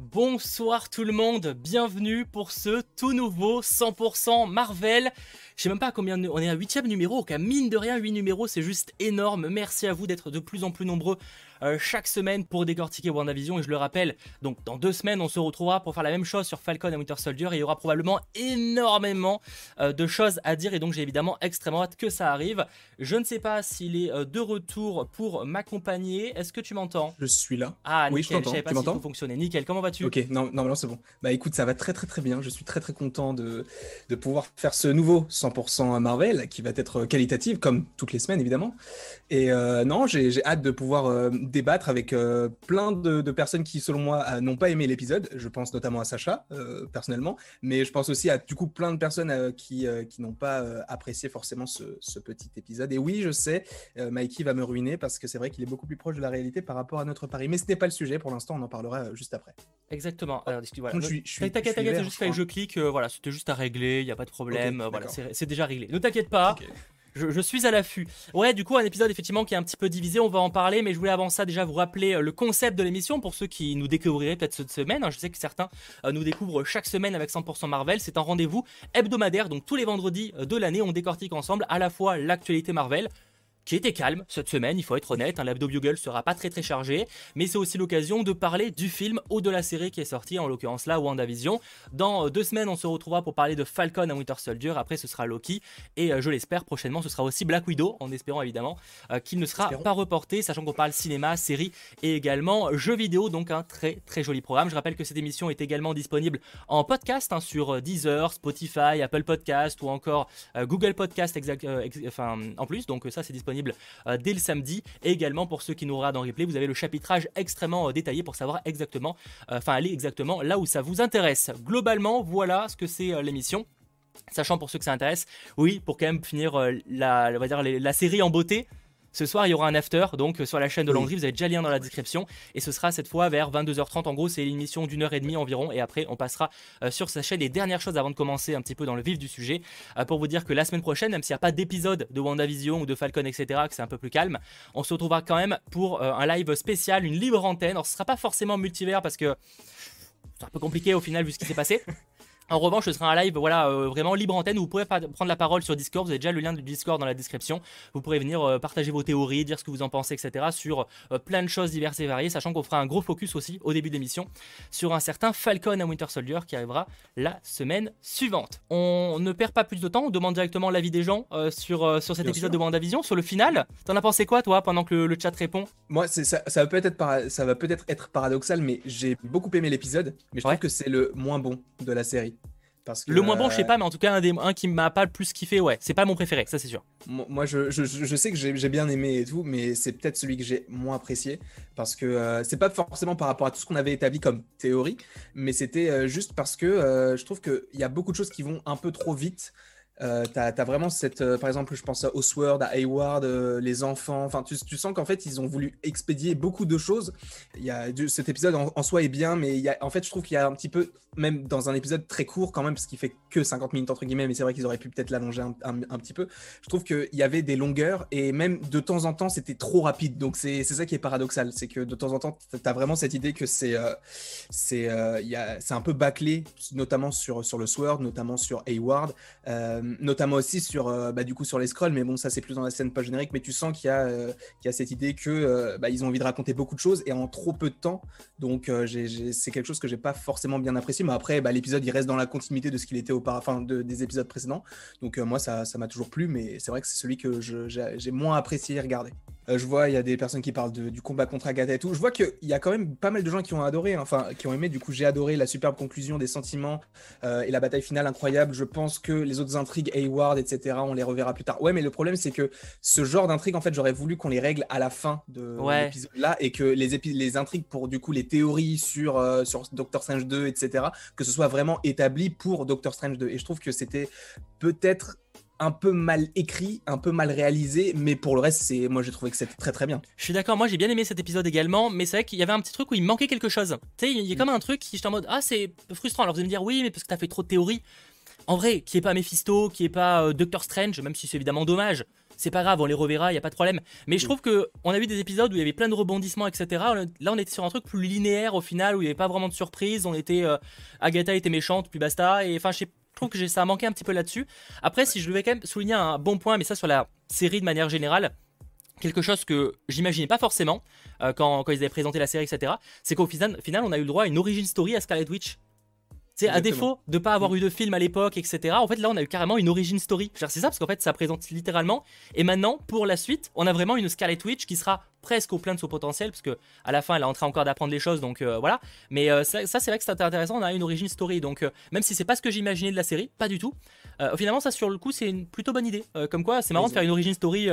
Bonsoir tout le monde, bienvenue pour ce tout nouveau 100% Marvel. Je sais même pas combien on est à 8 numéro, qu'à mine de rien 8 numéros c'est juste énorme. Merci à vous d'être de plus en plus nombreux euh, chaque semaine pour décortiquer WandaVision. Et je le rappelle, donc dans deux semaines, on se retrouvera pour faire la même chose sur Falcon et Winter Soldier. Et il y aura probablement énormément euh, de choses à dire. Et donc j'ai évidemment extrêmement hâte que ça arrive. Je ne sais pas s'il est euh, de retour pour m'accompagner. Est-ce que tu m'entends? Je suis là. Ah, oui, nickel. je t'entends. savais pas Tu si ça m'entends? fonctionnait. Nickel, comment vas-tu? Ok, non, non, non, c'est bon. Bah écoute, ça va très très très bien. Je suis très très content de, de pouvoir faire ce nouveau 100% Marvel qui va être qualitatif comme toutes les semaines évidemment. Et euh, non, j'ai j'ai hâte de pouvoir euh, débattre avec euh, plein de, de personnes qui selon moi euh, n'ont pas aimé l'épisode. Je pense notamment à Sacha euh, personnellement, mais je pense aussi à du coup plein de personnes qui, qui n'ont pas apprécié forcément ce, ce petit épisode. Et oui, je sais, Mikey va me ruiner parce que c'est vrai qu'il est beaucoup plus proche de la réalité par rapport à notre pari. Mais ce n'est pas le sujet pour l'instant, on en parlera juste après. Exactement. Alors, excuse- voilà. Je suis- je suis- T'inquiète, t'inquiète, juste je que clique. voilà, c'était juste à régler, il n'y a pas de problème. Voilà, c'est déjà réglé. Ne t'inquiète pas. Je, suis à l'affût. Ouais, du coup, un épisode effectivement qui est un petit peu divisé, on va en parler, mais je voulais avant ça déjà vous rappeler euh, le concept de l'émission pour ceux qui nous découvriraient peut-être cette semaine. hein. Je sais que certains euh, nous découvrent chaque semaine avec 100% Marvel. C'est un rendez-vous hebdomadaire, donc tous les vendredis euh, de l'année, on décortique ensemble à la fois l'actualité Marvel qui était calme cette semaine, il faut être honnête, hein, l'hebdo bugle sera pas très très chargé, mais c'est aussi l'occasion de parler du film ou de la série qui est sortie, en l'occurrence là, WandaVision. Dans euh, deux semaines, on se retrouvera pour parler de Falcon et Winter Soldier, après ce sera Loki, et euh, je l'espère prochainement, ce sera aussi Black Widow, en espérant évidemment euh, qu'il ne sera Espérons. pas reporté, sachant qu'on parle cinéma, série et également jeux vidéo, donc un très très joli programme. Je rappelle que cette émission est également disponible en podcast hein, sur Deezer, Spotify, Apple Podcast ou encore euh, Google Podcast enfin, en plus, donc ça c'est disponible euh, dès le samedi. Et également pour ceux qui nous regardent en replay, vous avez le chapitrage extrêmement euh, détaillé pour savoir exactement, euh, enfin aller exactement là où ça vous intéresse. Globalement, voilà ce que c'est l'émission. Sachant pour ceux que ça intéresse, oui, pour quand même finir la, la série en beauté. Ce soir, il y aura un after, donc euh, sur la chaîne de. Landry, vous avez déjà le lien dans la description. Et ce sera cette fois vers 22h30. En gros, c'est une émission d'une heure et demie environ. Et après, on passera euh, sur sa chaîne. Les dernières choses avant de commencer un petit peu dans le vif du sujet, euh, pour vous dire que la semaine prochaine, même s'il n'y a pas d'épisode de WandaVision ou de Falcon, etc., que c'est un peu plus calme, on se retrouvera quand même pour euh, un live spécial, une libre antenne. Alors, ce sera pas forcément multivers parce que c'est un peu compliqué au final vu ce qui s'est passé. En revanche, ce sera un live voilà, euh, vraiment libre antenne où vous pourrez prendre la parole sur Discord. Vous avez déjà le lien du Discord dans la description. Vous pourrez venir euh, partager vos théories, dire ce que vous en pensez, etc. sur euh, plein de choses diverses et variées. Sachant qu'on fera un gros focus aussi au début de l'émission sur un certain Falcon à Winter Soldier qui arrivera la semaine suivante. On ne perd pas plus de temps. On demande directement l'avis des gens sur, sur cet Bien épisode sûr. de WandaVision. Sur le final, t'en as pensé quoi, toi, pendant que le, le chat répond? Moi, c'est ça, ça va peut-être para- ça va peut-être être paradoxal, mais j'ai beaucoup aimé l'épisode, mais je Ouais. trouve que c'est le moins bon de la série. Parce que, Le moins bon, je sais euh, pas, mais en tout cas, un, des, un qui m'a pas le plus kiffé, ouais. C'est pas mon préféré, ça c'est sûr. Moi, je, je- je sais que j'ai bien aimé et tout, mais c'est peut-être celui que j'ai moins apprécié parce que euh, c'est pas forcément par rapport à tout ce qu'on avait établi comme théorie, mais c'était euh, juste parce que je trouve qu'il y a beaucoup de choses qui vont un peu trop vite. Euh, t'as, as vraiment cette, euh, par exemple, je pense à Oswald, à Hayward, euh, les enfants. Enfin, tu, tu sens qu'en fait, ils ont voulu expédier beaucoup de choses. Il y a, cet épisode en, soi est bien, mais en fait, je trouve qu'il y a un petit peu, même dans un épisode très court quand même, parce qu'il fait que 50 minutes entre guillemets, mais c'est vrai qu'ils auraient pu peut-être l'allonger un, petit peu. Je trouve qu'il y avait des longueurs et même de temps en temps, c'était trop rapide. Donc c'est ça qui est paradoxal, c'est que de temps en temps, tu as vraiment cette idée que c'est euh, c'est un peu bâclé, notamment sur, sur le Sword, notamment sur Hayward, notamment aussi sur, euh, bah, du coup, sur les scrolls, mais bon, ça c'est plus dans la scène pas générique, mais tu sens qu'il y, a, euh, y a cette idée que euh, bah, ont envie de raconter beaucoup de choses et en trop peu de temps. Donc c'est quelque chose que j'ai pas forcément bien apprécié, mais après, bah, l'épisode il reste dans la continuité de ce qu'il était auparavant, enfin, de- des épisodes précédents. Donc moi, ça m'a toujours plu, mais c'est vrai que c'est celui que j'ai moins apprécié. Euh, je vois, il y a des personnes qui parlent de- du combat contre Agatha et tout. Je vois qu'il y a quand même pas mal de gens qui ont adoré, hein, enfin, qui ont aimé. Du coup, j'ai adoré la superbe conclusion des sentiments euh, et la bataille finale incroyable. Je pense que les autres intrigues, Hayward, etc., on les reverra plus tard. Ouais, mais le problème, c'est que ce genre d'intrigue, en fait, j'aurais voulu qu'on les règle à la fin de Ouais. l'épisode là et que les, les intrigues pour, du coup, les théories sur, euh, sur Doctor Strange 2, etc., que ce soit vraiment établi pour Doctor Strange 2. Et je trouve que c'était peut-être un peu mal écrit, un peu mal réalisé, mais pour le reste, c'est moi j'ai trouvé que c'était très très bien. Je suis d'accord, moi j'ai bien aimé cet épisode également, mais c'est vrai qu'il y avait un petit truc où il manquait quelque chose. Tu sais, il y a comme un truc qui j'étais en mode ah c'est frustrant. Alors vous allez me dire oui, mais parce que t'as fait trop de théories. En vrai, qui est pas Mephisto, qui est pas euh, Doctor Strange, même si c'est évidemment dommage. c'est pas grave, on les reverra, il y a pas de problème. Mais je trouve que on a vu des épisodes où il y avait plein de rebondissements, etc. Là, on était sur un truc plus linéaire au final, où il n'y avait pas vraiment de surprise. On était, euh, Agatha était méchante, puis basta. Et enfin, je trouve que ça a manqué un petit peu là-dessus. Après, si je devais quand même souligner un bon point, mais ça sur la série de manière générale, quelque chose que j'imaginais pas forcément euh, quand, quand, ils avaient présenté la série, etc. C'est qu'au final, on a eu le droit à une origin story à Scarlet Witch. C'est à défaut de pas avoir mm. eu de film à l'époque, etc. En fait, là, on a eu carrément une origin story. C'est ça, parce qu'en fait, ça présente littéralement. Et maintenant, pour la suite, on a vraiment une Scarlet Witch qui sera presque au plein de son potentiel, parce que à la fin, elle est en train encore d'apprendre les choses, donc euh, voilà. Mais euh, ça, c'est vrai que c'est intéressant. On a une origin story, donc même si c'est pas ce que j'imaginais de la série, pas du tout. finalement, ça sur le coup, c'est une plutôt bonne idée. comme quoi, c'est marrant de faire une origin story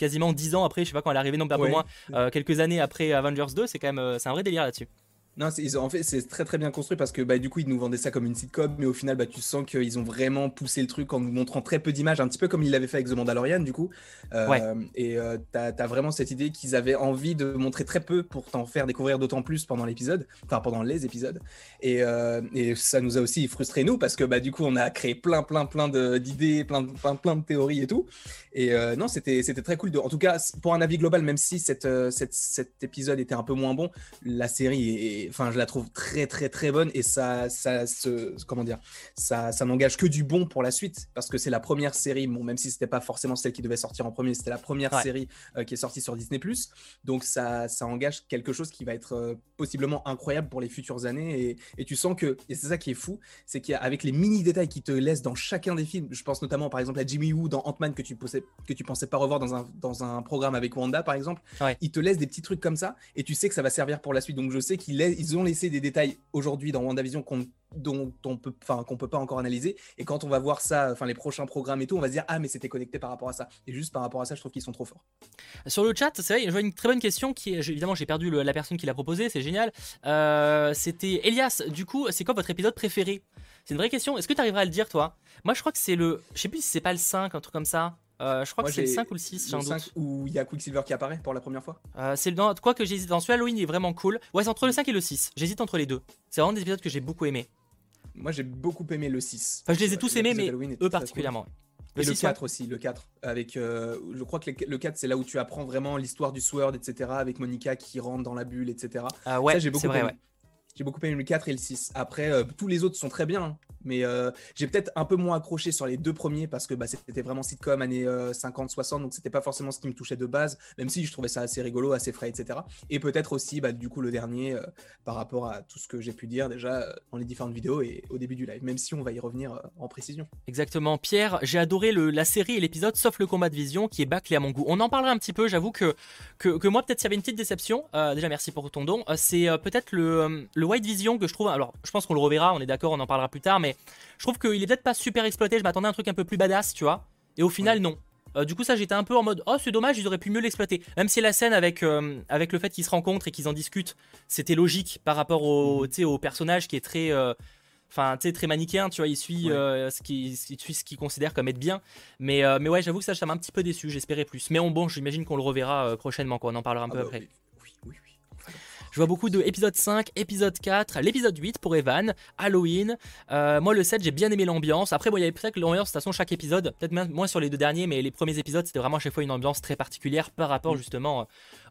quasiment 10 ans après, je sais pas quand elle est arrivée, non, pas ouais. moins, euh, quelques années après Avengers 2, c'est quand même euh, c'est un vrai délire là-dessus. Non, ils ont, en fait, c'est très très bien construit parce que bah, du coup, ils nous vendaient ça comme une sitcom, mais au final, bah, tu sens qu'ils ont vraiment poussé le truc en nous montrant très peu d'images, un petit peu comme ils l'avaient fait avec The Mandalorian, du coup. Euh, et euh, tu as, vraiment cette idée qu'ils avaient envie de montrer très peu pour t'en faire découvrir d'autant plus pendant l'épisode, enfin pendant les épisodes. Et, euh, et, ça nous a aussi frustré nous parce que bah, du coup, on a créé plein, plein, plein d'idées, plein, plein, plein de théories et tout. Et non, c'était très cool. De, en tout cas, pour un avis global, même si cette, cette, cet épisode était un peu moins bon, la série est enfin, je la trouve très très très bonne et ça, ça se, comment dire, ça, ça n'engage que du bon pour la suite parce que c'est la première série, bon, même si c'était pas forcément celle qui devait sortir en premier, c'était la première série euh, qui est sortie sur Disney+. Donc ça, ça engage quelque chose qui va être euh, possiblement incroyable pour les futures années et, et tu sens que, et c'est ça qui est fou, c'est qu'avec les mini détails qui te laissent dans chacun des films, je pense notamment par exemple à Jimmy Woo dans Ant-Man que tu pensais, que tu pensais pas revoir dans un, dans un programme avec Wanda par exemple, il te laisse des petits trucs comme ça et tu sais que ça va servir pour la suite. Donc je sais qu'il ils ont laissé des détails aujourd'hui dans WandaVision qu'on dont on peut enfin qu'on peut pas encore analyser. Et quand on va voir ça enfin les prochains programmes et tout on va se dire ah mais c'était connecté par rapport à ça. Et juste par rapport à ça je trouve qu'ils sont trop forts. Sur le chat c'est vrai je vois une très bonne question qui évidemment j'ai perdu la personne qui l'a proposé c'est génial. Euh, c'était Elias du coup c'est quoi votre épisode préféré? C'est une vraie question. Est-ce que tu arriveras à le dire toi? Moi je crois que c'est le je sais plus si c'est pas le 5 un truc comme ça euh, je crois que c'est le 5 ou le 6, le 5 où il y a Quicksilver qui apparaît pour la première fois. Euh, c'est dans quoi que j'hésite. Dans celui Halloween, il est vraiment cool. Ouais, c'est entre le 5 et le 6. J'hésite entre les deux. C'est vraiment des épisodes que j'ai beaucoup aimé. Moi, j'ai beaucoup aimé le 6. Enfin, je les ai tous aimés, mais eux particulièrement. Le et le 4 aussi, le 4. Avec, euh, je crois que le 4, c'est là où tu apprends vraiment l'histoire du Sword, etc. Avec Monica qui rentre dans la bulle, etc. Ah ouais, c'est vrai, ouais. J'ai beaucoup aimé le 4 et le 6. Après, euh, tous les autres sont très bien. Mais euh, j'ai peut-être un peu moins accroché sur les deux premiers parce que bah, c'était vraiment sitcom années 50-60, euh, donc c'était pas forcément ce qui me touchait de base, même si je trouvais ça assez rigolo, assez frais, etc. Et peut-être aussi, bah, du coup, le dernier par rapport à tout ce que j'ai pu dire déjà dans les différentes vidéos et au début du live, même si on va y revenir en précision. Exactement. Pierre, j'ai adoré le, la série et l'épisode, sauf le combat de vision qui est bâclé à mon goût. On en parlera un petit peu, j'avoue que, que, que, moi, peut-être, il y avait une petite déception. déjà, merci pour ton don. c'est peut-être le le White Vision que je trouve. Alors, je pense qu'on le reverra, on est d'accord, on en parlera plus tard, mais je trouve qu'il est peut-être pas super exploité. Je m'attendais à un truc un peu plus badass, tu vois. Et au final, non. Euh, du coup, ça, j'étais un peu en mode Oh, c'est dommage, ils auraient pu mieux l'exploiter. Même si la scène avec, euh, avec le fait qu'ils se rencontrent et qu'ils en discutent, c'était logique par rapport au, mhm. au personnage qui est très. Euh, enfin, tu sais, très manichéen, tu vois, il suit ce qu'il ce considère comme être bien. Mais, mais ouais, j'avoue que ça, ça m'a un petit peu déçu, j'espérais plus. Mais bon, j'imagine qu'on le reverra prochainement, quoi. On en parlera un ah peu bah après. Je vois beaucoup de épisode 5, épisode 4, l'épisode 8 pour Evan, Halloween. Euh, moi, le 7, j'ai bien aimé l'ambiance. Après, bon, il y avait peut-être l'ambiance, de toute façon, chaque épisode, peut-être moins sur les deux derniers, mais les premiers épisodes, c'était vraiment à chaque fois une ambiance très particulière par rapport mm. justement euh,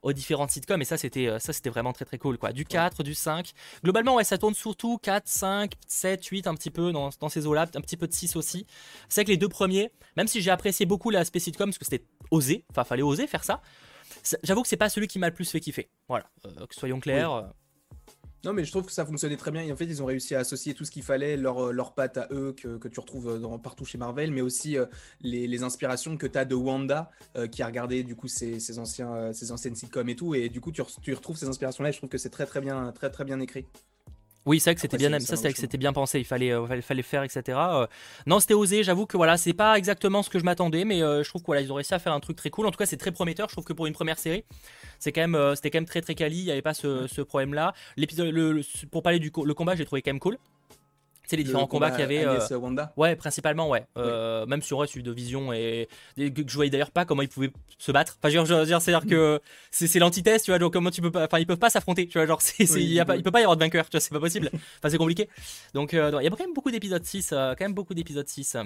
aux différentes sitcoms. Et ça, c'était euh, ça c'était vraiment très très cool. quoi. Du 4, du 5. Globalement, ouais, ça tourne surtout 4, 5, 7, 8, un petit peu dans, ces eaux-là, un petit peu de 6 aussi. C'est que les deux premiers, même si j'ai apprécié beaucoup l'aspect sitcom, parce que c'était osé, enfin, fallait oser faire ça. J'avoue que c'est pas celui qui m'a le plus fait kiffer. Voilà, euh, soyons clairs. Euh. Non, mais je trouve que ça fonctionnait très bien. Et en fait, ils ont réussi à associer tout ce qu'il fallait, leurs leur euh, pattes à eux, que, tu retrouves dans, partout chez Marvel, mais aussi les, inspirations que tu as de Wanda, qui a regardé du coup ses, anciens, ses anciennes sitcoms et tout. Et du coup, tu, tu retrouves ces inspirations-là. Je trouve que c'est très, très bien, très, très bien écrit. Oui, c'est vrai que c'était bien, ça, que c'était bien pensé. Il fallait, euh, fallait, faire, etc. Euh, non, c'était osé. J'avoue que voilà, c'est pas exactement ce que je m'attendais, mais euh, je trouve qu'ils ont réussi à faire un truc très cool. En tout cas, c'est très prometteur. Je trouve que pour une première série, c'est quand même, c'était quand même très très quali. Il n'y avait pas ce, problème-là. L'épisode, pour parler du le combat, j'ai trouvé quand même cool c'est les différents combats qu'il y avait. Euh, Wanda. Ouais, principalement, ouais. Euh, même sur celui de Vision et que je voyais d'ailleurs pas comment ils pouvaient se battre. Enfin, je veux dire, c'est-à-dire que c'est l'antithèse, tu vois. Donc comment tu peux pas, enfin, ils peuvent pas s'affronter, tu vois. Genre, c'est, il peut pas y avoir de vainqueur, tu vois. C'est pas possible. enfin, c'est compliqué. Donc, euh, il y a quand même beaucoup d'épisodes 6, quand même beaucoup d'épisodes 6.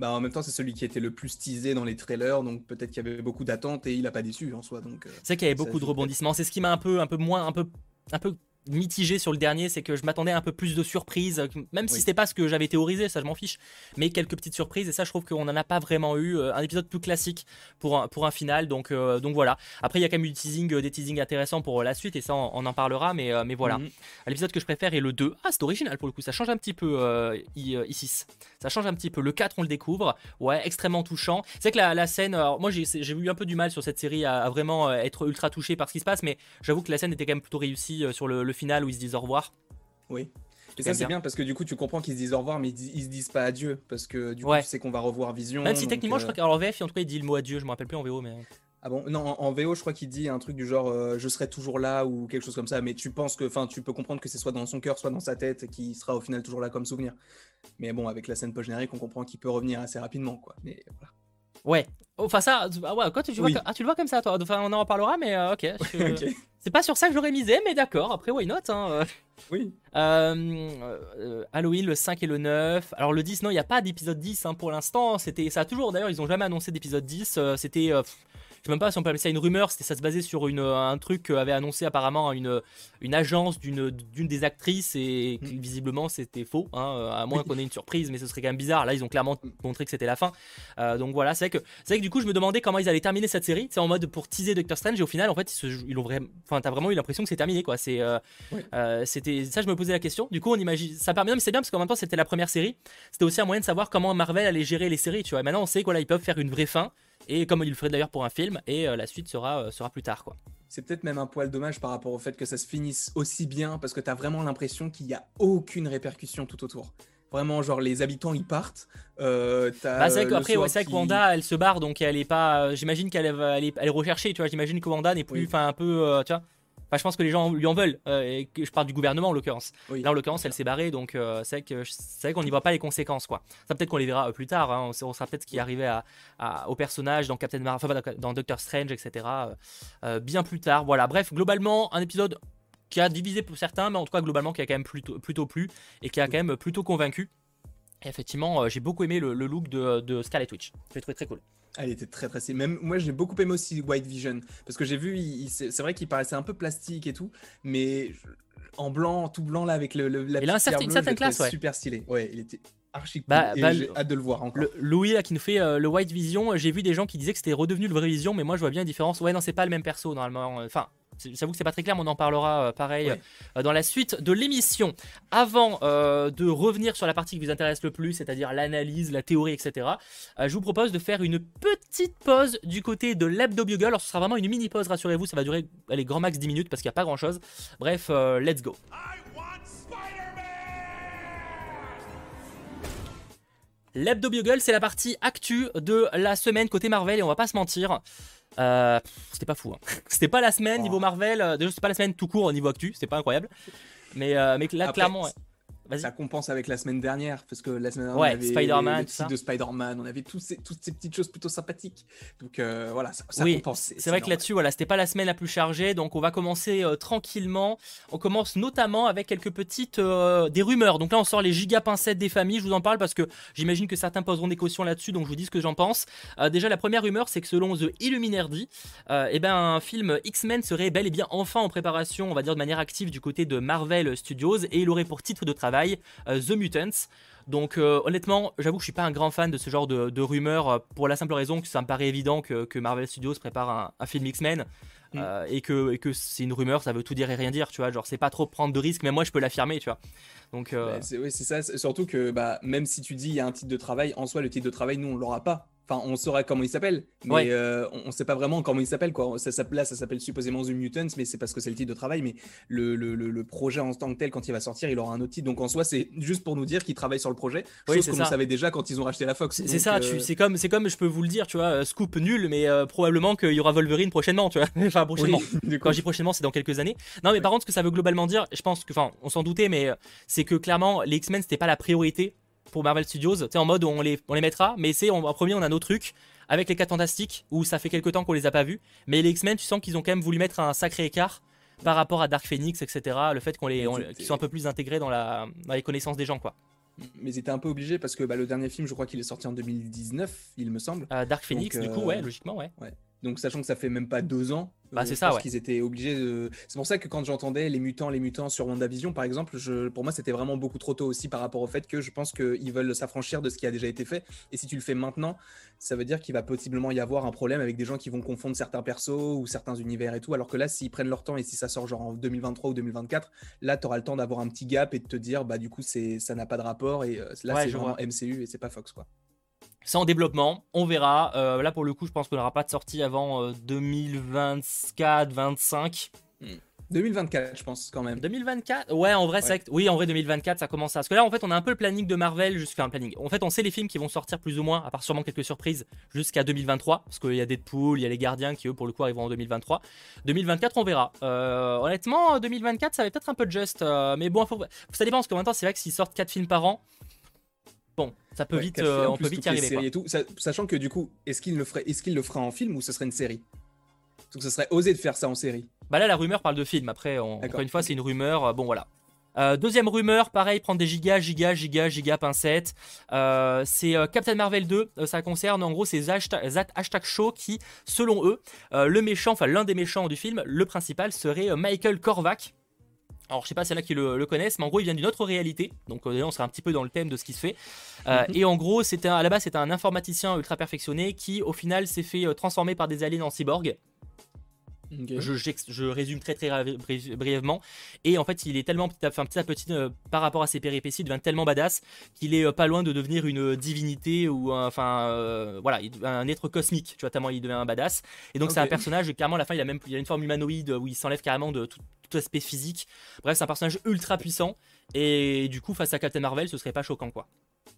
bah, en même temps, c'est celui qui était le plus teasé dans les trailers, donc peut-être qu'il y avait beaucoup d'attentes et il a pas déçu en soi. Donc, c'est qu'il y avait beaucoup de rebondissements. C'est ce qui m'a un peu, un peu moins, un peu, un peu mitigé sur le dernier, c'est que je m'attendais à un peu plus de surprises, même si c'était pas ce que j'avais théorisé, ça je m'en fiche, mais quelques petites surprises, et ça je trouve qu'on en a pas vraiment eu, euh, un épisode plus classique pour un, pour un final, donc, euh, donc voilà. Après il y a quand même eu teasing, euh, des teasings intéressants pour la suite, et ça on, en parlera, mais, mais voilà. Mhm. L'épisode que je préfère est le 2, ah c'est original pour le coup, ça change un petit peu ici, ça change un petit peu, le 4 on le découvre, ouais, extrêmement touchant. C'est que la, la scène, moi j'ai eu un peu du mal sur cette série à, vraiment être ultra touché par ce qui se passe, mais j'avoue que la scène était quand même plutôt réussie sur le final où ils se disent au revoir. Oui. Et ça, c'est bien. parce que du coup, tu comprends qu'ils se disent au revoir, mais ils, se disent pas adieu. Parce que du coup, tu sais qu'on va revoir Vision. Même si techniquement, je crois qu'en VF, en tout cas, il dit le mot adieu. Je me rappelle plus en VO, mais. Ah bon? Non, en, VO, je crois qu'il dit un truc du genre euh, je serai toujours là ou quelque chose comme ça. Mais tu penses que, enfin, tu peux comprendre que c'est soit dans son cœur, soit dans sa tête, qui sera au final toujours là comme souvenir. Mais bon, avec la scène post-générique, on comprend qu'il peut revenir assez rapidement, quoi. Mais voilà. Ouais. Enfin, ça, ah ouais, quoi, tu, vois, ah, tu le vois comme ça, toi Enfin, on en reparlera, mais euh, ok. C'est pas sur ça que j'aurais misé, mais d'accord, après, why not hein. Oui. Euh, euh, Halloween, le 5 et le 9. Alors, le 10, non, il n'y a pas d'épisode 10 hein, pour l'instant. C'était Ça a toujours, d'ailleurs, ils ont jamais annoncé d'épisode 10. C'était je sais même pas si on peut appeler ça une rumeur, c'était ça se basait sur une, un truc qu'avait annoncé apparemment une, une agence d'une, d'une des actrices et mm. visiblement c'était faux, hein, à moins qu'on ait une surprise, mais ce serait quand même bizarre. Là, ils ont clairement montré que c'était la fin. Euh, donc voilà, c'est que, c'est que du coup, je me demandais comment ils allaient terminer cette série, c'est en mode pour teaser Doctor Strange et au final, en fait, ils, ils ont vraiment, enfin, t'as vraiment eu l'impression que c'est terminé quoi. C'est, euh, euh, c'était ça, je me posais la question. Du coup, on imagine, ça permet, mais c'est bien parce qu'en même temps, c'était la première série. C'était aussi un moyen de savoir comment Marvel allait gérer les séries, tu vois. maintenant, on sait quoi, là, ils peuvent faire une vraie fin et comme il le ferait d'ailleurs pour un film, et euh, la suite sera, euh, sera plus tard. quoi. C'est peut-être même un poil dommage par rapport au fait que ça se finisse aussi bien, parce que tu as vraiment l'impression qu'il n'y a aucune répercussion tout autour. Vraiment, genre les habitants ils partent. Euh, bah, c'est vrai ouais, Wanda elle se barre donc elle est pas. J'imagine qu'elle est, elle est, recherchée, tu vois. J'imagine que Wanda n'est plus. Enfin, un peu. tu vois je pense que les gens lui en veulent. Euh, et que je parle du gouvernement en l'occurrence. Là, en l'occurrence, elle s'est barrée, donc euh, c'est vrai qu'on n'y voit pas les conséquences, quoi. Ça peut-être qu'on les verra euh, plus tard. Hein. On, sera peut-être ce qui est arrivé à, au personnage dans Captain Marvel, dans Doctor Strange, etc. bien plus tard. Voilà. Bref, globalement, un épisode qui a divisé pour certains, mais en tout cas globalement qui a quand même plutôt, plutôt plu et qui a quand même plutôt convaincu. Et effectivement, j'ai beaucoup aimé le, look de, de Scarlet Witch. J'ai trouvé très cool. Elle était très très Même moi j'ai beaucoup aimé aussi White Vision parce que j'ai vu, c'est vrai qu'il paraissait un peu plastique et tout, mais en blanc, tout blanc là avec le, la il a un certain, une classe, ouais. super stylé. Ouais, il était archi cool. Bah, bah, j'ai hâte de le voir encore. Louis là qui nous fait euh, le White Vision, j'ai vu des gens qui disaient que c'était redevenu le vrai Vision, mais moi je vois bien la différence. Ouais non c'est pas le même perso normalement. Enfin J'avoue que c'est pas très clair, mais on en parlera euh, pareil euh, dans la suite de l'émission. Avant euh, de revenir sur la partie qui vous intéresse le plus, c'est-à-dire l'analyse, la théorie, etc., je vous propose de faire une petite pause du côté de l'Hebdo Bugle. Alors ce sera vraiment une mini pause, rassurez-vous, ça va durer les grand max 10 minutes parce qu'il n'y a pas grand-chose. Bref, let's go. L'Hebdo Bugle, c'est la partie actu de la semaine côté Marvel et on va pas se mentir. Euh, c'était pas fou. Hein. C'était pas la semaine niveau oh. Marvel. Euh, déjà, c'était pas la semaine tout court au niveau actu. C'était pas incroyable. Mais, euh, mais là, clairement. Ça compense avec la semaine dernière, parce que la semaine dernière, on avait Spider-Man, de Spider-Man, on avait toutes ces, toutes ces petites choses plutôt sympathiques. Donc euh, voilà, ça, ça oui, compense. C'est vrai que là-dessus, voilà, c'était pas la semaine la plus chargée, donc on va commencer euh, tranquillement. On commence notamment avec quelques petites euh, des rumeurs. Donc là, on sort les giga pincettes des familles. Je vous en parle parce que j'imagine que certains poseront des cautions là-dessus, donc je vous dis ce que j'en pense. déjà, la première rumeur, c'est que selon The Illuminati, eh ben un film X-Men serait bel et bien enfin en préparation, on va dire de manière active du côté de Marvel Studios, et il aurait pour titre de travail euh, The Mutants. Donc euh, honnêtement, j'avoue que je suis pas un grand fan de ce genre de, rumeurs euh, pour la simple raison que ça me paraît évident que, Marvel Studios prépare un, film X-Men mm. et que, que c'est une rumeur, ça veut tout dire et rien dire, tu vois. Genre c'est pas trop prendre de risques, mais moi je peux l'affirmer, tu vois. Donc bah, c'est oui, c'est ça. Surtout que bah, même si tu dis il y a un titre de travail, en soi le titre de travail nous on l'aura pas. Enfin, on saurait comment il s'appelle, mais euh, on ne sait pas vraiment comment il s'appelle. Quoi. Ça, là, ça s'appelle supposément The Mutants, mais c'est parce que c'est le titre de travail. Mais le, le, le, projet en tant que tel, quand il va sortir, il aura un autre titre. Donc en soi, c'est juste pour nous dire qu'il travaille sur le projet. Chose oui, qu'on savait déjà quand ils ont racheté la Fox. C'est ça, euh, c'est comme, comme je peux vous le dire, tu vois, euh, scoop nul, mais probablement qu'il y aura Wolverine prochainement, tu vois. enfin, prochainement. quand je dis prochainement, c'est dans quelques années. Non, mais par contre, ce que ça veut globalement dire, je pense que, enfin, on s'en doutait, mais c'est que clairement, les X-Men, c'était pas la priorité pour Marvel Studios. En mode on les, on les mettra, mais c'est en premier, on a nos trucs avec les 4 Fantastiques, où ça fait quelques temps qu'on les a pas vus. Mais les X-Men, tu sens qu'ils ont quand même voulu mettre un sacré écart par rapport à Dark Phoenix, etc. Le fait qu'on les, qu'ils soient un peu plus intégrés dans, la, dans les connaissances des gens, quoi. Mais ils étaient un peu obligés parce que bah, le dernier film, je crois qu'il est sorti en 2019, il me semble. Dark Phoenix, du coup, ouais, logiquement, ouais. ouais. Donc, sachant que ça fait même pas deux ans, bah, c'est ça, ouais. qu'ils étaient obligés de. C'est pour ça que quand j'entendais les mutants, les mutants sur WandaVision, par exemple, je... pour moi, c'était vraiment beaucoup trop tôt aussi par rapport au fait que je pense qu'ils veulent s'affranchir de ce qui a déjà été fait. Et si tu le fais maintenant, ça veut dire qu'il va possiblement y avoir un problème avec des gens qui vont confondre certains persos ou certains univers et tout. Alors que là, s'ils prennent leur temps et si ça sort genre en 2023 ou 2024, là, tu auras le temps d'avoir un petit gap et de te dire, bah, du coup, ça n'a pas de rapport. Et euh, là, c'est vraiment MCU et c'est pas Fox, quoi. C'est en développement, on verra. Euh, là, pour le coup, je pense qu'on n'aura pas de sortie avant 2024-25. Euh, 2024, hmm. je pense, quand même. 2024 Ouais, en vrai, c'est oui, en vrai, 2024, ça commence à. Parce que là, en fait, on a un peu le planning de Marvel jusqu'à un planning. En fait, on sait les films qui vont sortir plus ou moins, à part sûrement quelques surprises, jusqu'à 2023. Parce qu'il y a Deadpool, il y a les Gardiens qui, eux, pour le coup, arriveront en 2023. 2024, on verra. Euh, honnêtement, 2024, ça va peut-être un peu juste. mais bon, faut... ça dépend, parce que maintenant, c'est vrai que s'ils sortent 4 films par an, Bon, ça peut vite, euh, on peut vite y arriver. Et tout, sachant que du coup, est-ce qu'il le ferait, est-ce qu'il le fera en film ou ce serait une série? Donc, ce serait osé de faire ça en série. Bah là, la rumeur parle de film. Après, encore une fois, c'est une rumeur. Euh, bon, voilà. Euh, deuxième rumeur, pareil, prendre des gigas, gigas, gigas, gigas pincettes. c'est Captain Marvel 2. ça concerne en gros ces hashtag show qui, selon eux, le méchant, enfin l'un des méchants du film, le principal serait Michael Korvac. Alors je sais pas c'est là qui le, connaissent, mais en gros il vient d'une autre réalité. Donc euh, on sera un petit peu dans le thème de ce qui se fait. Euh, mhm. Et en gros c'était à la base c'était un informaticien ultra perfectionné qui au final s'est fait euh, transformer par des aliens en cyborg. Je, résume très très brièvement. Et en fait, il est tellement petit à, petit, à petit par rapport à ses péripéties, il devient tellement badass qu'il est pas loin de devenir une divinité ou enfin voilà, un être cosmique. Tu vois, tellement il devient un badass. Et donc c'est un personnage. Clairement, à la fin, il a même il a une forme humanoïde où il s'enlève carrément de tout, aspect physique. Bref, c'est un personnage ultra puissant. Et du coup, face à Captain Marvel, ce serait pas choquant, quoi.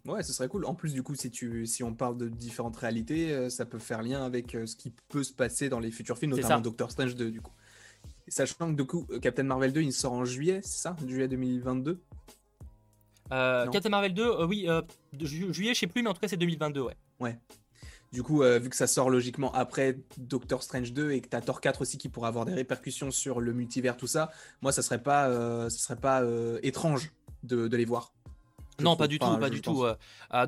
Ouais, ce serait cool. En plus, du coup, si, tu, si on parle de différentes réalités, euh, ça peut faire lien avec euh, ce qui peut se passer dans les futurs films, notamment Doctor Strange 2, du coup. Sachant que, du coup, euh, Captain Marvel 2, il sort en juillet, c'est ça? Juillet 2022 Captain Marvel 2, oui, juillet, je sais plus, mais en tout cas, c'est 2022, ouais. Ouais. Du coup, vu que ça sort logiquement après Doctor Strange 2 et que tu as Thor 4 aussi qui pourrait avoir des répercussions sur le multivers, tout ça, moi, ça serait pas, ça serait pas étrange de, les voir. Non, pas du tout, pas du tout.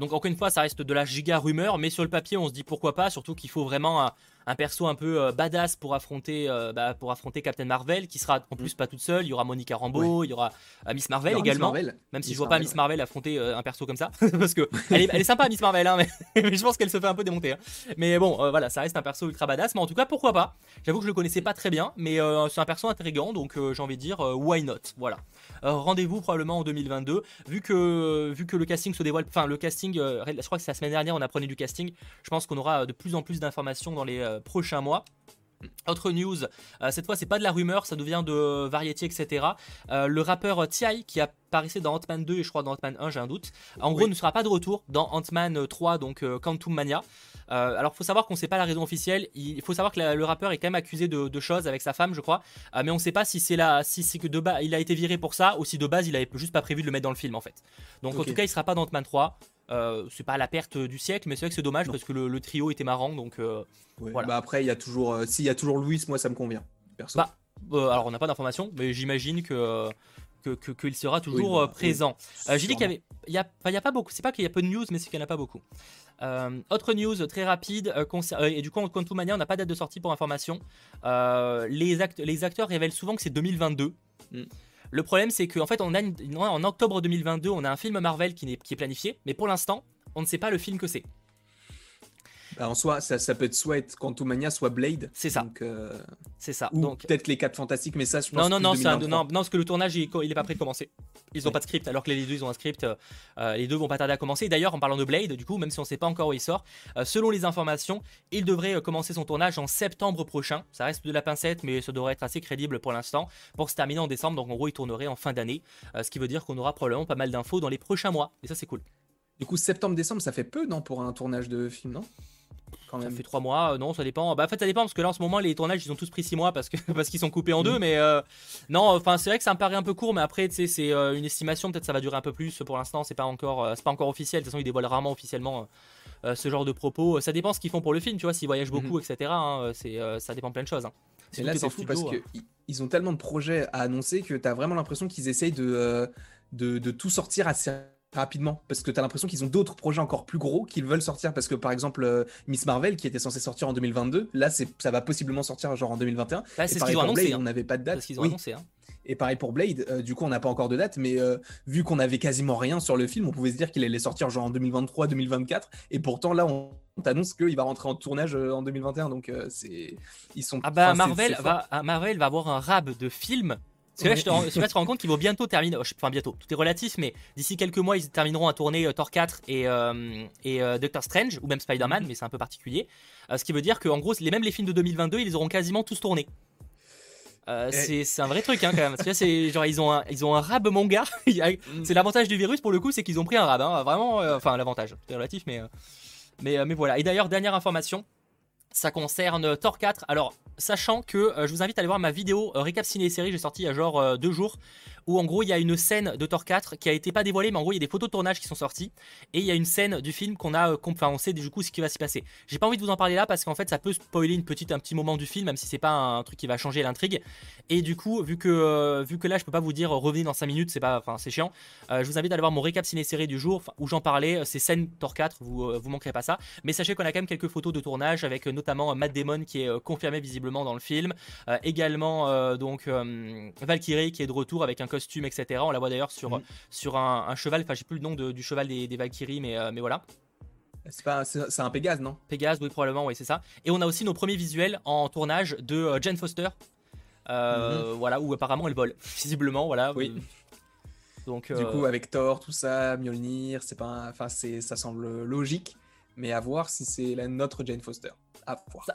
donc encore une fois, ça reste de la giga rumeur, mais sur le papier, on se dit pourquoi pas, surtout qu'il faut vraiment un perso un peu euh, badass pour affronter, euh, bah, pour affronter Captain Marvel, qui sera en plus mm. pas toute seule. Il y aura Monica Rambeau, il y aura euh, Miss Marvel également. Même si je vois pas Miss Marvel affronter un perso comme ça, parce que elle est, sympa Miss Marvel, hein, mais, je pense qu'elle se fait un peu démonter. Hein. Mais bon, voilà, ça reste un perso ultra badass. Mais en tout cas, pourquoi pas? J'avoue que je le connaissais pas très bien, mais c'est un perso intrigant, donc j'ai envie de dire why not? Voilà. Rendez-vous probablement en 2022, vu que vu que le casting se dévoile. Enfin, le casting, je crois que c'est la semaine dernière, on apprenait du casting. Je pense qu'on aura de plus en plus d'informations dans les prochain mois. Autre news, euh, cette fois c'est pas de la rumeur, ça devient de Variety, etc. Euh, le rappeur T.I. qui apparaissait dans Ant-Man 2 et je crois dans Ant-Man 1, j'ai un doute, en gros ne sera pas de retour dans Ant-Man 3, donc euh, Quantum Mania. alors faut savoir qu'on sait pas la raison officielle, il faut savoir que le rappeur est quand même accusé de, choses avec sa femme, je crois, mais on sait pas si c'est là, si c'est que de base il a été viré pour ça ou si de base il avait juste pas prévu de le mettre dans le film en fait. Donc en tout cas il sera pas dans Ant-Man 3. Euh, c'est pas la perte du siècle, mais c'est vrai que c'est dommage parce que le, trio était marrant. Donc euh, voilà. Bah après, il y a toujours, euh, s'il y a toujours Louis, moi ça me convient. Perso. Bah, alors on n'a pas d'informations, mais j'imagine que qu'il sera toujours bah, présent. J'ai dit qu'il y avait, il y a, y a pas beaucoup. C'est pas qu'il y a peu de news, mais c'est qu'il n'y en a pas beaucoup. autre news très rapide, et du coup en Quantum Mania, on n'a pas date de sortie pour information. les, les acteurs révèlent souvent que c'est 2022. Le problème, c'est qu'en fait, on a en octobre 2022, on a un film Marvel qui est planifié, mais pour l'instant, on ne sait pas le film que c'est. Bah, en soi, ça, ça, peut être soit être Quantumania, soit Blade. C'est ça. Euh, c'est ça. Ou donc peut-être les 4 fantastiques, mais ça, je pense. Non, non, non, non, non, parce que le tournage, il, il est pas prêt de commencer. Ils n'ont pas de script, alors que les deux, ils ont un script. Euh, les deux vont pas tarder à commencer. D'ailleurs, en parlant de Blade, du coup, même si on sait pas encore où il sort, euh, selon les informations, il devrait commencer son tournage en septembre prochain. Ça reste de la pincette, mais ça devrait être assez crédible pour l'instant. Pour se terminer en décembre, donc en gros, il tournerait en fin d'année. ce qui veut dire qu'on aura probablement pas mal d'infos dans les prochains mois. Et ça, c'est cool. Du coup, septembre-décembre, ça fait peu, non, pour un tournage de film, non? Quand même. Ça fait 3 mois, euh, non, ça dépend. Bah, en fait, ça dépend parce que là en ce moment, les tournages ils ont tous pris 6 mois parce qu'ils sont coupés en deux. Mm. Mais euh, non, enfin, c'est vrai que ça me paraît un peu court, mais après, tu sais, c'est euh, une estimation. Peut-être ça va durer un peu plus. Pour l'instant, c'est pas encore, c'est pas encore officiel. De toute façon, ils dévoilent rarement officiellement ce genre de propos. Ça dépend ce qu'ils font pour le film, tu vois, s'ils voyagent beaucoup, mm-hmm. etc. Hein, c'est, ça dépend plein de choses. Hein. Et là, c'est fou parce qu'ils ils ont tellement de projets à annoncer que tu as vraiment l'impression qu'ils essayent de, de, de, tout sortir assez rapidement parce que tu as l'impression qu'ils ont d'autres projets encore plus gros qu'ils veulent sortir parce que par exemple euh, Miss Marvel qui était censé sortir en 2022 là c'est ça va possiblement sortir genre en 2021 bah, c'est ce qu'ils ont annoncé hein. on n'avait pas de date. qu'ils ont annoncé hein. et pareil pour Blade euh, du coup on n'a pas encore de date mais euh, vu qu'on avait quasiment rien sur le film on pouvait se dire qu'il allait sortir genre en 2023 2024 et pourtant là on t'annonce qu'il va rentrer en tournage en 2021 donc c'est ils sont ah bah Marvel va Marvel va avoir un rab de films parce que là, je te, rends compte qu'ils vont bientôt terminer. Enfin, bientôt, tout est relatif, mais d'ici quelques mois, ils termineront à tourner euh, Thor 4 et, euh, et euh, Doctor Strange, ou même Spider-Man, mhm. mais c'est un peu particulier. ce qui veut dire qu'en gros, les, même les films de 2022, ils les auront quasiment tous tournés. c'est un vrai truc hein, quand même. Parce que genre ils ont un, ils ont un rab manga. Mm. c'est l'avantage du virus pour le coup, c'est qu'ils ont pris un rab. Hein, vraiment, enfin l'avantage, c'est relatif, mais, mais mais voilà. Et d'ailleurs dernière information, ça concerne Thor 4. Alors sachant que euh, je vous invite à aller voir ma vidéo euh, récap ciné série, j'ai sorti il y a genre euh, deux jours, où en gros il y a une scène de Thor 4 qui a été pas dévoilée, mais en gros il y a des photos de tournage qui sont sorties, et il y a une scène du film qu'on a, enfin on sait du coup ce qui va s'y passer. J'ai pas envie de vous en parler là parce qu'en fait ça peut spoiler une petite, un petit moment du film, même si c'est pas un truc qui va changer l'intrigue. Et du coup, vu que, vu que là je peux pas vous dire revenez dans 5 minutes, c'est pas, enfin c'est chiant, je vous invite à aller voir mon récap ciné série du jour où j'en parlais, c'est scène Thor 4, vous, vous manquerez pas ça. Mais sachez qu'on a quand même quelques photos de tournage avec notamment Matt Damon qui est confirmé visiblement dans le film. Euh, également euh, donc euh, Valkyrie qui est de retour avec un costume, etc. On la voit d'ailleurs sur, mm. sur un, cheval. Enfin, j'ai plus le nom du cheval des, des Valkyries, mais, mais voilà. C'est un Pégase, non? Pégase, oui, probablement, oui, c'est ça. Et on a aussi nos premiers visuels en tournage de Jane Foster. Mm-hmm. Voilà, où apparemment elle vole, visiblement, voilà. Oui. Donc, du coup, avec Thor, tout ça, Mjolnir, c'est pas, enfin, ça semble logique, mais à voir si c'est la notre Jane Foster.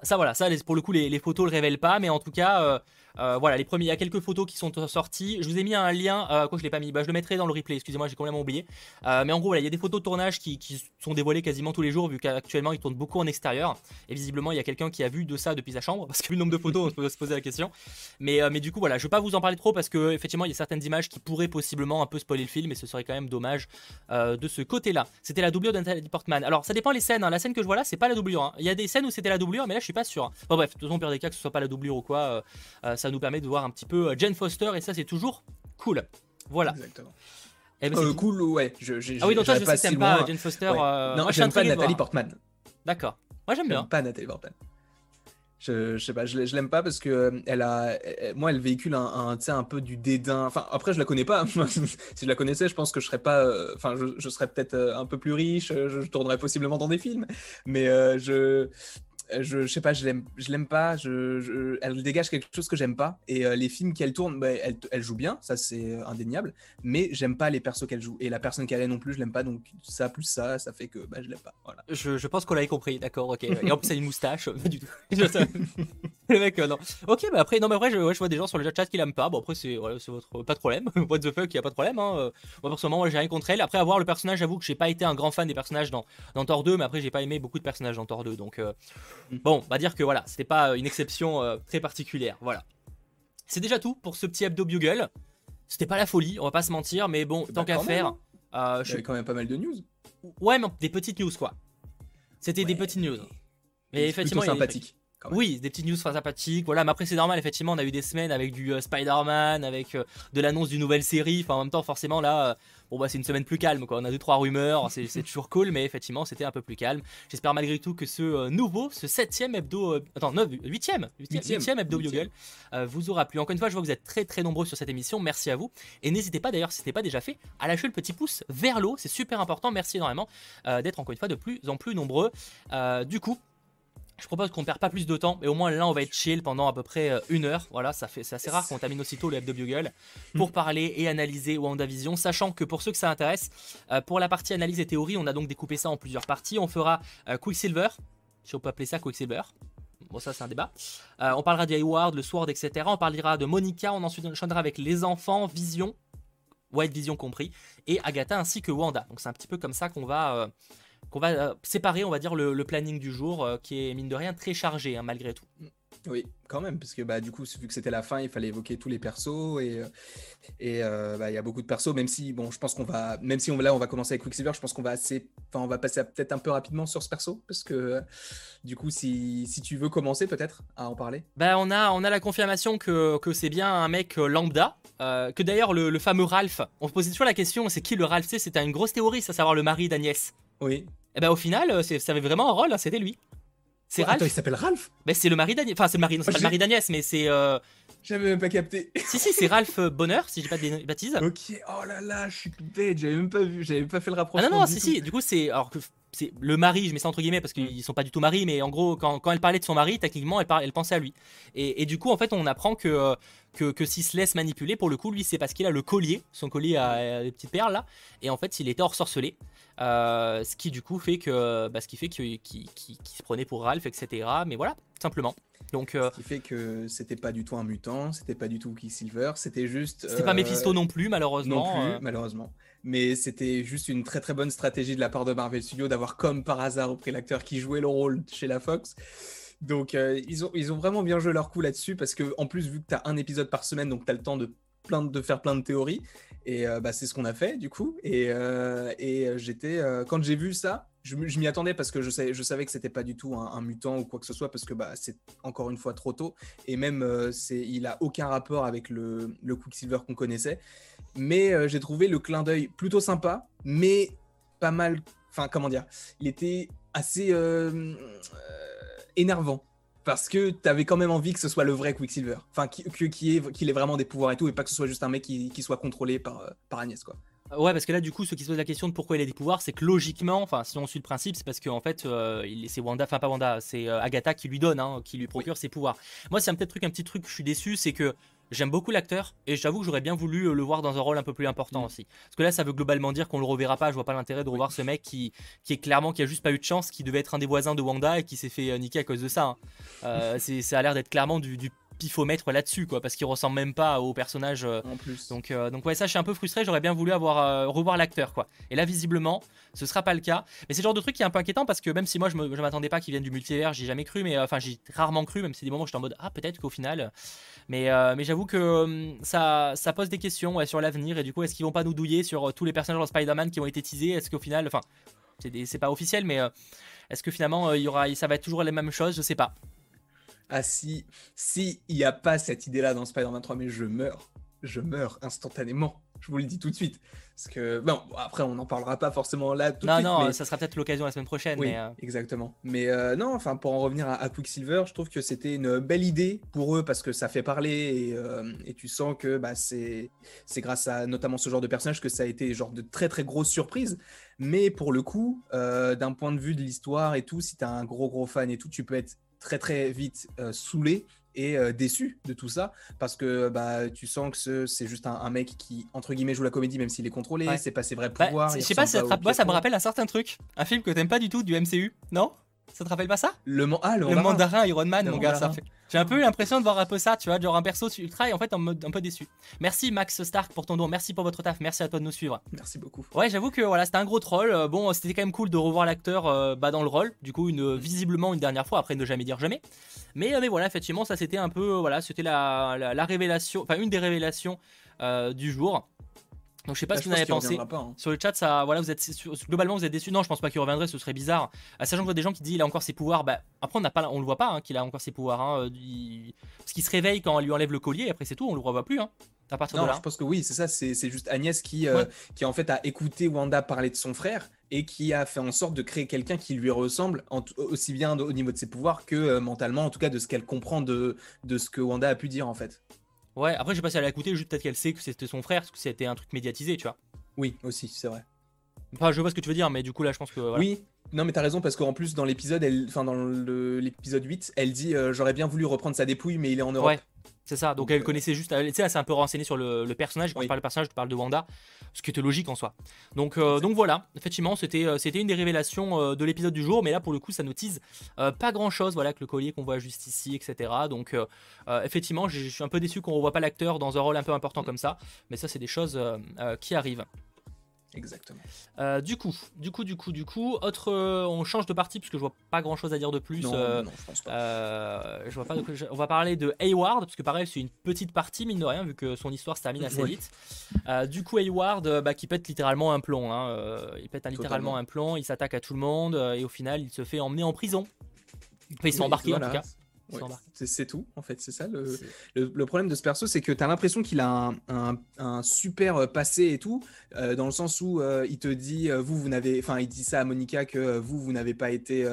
Ça, voilà, ça pour le coup les, photos le révèlent pas, mais en tout cas, euh, euh, voilà, les premiers, il y a quelques photos qui sont sorties. Je vous ai mis un lien, euh, quoi je l'ai pas mis, bah, je le mettrai dans le replay. Excusez-moi, j'ai complètement oublié. mais en gros, il y a des photos de tournage qui, sont dévoilées quasiment tous les jours, vu qu'actuellement ils tournent beaucoup en extérieur. Et visiblement, il y a quelqu'un qui a vu de ça depuis sa chambre, parce que le nombre de photos, on peut se poser la question. Mais, mais du coup, voilà, je vais pas vous en parler trop parce que effectivement, il y a certaines images qui pourraient possiblement un peu spoiler le film, et ce serait quand même dommage de ce côté-là. C'était la doublure d'Anthony Portman. Alors, ça dépend les scènes. Hein. La scène que je vois là, c'est pas la doublure. Hein. Il y a des scènes où c'était la doublure, mais là, je suis pas sûr. Bon, bref, de toute façon, des cas, que ce soit pas la doublure ou quoi, euh, euh, ça nous permet de voir un petit peu euh, Jane Foster et ça, c'est toujours cool. Voilà. Exactement. Eh ben, cool, ouais. Je, ah oui, donc toi, je sais pas Jane Foster. non, j'aime pas Nathalie Portman. D'accord. Moi, j'aime bien. pas Nathalie Portman. Je, je, sais pas, je, je l'aime pas parce que elle a, moi, elle véhicule un, un, un peu du dédain. Enfin, après, je la connais pas. si je la connaissais, je pense que je serais pas, enfin, je, je, serais peut-être un peu plus riche. Je, tournerais possiblement dans des films, mais je, je, je sais pas, je l'aime, je l'aime pas. Je, elle dégage quelque chose que j'aime pas. Et euh, les films qu'elle tourne, bah, elle, elle, joue bien, ça c'est indéniable. Mais j'aime pas les persos qu'elle joue. Et la personne qu'elle est non plus, je l'aime pas. Donc ça plus ça, ça fait que bah, je l'aime pas. Voilà. Je, je pense qu'on l'avait compris, d'accord, ok. Et en plus, elle a une moustache, pas du tout. le mec, euh, non. Ok, bah après, non, mais après, je, je vois des gens sur le chat qui l'aiment pas. Bon, après, c'est voilà, votre pas de problème. What the fuck, y a pas de problème. Hein. Moi, personnellement, moi, j'ai rien contre elle. Après avoir le personnage, j'avoue que j'ai pas été un grand fan des personnages dans, dans Thor 2, mais après, j'ai pas aimé beaucoup de personnages dans Thor 2. Donc, euh, mm. bon, on va dire que voilà, c'était pas une exception euh, très particulière. Voilà. C'est déjà tout pour ce petit hebdo bugle. C'était pas la folie, on va pas se mentir, mais bon, tant qu'à faire. Hein. Euh, je... quand même pas mal de news. Ouais, mais des petites news quoi. C'était des petites news. Mais effectivement, sympathique. Oui, des petites news sympathiques. Voilà, mais après c'est normal. Effectivement, on a eu des semaines avec du euh, Spider-Man, avec de l'annonce d'une nouvelle série. Enfin, en même temps, forcément là, Bon, bah, c'est une semaine plus calme, quoi. On a deux, trois rumeurs, c'est toujours cool, mais effectivement, c'était un peu plus calme. J'espère malgré tout que ce euh, nouveau, ce septième hebdo, euh, attends, 9, huitième, huitième hebdo euh, vous aura plu. Encore une fois, je vois que vous êtes très très nombreux sur cette émission. Merci à vous. Et n'hésitez pas, d'ailleurs, si ce n'est pas déjà fait, à lâcher le petit pouce vers l'eau. C'est super important. Merci énormément d'être encore une fois de plus en plus nombreux. du coup, je propose qu'on ne perd pas plus de temps, mais au moins là on va être chill pendant à peu près euh, une heure. Voilà, ça fait, c'est assez rare qu'on termine aussitôt le de Bugle pour hmm. parler et analyser WandaVision, sachant que pour ceux que ça intéresse, euh, pour la partie analyse et théorie, on a donc découpé ça en plusieurs parties. On fera euh, Quicksilver, si on peut appeler ça Quicksilver. Bon, ça, c'est un débat. on parlera de Hayward, le Sword, etc. On parlera de Monica. On ensuite enchaînera avec les enfants, Vision, White Vision compris, et Agatha ainsi que Wanda. Donc, c'est un petit peu comme ça qu'on va, qu'on va euh, séparer, on va dire, le, planning du jour, euh, qui est mine de rien très chargé, hein, malgré tout. Oui, quand même, parce que bah, du coup, vu que c'était la fin, il fallait évoquer tous les persos et et euh, bah, il y a beaucoup de persos, même si bon, je pense qu'on va, même si on là, on va commencer avec Quicksilver, je pense qu'on va assez, enfin, on va passer peut-être un peu rapidement sur ce perso, parce que du coup, si, si tu veux commencer peut-être à en parler. Bah, on a on a la confirmation que, que c'est bien un mec lambda, euh, que d'ailleurs le, le, fameux Ralph, on se posait toujours la question, c'est qui le Ralph C'était une grosse théorie, à savoir le mari d'Agnès. Oui. Et bah au final, ça avait vraiment un rôle, hein, c'était lui. C'est Ralph. Attends, il s'appelle Ralph bah, C'est le mari d'Agnès. Enfin, c'est le mari, c'est pas le mari d'Agnès, mais c'est. Euh... J'avais même pas capté. si, si, c'est Ralph Bonheur, si j'ai pas de bêtises. Ok, oh là là, je suis bête, j'avais même pas vu, j'avais pas fait le rapprochement. Ah non, non, si, si, du coup, c'est. Alors que c'est le mari, je mets ça entre guillemets parce qu'ils sont pas du tout maris, mais en gros, quand, quand elle parlait de son mari, techniquement, elle, elle pensait à lui. Et, et, du coup, en fait, on apprend que, que, que s'il se laisse manipuler, pour le coup, lui, c'est parce qu'il a le collier, son collier à des petites perles là, et en fait, il était hors sorcelé. Euh, ce qui du coup fait que, bah, ce qui fait qu'il se prenait pour Ralph, etc. Mais voilà, simplement. Donc, euh, ce qui fait que c'était pas du tout un mutant, c'était pas du tout Quicksilver, c'était juste. C'était pas Mephisto non plus, malheureusement. Non plus, malheureusement. Mais c'était juste une très très bonne stratégie de la part de Marvel Studios d'avoir comme par hasard repris l'acteur qui jouait le rôle chez la Fox. Donc ils, ont, ils ont vraiment bien joué leur coup là-dessus parce que en plus vu que tu as un épisode par semaine, donc tu as le temps de, plein de faire plein de théories. Et euh, bah, c'est ce qu'on a fait du coup. Et, euh, euh, j'étais, quand j'ai vu ça, je, m'y attendais parce que je savais, je savais que c'était pas du tout un, mutant ou quoi que ce soit parce que bah, c'est encore une fois trop tôt. Et même, c'est, il a aucun rapport avec le, le Quicksilver qu'on connaissait. Mais j'ai trouvé le clin d'œil plutôt sympa, mais pas mal. Enfin, comment dire Il était assez énervant parce que tu avais quand même envie que ce soit le vrai Quicksilver. Enfin, qu'il ait, vraiment des pouvoirs et tout, et pas que ce soit juste un mec qui, soit contrôlé par, euh, par Agnès, quoi. Ouais, parce que là, du coup, ceux qui se posent la question de pourquoi il a des pouvoirs, c'est que logiquement, enfin, si on suit le principe, c'est parce qu'en en fait, euh, c'est Wanda, enfin pas Wanda, c'est euh, Agatha qui lui donne, hein, qui lui procure ses pouvoirs. Moi, c'est un petit truc, un petit truc, je suis déçu, c'est que J'aime beaucoup l'acteur et j'avoue que j'aurais bien voulu euh, le voir dans un rôle un peu plus important mm. aussi. Parce que là, ça veut globalement dire qu'on le reverra pas. Je vois pas l'intérêt de revoir ce mec qui, qui est clairement qui a juste pas eu de chance, qui devait être un des voisins de Wanda et qui s'est fait euh, niquer à cause de ça. Hein. Euh, ça a l'air d'être clairement du, du pifomètre là-dessus, quoi, parce qu'il ressemble même pas au personnage. en plus. Donc, donc ouais, ça, je suis un peu frustré. J'aurais bien voulu avoir revoir l'acteur, quoi. Et là, visiblement, ce sera pas le cas. Mais c'est le genre de truc qui est un peu inquiétant parce que même si moi, je, me, je m'attendais pas qu'il vienne du multivers, j'ai jamais cru, mais enfin, j'ai rarement cru, même si des moments, j'étais en mode ah peut-être qu'au final. Mais, mais j'avoue que ça, ça pose des questions sur l'avenir et du coup, est-ce qu'ils vont pas nous douiller sur euh, tous les personnages de Spider-Man qui ont été teasés? Est-ce qu'au final, enfin, c'est pas officiel, mais euh, est-ce que finalement, euh, il y aura, ça va être toujours les mêmes choses? Je sais pas. Ah si, si il n'y a pas cette idée-là dans Spider-Man 3, mais je meurs, je meurs instantanément. Je vous le dis tout de suite. Parce que, bon, après, on n'en parlera pas forcément là tout non, de suite. Non, non, ça sera peut-être l'occasion la semaine prochaine. Oui, mais exactement. Mais non, enfin, pour en revenir à, Quicksilver, je trouve que c'était une belle idée pour eux parce que ça fait parler et, et tu sens que bah, c'est grâce à notamment ce genre de personnage que ça a été genre de très très grosses surprises. Mais pour le coup, d'un point de vue de l'histoire et tout, si tu as un gros gros fan et tout, tu peux être très très vite saoulé et euh, déçu de tout ça parce que bah tu sens que c'est juste un, mec qui entre guillemets joue la comédie même s'il est contrôlé, c'est pas ses vrais bah, pouvoirs. je sais pas, ça, moi ça me rappelle un certain truc, un film que t'aimes pas du tout du MCU, non? Ça te rappelle pas ça Le, ah, le, mandarin. Iron Man, mon gars, ça fait. J'ai un peu eu l'impression de voir un peu ça, tu vois, genre un perso ultra et en fait en mode un peu déçu. Merci Max Stark pour ton don, merci pour votre taf, merci à toi de nous suivre. Merci beaucoup. Ouais, j'avoue que voilà, c'était un gros troll. Euh, bon, c'était quand même cool de revoir l'acteur euh, bah, dans le rôle, du coup, une, visiblement une dernière fois, après ne jamais dire jamais. Mais, euh, mais voilà, effectivement, ça c'était un peu, voilà, c'était la, la, révélation, enfin une des révélations du jour. Donc je sais pas ce que vous en avez pensé. Hein. Sur le chat, ça, voilà, vous êtes globalement vous êtes déçus. Non, je pense pas qu'il reviendrait, ce serait bizarre. À sachant que des gens qui disent il a encore ses pouvoirs. Bah, après on n'a pas, on le voit pas hein, qu'il a encore ses pouvoirs. Hein, euh, Parce qu'il se réveille quand on lui enlève le collier. Après c'est tout, on le revoit plus. Hein, à partir non, de là. je pense que oui, c'est ça. C'est juste Agnès qui, euh, qui en fait a écouté Wanda parler de son frère et qui a fait en sorte de créer quelqu'un qui lui ressemble aussi bien au niveau de ses pouvoirs que euh, mentalement, en tout cas de ce qu'elle comprend de, de ce que Wanda a pu dire en fait. Ouais, après je sais pas si elle a écouté, juste peut-être qu'elle sait que c'était son frère, parce que c'était un truc médiatisé, tu vois. Oui, aussi, c'est vrai. Enfin, je vois ce que tu veux dire, mais du coup, là, je pense que. Oui, non, mais t'as raison, parce qu'en plus, dans l'épisode, elle... enfin, dans l'épisode 8, elle dit euh, J'aurais bien voulu reprendre sa dépouille, mais il est en Europe. Ouais, c'est ça. Donc, elle euh, connaissait juste. Sais, elle s'est un peu renseignée sur le, personnage. Quand je parle de personnage, je parle de Wanda, ce qui était logique en soi. Donc, euh, donc voilà, effectivement, c'était c'était une des révélations de l'épisode du jour, mais là, pour le coup, ça nous tease pas grand chose. Voilà, que le collier qu'on voit juste ici, etc. Donc, effectivement, je suis un peu déçu qu'on revoit pas l'acteur dans un rôle un peu important comme ça, mais ça, c'est des choses qui arrivent. Exactement. Euh, du coup, du coup, du coup, du coup, autre, euh, on change de partie parce que je vois pas grand chose à dire de plus. Non, euh, non, je pense pas. je vois pas. de- on va parler de Hayward parce que pareil, c'est une petite partie mine de rien vu que son histoire se termine assez Oui. vite. Du coup, Hayward, bah, qui pète littéralement un plomb. hein, il pète un- littéralement un plomb. Il s'attaque à tout le monde et au final, il se fait emmener en prison. Enfin, ils sont embarqués voilà. en tout cas. Ouais, c'est tout, en fait, c'est ça le, Le, le problème de ce perso, c'est que tu as l'impression qu'il a un, un- un super euh, passé et tout, euh, dans le sens où euh, il te dit, euh, vous, vous n'avez, enfin, il dit ça à Monica que vous, vous n'avez pas été,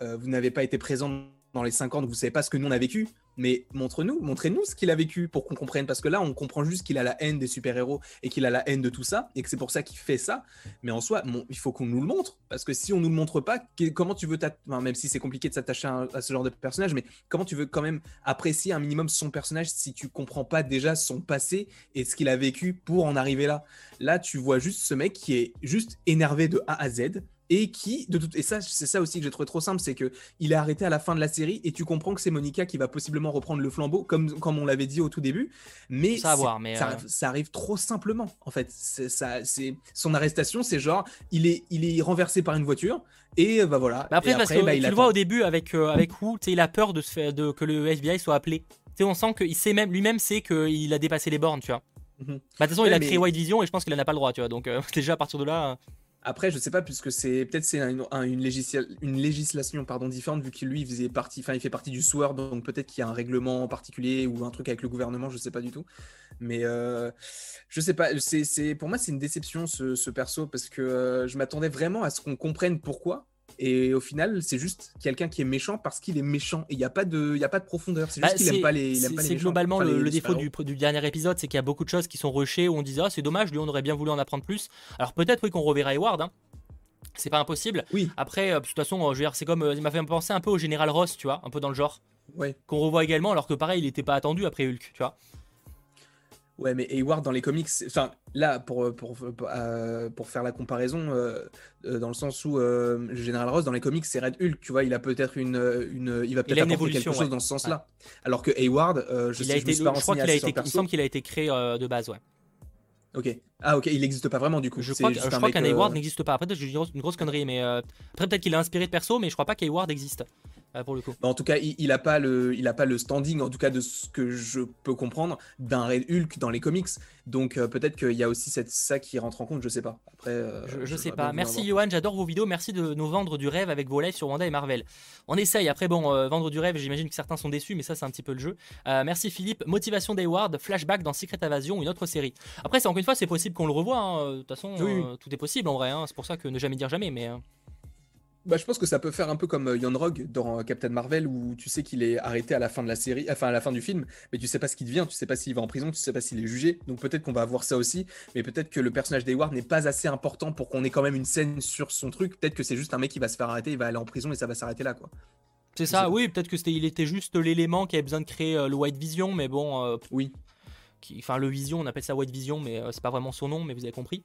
vous n'avez pas été présent dans les 5 ans, donc vous savez pas ce que nous on a vécu. Mais montre-nous, montrez-nous ce qu'il a vécu pour qu'on comprenne, parce que là, on comprend juste qu'il a la haine des super-héros et qu'il a la haine de tout ça, et que c'est pour ça qu'il fait ça. Mais en soi, il faut qu'on nous le montre, parce que si on nous le montre pas, comment tu veux t'att- enfin, même si c'est compliqué de s'attacher à, à ce genre de personnage, mais comment tu veux quand même apprécier un minimum son personnage si tu comprends pas déjà son passé et ce qu'il a vécu pour en arriver là? Là, tu vois juste ce mec qui est juste énervé de A à Z et qui de tout et ça c'est ça aussi que j'ai trouvé trop simple, c'est que il est arrêté à la fin de la série et tu comprends que c'est Monica qui va possiblement reprendre le flambeau comme comme on l'avait dit au tout début, mais Ça voir, mais, ça, euh, arrive, ça arrive trop simplement en fait. Ça c'est son arrestation, c'est genre il est il est renversé par une voiture et euh, bah voilà. Mais après, Et parce que bah, tu le vois au début avec, euh, avec Wu, tu sais, il a peur de, se faire, de que le FBI soit appelé. Tu sais, on sent qu'il sait même, lui-même sait qu'il a dépassé les bornes, tu vois. Mhm. Bah, de toute façon, il a mais- créé White Vision et je pense qu'il en a pas le droit, tu vois. Donc, euh, déjà à partir de là. Après, je sais pas, puisque c'est peut-être c'est un- un- une, législa- une législation pardon, différente, vu qu'il lui faisait partie, enfin il fait partie du SWORD, donc peut-être qu'il y a un règlement particulier ou un truc avec le gouvernement, je sais pas du tout. Mais euh, je sais pas, c'est, pour moi c'est une déception ce, ce perso, parce que euh, je m'attendais vraiment à ce qu'on comprenne pourquoi. Et au final, c'est juste quelqu'un qui est méchant parce qu'il est méchant. Et il n'y a, pas de- il y a pas de profondeur. C'est juste Bah, qu'il aime pas les, il aime c'est- pas les c'est méchants. globalement Enfin, le, les- le les défaut du, du dernier épisode, c'est qu'il y a beaucoup de choses qui sont rushées où on disait ah c'est dommage, lui on aurait bien voulu en apprendre plus. Alors peut-être oui qu'on reverra Hayward, hein. c'est pas impossible. Oui, Après, euh, de toute façon, euh, je veux dire, c'est comme euh, il m'a fait penser un peu au Général Ross, tu vois, un peu dans le genre, ouais. qu'on revoit également, alors que pareil, il était pas attendu après Hulk, tu vois. Ouais, mais Hayward dans les comics, enfin là pour pour pour, euh, pour faire la comparaison, euh, euh, dans le sens où euh, Général Ross dans les comics c'est Red Hulk, tu vois, il a peut-être une une, il va peut-être a apporter quelque chose dans ce sens-là. Alors que Hayward, je il sais, a je me été, suis pas je crois qu'il a été, il semble qu'il a été créé de base, ouais. Ok. Ah ok, il n'existe pas vraiment du coup. Je crois, je qu'un Hayward n'existe pas. Après, je dis une grosse connerie, mais après, peut-être qu'il est inspiré de perso, mais je crois pas qu'Hayward existe euh, pour le coup. En tout cas, il, il a pas le, il a pas le standing, en tout cas de ce que je peux comprendre, d'un Red Hulk dans les comics. Donc euh, peut-être qu'il y a aussi cette, ça qui rentre en compte, je sais pas. Après, euh, Je, je sais pas. Merci. Johan, j'adore vos vidéos. Merci de nous vendre du rêve avec vos lives sur Wanda et Marvel. On essaye. Après, bon, euh, vendre du rêve, j'imagine que certains sont déçus, mais ça, c'est un petit peu le jeu. Merci Philippe. Motivation d'Hayward, flashback dans Secret Invasion une autre série. Après, c'est encore une fois, c'est possible qu'on le revoie. hein. De toute façon, Oui, tout est possible en vrai. hein. C'est pour ça que ne jamais dire jamais. Mais Bah, je pense que ça peut faire un peu comme euh, Yon Rogue dans euh, Captain Marvel où tu sais qu'il est arrêté à la fin de la série, enfin à la fin du film, mais tu sais pas ce qu'il devient, tu sais pas s'il va en prison, tu sais pas s'il est jugé. Donc peut-être qu'on va avoir ça aussi, mais peut-être que le personnage d'Hayward n'est pas assez important pour qu'on ait quand même une scène sur son truc. Peut-être que c'est juste un mec qui va se faire arrêter, il va aller en prison et ça va s'arrêter là quoi. c'est ça. Oui, peut-être que c'était, il était juste l'élément qui avait besoin de créer euh, le White Vision, mais bon. euh, Oui. qui- enfin le Vision, on appelle ça White Vision, mais euh, c'est pas vraiment son nom, mais vous avez compris.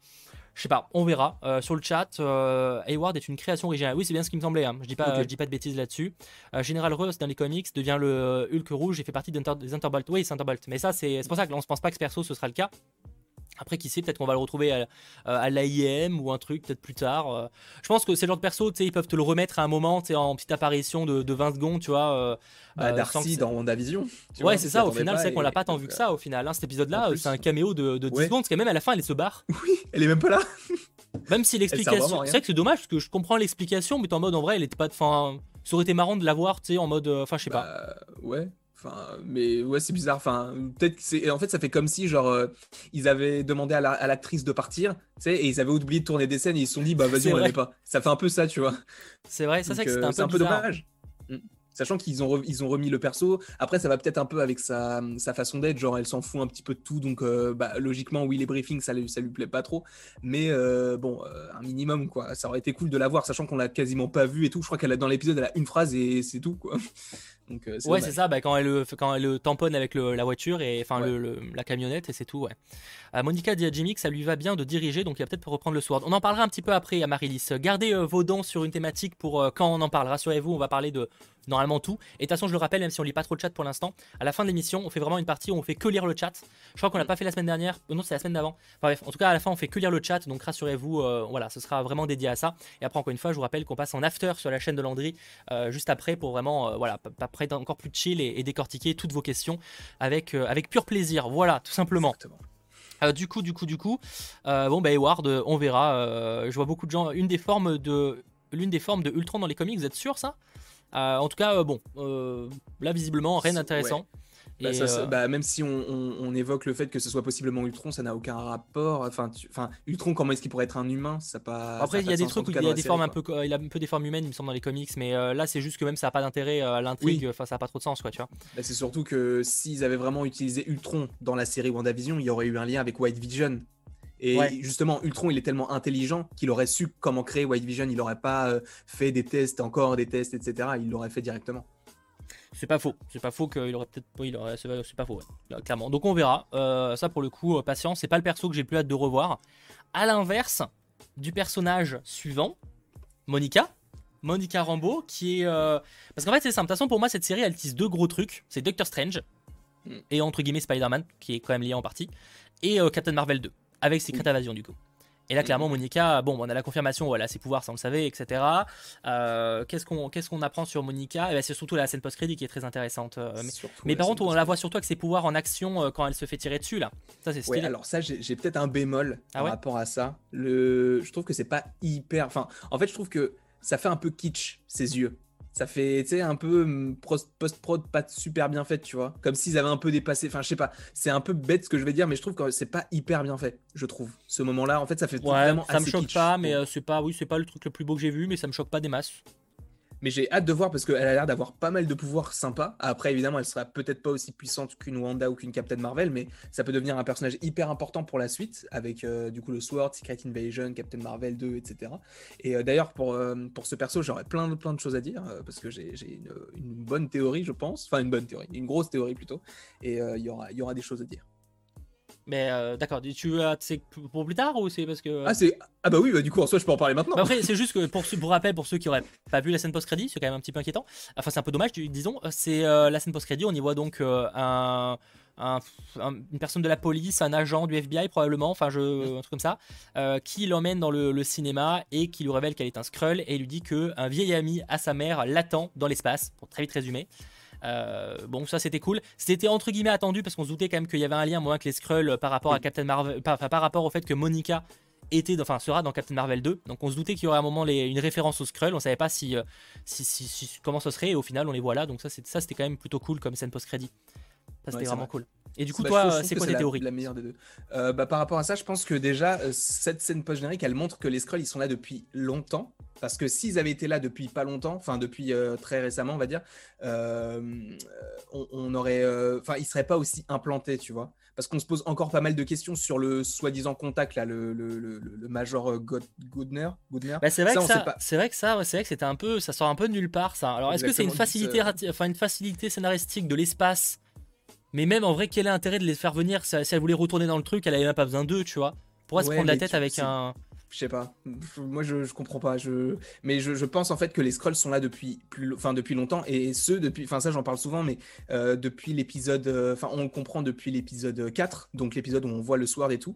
Je sais pas, on verra. Euh, sur le chat, euh, Hayward est une création originale. Oui, c'est bien ce qui me semblait. hein. Je dis pas, je dis pas de bêtises là-dessus. Euh, General Ross dans les comics devient le Hulk rouge et fait partie des Thunderbolts. Oui, c'est Thunderbolt. Mais ça, c'est c'est pour ça que là, on se pense pas que ce perso ce sera le cas. Après, qui sait, peut-être qu'on va le retrouver à, à l'AIM ou un truc, peut-être plus tard. Euh, Je pense que c'est le genre de perso, tu sais, ils peuvent te le remettre à un moment, tu sais, en petite apparition de, de 20 secondes, tu vois. euh, Bah, euh, Darcy dans WandaVision. tu Ouais, c'est ça, au final, c'est qu'on l'a et- pas tant vu que euh, ça au final. hein. Cet épisode-là, euh, c'est un caméo de, de 10 ouais. secondes, parce que même à la fin, elle se barre. Oui, elle est même pas là. Même si l'explication. C'est vrai que c'est dommage, parce que je comprends l'explication, mais en mode, en vrai, elle était pas de fin. Ça aurait été marrant de la voir, tu sais, en mode. euh, Enfin, je sais pas. Bah, ouais. Enfin, mais ouais, c'est bizarre. Enfin, peut-être c'est. En fait, ça fait comme si, genre, euh, ils avaient demandé à la- à l'actrice de partir, tu sais, et ils avaient oublié de tourner des scènes et ils se sont dit, bah vas-y, on la met pas. Ça fait un peu ça, tu vois. C'est vrai, ça, c'est Donc, que euh, un c'est peu, dommage. Mm. Sachant qu'ils ont, re- ils ont remis le perso. Après, ça va peut-être un peu avec sa, sa façon d'être. Genre, elle s'en fout un petit peu de tout. Donc, euh, bah, logiquement, oui, les briefings, ça, lui- ça lui plaît pas trop. Mais euh, bon, euh, un minimum, quoi. Ça aurait été cool de la voir, sachant qu'on l'a quasiment pas vue et tout. Je crois qu'elle a dans l'épisode, elle a une phrase et c'est tout, quoi. Donc, euh, ouais, c'est ça, bah, quand, elle, quand elle tamponne avec la voiture et enfin le, la camionnette et c'est tout. Ouais. Euh, Monica dit à Jimmy que ça lui va bien de diriger, donc il va peut-être reprendre le sword. On en parlera un petit peu après à Marilis. Gardez vos dents sur une thématique pour quand on en parle. Rassurez-vous, on va parler de normalement tout. Et de toute façon, je le rappelle, même si on lit pas trop le chat pour l'instant, à la fin de l'émission, on fait vraiment une partie où on fait que lire le chat. Je crois qu'on l'a mm. pas fait la semaine dernière. Non, c'est la semaine d'avant. Enfin, bref, en tout cas, à la fin, on fait que lire le chat. Donc rassurez-vous, voilà, ce sera vraiment dédié à ça. Et après, encore une fois, je vous rappelle qu'on passe en after sur la chaîne de Landry juste après pour vraiment, voilà, après encore plus chill et, décortiquer toutes vos questions avec, euh, avec pur plaisir. Voilà, tout simplement. Euh, du coup, du coup, du coup, euh, bon, bah, Eward, on verra. je vois beaucoup de gens. Une des formes de, l'une des formes de Ultron dans les comics, vous êtes sûr ça? En tout cas, bon, là visiblement rien d'intéressant. Bah, euh, bah, même si on, évoque le fait que ce soit possiblement Ultron, ça n'a aucun rapport. Enfin, enfin, Ultron, comment est-ce qu'il pourrait être un humain? Ça pas. Après, il y a des trucs où il y a des formes un peu, il a un peu des formes humaines, il me semble dans les comics, mais euh, là, c'est juste que même ça n'a pas d'intérêt à l'intrigue. Enfin, ça n'a pas trop de sens, quoi, tu vois. Bah, c'est surtout que s'ils avaient vraiment utilisé Ultron dans la série WandaVision, il y aurait eu un lien avec White Vision. Et justement, Ultron, il est tellement intelligent qu'il aurait su comment créer White Vision. Il n'aurait pas euh, fait des tests, encore des tests, etc. Il l'aurait fait directement. C'est pas faux. C'est pas faux qu'il aurait peut-être. Oui, c'est pas faux, clairement. Donc on verra. Euh, ça, pour le coup, euh, patience. C'est pas le perso que j'ai plus hâte de revoir. À l'inverse du personnage suivant, Monica. Monica Rambeau, qui est. Euh, parce qu'en fait, c'est simple. De toute façon, pour moi, cette série, elle tisse deux gros trucs. C'est Doctor Strange mm. et entre guillemets Spider-Man, qui est quand même lié en partie, et Captain Marvel 2, avec Secret. Invasion du coup. Et là, clairement, Monica, bon, on a la confirmation, voilà, ses pouvoirs, ça on le savait, etc. Euh, qu'est-ce qu'on qu'est-ce qu'on apprend sur Monica? Eh ben, C'est surtout la scène post-crédit qui est très intéressante. Euh, mais, par contre, on la voit surtout avec ses pouvoirs en action euh, quand elle se fait tirer dessus, là. Ça, c'est stylé. Ouais, alors ça, j'ai peut-être un bémol ah par rapport à ça. Le... Je trouve que c'est pas hyper. Enfin, en fait, je trouve que ça fait un peu kitsch, ses yeux ça fait tu sais un peu hum, post-prod pas super bien fait tu vois. Comme s'ils avaient un peu dépassé enfin je sais pas. C'est un peu bête ce que je vais dire mais je trouve que c'est pas hyper bien fait je trouve ce moment là en fait ça fait vraiment ça me choque pas mais euh, c'est pas oui c'est pas le truc le plus beau que j'ai vu mais ça me choque pas des masses mais j'ai hâte de voir parce qu'elle a l'air d'avoir pas mal de pouvoirs sympas. Après, évidemment, elle sera peut-être pas aussi puissante qu'une Wanda ou qu'une Captain Marvel, mais ça peut devenir un personnage hyper important pour la suite avec euh, du coup le Sword, Secret Invasion, Captain Marvel 2, etc. Et euh, d'ailleurs, pour, euh, pour ce perso, j'aurais plein, plein de choses à dire parce que j'ai une, une, bonne théorie, je pense. Enfin, une bonne théorie, une grosse théorie plutôt. Et il y, aura, y aura des choses à dire. Mais euh, d'accord, tu veux c'est pour plus tard ou c'est parce que. Ah, c'est... ah bah oui, bah, du coup en soi je peux en parler maintenant. Bah, après, c'est juste que pour, pour rappel, pour ceux qui auraient pas vu la scène post-crédit, c'est quand même un petit peu inquiétant. Enfin, c'est un peu dommage, disons. C'est euh, la scène post-crédit, on y voit donc euh, un, une personne de la police, un agent du FBI probablement, enfin je, un truc comme ça, qui l'emmène dans le, le, cinéma et qui lui révèle qu'elle est un Skrull et lui dit que un vieil ami à sa mère l'attend dans l'espace, pour très vite résumer. Euh, bon, ça c'était cool. C'était entre guillemets attendu parce qu'on se doutait quand même qu'il y avait un lien moins que les Skrulls par rapport à Captain Marvel, par, par rapport au fait que Monica était, enfin sera dans Captain Marvel 2. Donc on se doutait qu'il y aurait un moment les, une référence aux Skrulls. On savait pas si, euh, si, comment ce serait et au final on les voit là. Donc ça c'était quand même plutôt cool comme scène post crédit. Ça c'était vraiment cool. Et du coup, bah, toi, c'est quoi tes théories la, meilleure des deux. Euh, bah, par rapport à ça, je pense que déjà, cette scène post-générique, elle montre que les Skrulls, ils sont là depuis longtemps. Parce que s'ils avaient été là depuis pas longtemps, enfin depuis euh, très récemment, on va dire, euh, on, aurait, euh, enfin, ils seraient pas aussi implantés, tu vois. Parce qu'on se pose encore pas mal de questions sur le soi-disant contact là, le, le, le, major Goodner. Bah, c'est vrai, que ça, c'est vrai que ça, c'est vrai que c'était un peu, ça sort un peu de nulle part, ça. Alors, est-ce que c'est une facilité, enfin une facilité scénaristique de l'espace Mais même en vrai, quel est l'intérêt de les faire venir? Si elle voulait retourner dans le truc, elle avait même pas besoin d'eux, tu vois. Pourquoi se prendre la tête avec un je sais pas. Moi, je, je comprends pas. Je... Mais je, je, pense en fait que les scrolls sont là depuis, plus... enfin, depuis longtemps. Et ceux depuis. Enfin, ça, j'en parle souvent, mais euh, depuis l'épisode. Euh, enfin, on le comprend depuis l'épisode 4, donc l'épisode où on voit le Sword et tout,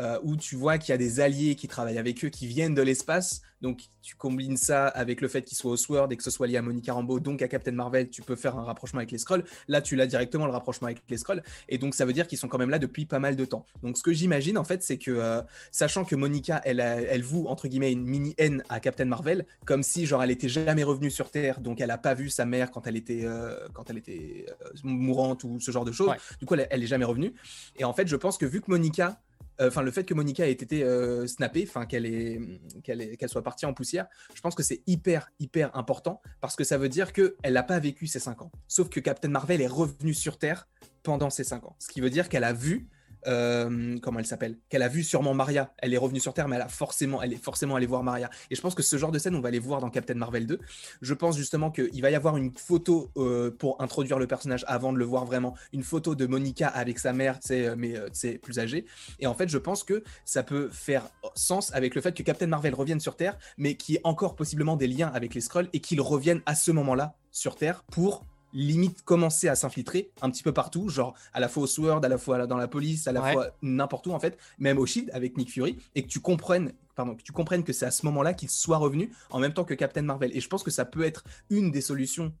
euh, où tu vois qu'il y a des alliés qui travaillent avec eux, qui viennent de l'espace. Donc, tu combines ça avec le fait qu'ils soient au Sword et que ce soit lié à Monica Rambeau, donc à Captain Marvel, tu peux faire un rapprochement avec les scrolls. Là, tu l'as directement le rapprochement avec les scrolls. Et donc, ça veut dire qu'ils sont quand même là depuis pas mal de temps. Donc, ce que j'imagine, en fait, c'est que, sachant que Monica, elle, elle voue entre guillemets une mini haine à Captain Marvel, comme si genre elle était jamais revenue sur Terre, donc elle a pas vu sa mère quand elle était euh, quand elle était euh, mourante ou ce genre de choses. Du coup, elle, est jamais revenue. Et en fait, je pense que vu que Monica euh, enfin le fait que Monica ait été snappée, enfin qu'elle est qu'elle soit partie en poussière, je pense que c'est hyper hyper important parce que ça veut dire que elle n'a pas vécu ces cinq ans. Sauf que Captain Marvel est revenue sur Terre pendant ces cinq ans, ce qui veut dire qu'elle a vu euh, comment elle s'appelle? Qu'elle a vu sûrement Maria. Elle est revenue sur Terre, mais elle a forcément, elle est forcément allée voir Maria. Et je pense que ce genre de scène, on va aller voir dans Captain Marvel 2. Je pense justement qu'il va y avoir une photo euh, pour introduire le personnage avant de le voir vraiment, une photo de Monica avec sa mère, c'est mais c'est plus âgé. Et en fait, je pense que ça peut faire sens avec le fait que Captain Marvel revienne sur Terre, mais qui ait encore possiblement des liens avec les Skrulls et qu'il revienne à ce moment-là sur Terre pour limite commencer à s'infiltrer un petit peu partout, genre à la fois au Sword, à la fois dans la police, à la fois n'importe où en fait, même au Shield avec Nick Fury, et que tu comprennes, pardon, que tu comprennes que c'est à ce moment-là qu'il soit revenu en même temps que Captain Marvel. Et je pense que ça peut être une des solutions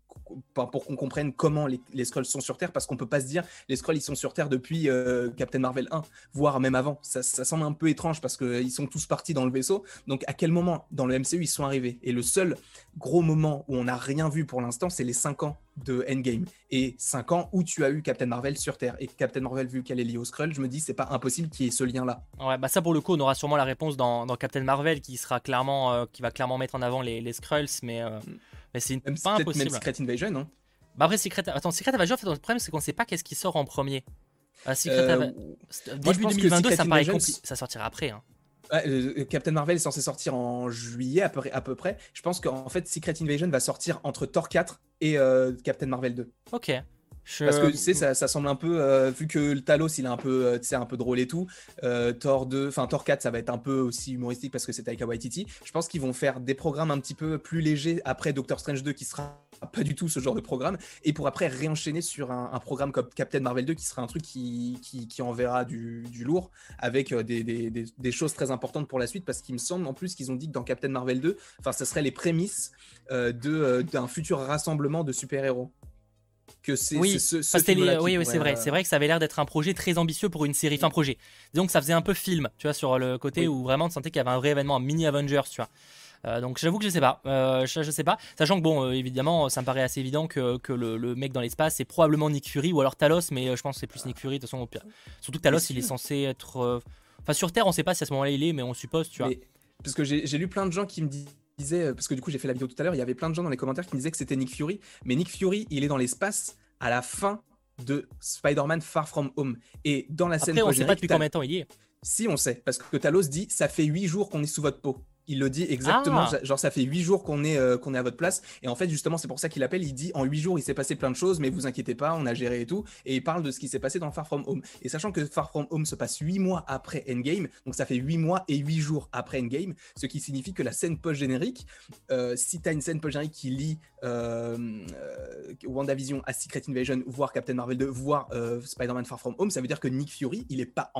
pour qu'on comprenne comment les, les, Skrulls sont sur Terre, parce qu'on peut pas se dire les Skrulls ils sont sur Terre depuis euh, Captain Marvel 1, voire même avant. Ça, semble un peu étrange parce qu'ils sont tous partis dans le vaisseau. Donc à quel moment dans le MCU ils sont arrivés? Et le seul gros moment où on n'a rien vu pour l'instant, c'est les 5 ans de Endgame. Et 5 ans où tu as eu Captain Marvel sur Terre. Et Captain Marvel, vu qu'elle est liée au Skrull, je me dis c'est pas impossible qu'il y ait ce lien-là. Ouais, bah ça pour le coup, on aura sûrement la réponse dans, dans Captain Marvel qui sera clairement, euh, qui va clairement mettre en avant les, les Skrulls, mais, euh, mm. mais c'est pas impossible. Même Secret Invasion, non? Bah après, Secret... Attends, Secret Invasion, en fait, le problème, c'est qu'on sait pas qu'est-ce qui sort en premier. Euh, Secret euh, Début 2022, ça paraît compliqué. Ça sortira après. Hein. Euh, Captain Marvel est censé sortir en juillet à peu, à peu près. Je pense qu'en fait, Secret Invasion va sortir entre Thor 4 et Captain Marvel 2. Ok. Parce que tu sais, ça, semble un peu, euh, vu que le Talos il est un peu, euh, un peu drôle et tout. Euh, Thor 2, enfin Thor 4, ça va être un peu aussi humoristique parce que c'est Taika Waititi. Je pense qu'ils vont faire des programmes un petit peu plus légers après Doctor Strange 2 qui sera pas du tout ce genre de programme et pour après réenchaîner sur un, programme comme Captain Marvel 2 qui sera un truc qui, qui, enverra du, lourd avec des, des, des, choses très importantes pour la suite parce qu'il me semble en plus qu'ils ont dit que dans Captain Marvel 2, enfin, ça serait les prémices d'un futur rassemblement de super-héros que c'est oui, ce, oui, oui c'est vrai. C'est vrai que ça avait l'air d'être un projet très ambitieux pour une série, fin projet. Donc ça faisait un peu film, tu vois, sur le côté où vraiment tu sentais qu'il y avait un vrai événement, un mini Avengers, tu vois. Euh, donc j'avoue que je sais pas, euh, je, sais pas, sachant que bon, euh, évidemment, ça me paraît assez évident que, que le, mec dans l'espace c'est probablement Nick Fury ou alors Talos, mais je pense que c'est plus Nick Fury de toute façon. Surtout que Talos, il est censé être, enfin sur Terre, on sait pas si à ce moment-là il est, mais on suppose, tu vois. Parce que j'ai lu plein de gens qui me disent disait, parce que du coup j'ai fait la vidéo tout à l'heure, il y avait plein de gens dans les commentaires qui me disaient que c'était Nick Fury, mais Nick Fury, il est dans l'espace à la fin de Spider-Man Far From Home. Et dans la scène Après, on sait pas depuis combien de temps il y est. Si, on sait, parce que Talos dit, ça fait 8 jours qu'on est sous votre peau. Il le dit exactement, ah. genre ça fait huit jours qu'on est, euh, qu'on est à votre place. Et en fait, justement, c'est pour ça qu'il appelle. Il dit en huit jours, il s'est passé plein de choses, mais vous inquiétez pas, on a géré et tout. Et il parle de ce qui s'est passé dans Far From Home. Et sachant que Far From Home se passe huit mois après Endgame, donc ça fait huit mois et huit jours après Endgame, ce qui signifie que la scène post-générique, euh, si tu as une scène post-générique qui lie euh, WandaVision à Secret Invasion, voire Captain Marvel 2, voire Spider-Man Far From Home, ça veut dire que Nick Fury, il est pas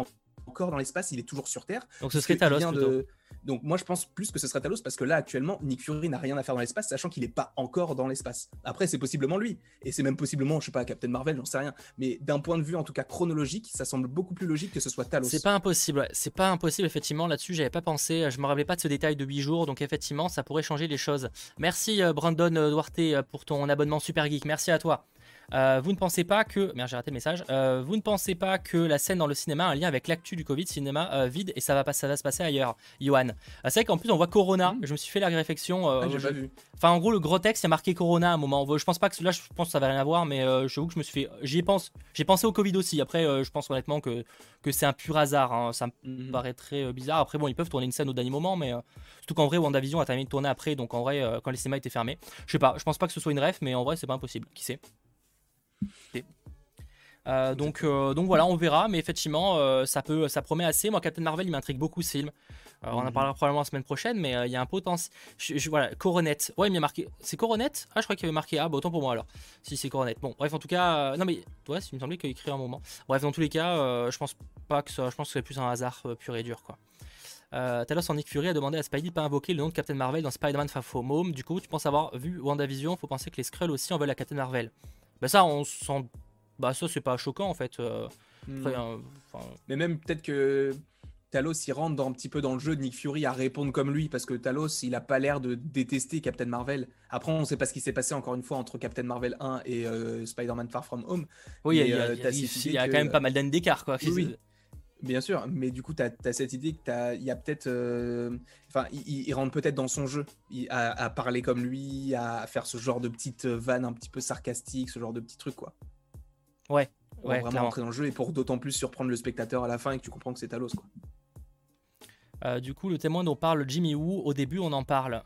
encore dans l'espace, il est toujours sur Terre. Donc ce serait Talos de... Donc moi je pense plus que ce serait Talos parce que là actuellement Nick Fury n'a rien à faire dans l'espace sachant qu'il n'est pas encore dans l'espace. Après c'est possiblement lui et c'est même possiblement je sais pas Captain Marvel j'en sais rien mais d'un point de vue en tout cas chronologique ça semble beaucoup plus logique que ce soit Talos. C'est pas impossible c'est pas impossible effectivement là-dessus j'avais pas pensé je me rappelais pas de ce détail de 8 jours donc effectivement ça pourrait changer les choses. Merci euh, Brandon Duarte euh, pour ton abonnement super geek merci à toi. Euh, vous ne pensez pas que. Merde, j'ai raté le message. Euh, vous ne pensez pas que la scène dans le cinéma a un lien avec l'actu du Covid, cinéma euh, vide, et ça va, pas, ça va se passer ailleurs Johan? c'est vrai qu'en plus, on voit Corona. Mhm. Je me suis fait la réflexion. Ah, j'ai pas vu. Enfin, en gros, le gros texte, il y a marqué Corona à un moment. Je pense pas que là, je pense que ça va rien à voir, mais je vous que je me suis fait. J'y pense. J'ai pensé au Covid aussi. Après, je pense honnêtement que, que c'est un pur hasard. Hein. Ça me mhm. paraît très bizarre. Après, bon, ils peuvent tourner une scène au dernier moment, mais surtout qu'en vrai, WandaVision a terminé de tourner après, donc en vrai, quand les cinémas étaient fermés. Je sais pas, je pense pas que ce soit une ref, mais en vrai, c'est pas impossible. Qui sait? Euh, donc, euh, donc voilà, on verra, mais effectivement, euh, ça, peut, ça promet assez. Moi, Captain Marvel, il m'intrigue beaucoup ce film. on en mhm. parlera probablement la semaine prochaine, mais il y a un potentiel. voilà, Coronet. Ouais, il m'a marqué. C'est Coronet? Ah, je crois qu'il avait marqué. Ah, bah autant pour moi alors. Si c'est Coronet. Bon, bref, en tout cas. non, mais ouais, il me semblait qu'il écrit un moment. Bref, dans tous les cas, je pense pas que ça. Je pense que c'est plus un hasard pur et dur, quoi. Talos en Nick Fury a demandé à Spidey de pas invoquer le nom de Captain Marvel dans Spider-Man Far From Home. Du coup, tu penses avoir vu WandaVision? Faut penser que les Skrulls aussi en veulent à Captain Marvel. Bah, ça, on sent bah ça c'est pas choquant en fait. Euh, hmm. euh, mais même peut-être que Talos il rentre dans, un petit peu dans le jeu de Nick Fury à répondre comme lui parce que Talos il a pas l'air de détester Captain Marvel. Après on sait pas ce qui s'est passé encore une fois entre Captain Marvel 1 et euh, Spider-Man Far From Home. Oui, il y a, quand même pas mal d'années d'écart quoi. Oui, Bien sûr, mais du coup, tu as, cette idée qu'il y a peut-être. Enfin, il, rentre peut-être dans son jeu, à, à, parler comme lui, à faire ce genre de petites vannes un petit peu sarcastiques, ce genre de petits trucs, quoi. Ouais, pour vraiment entrer dans le jeu et pour d'autant plus surprendre le spectateur à la fin et que tu comprends que c'est Talos. Quoi. Euh, du coup, le témoin dont parle Jimmy Woo, au début, on en parle.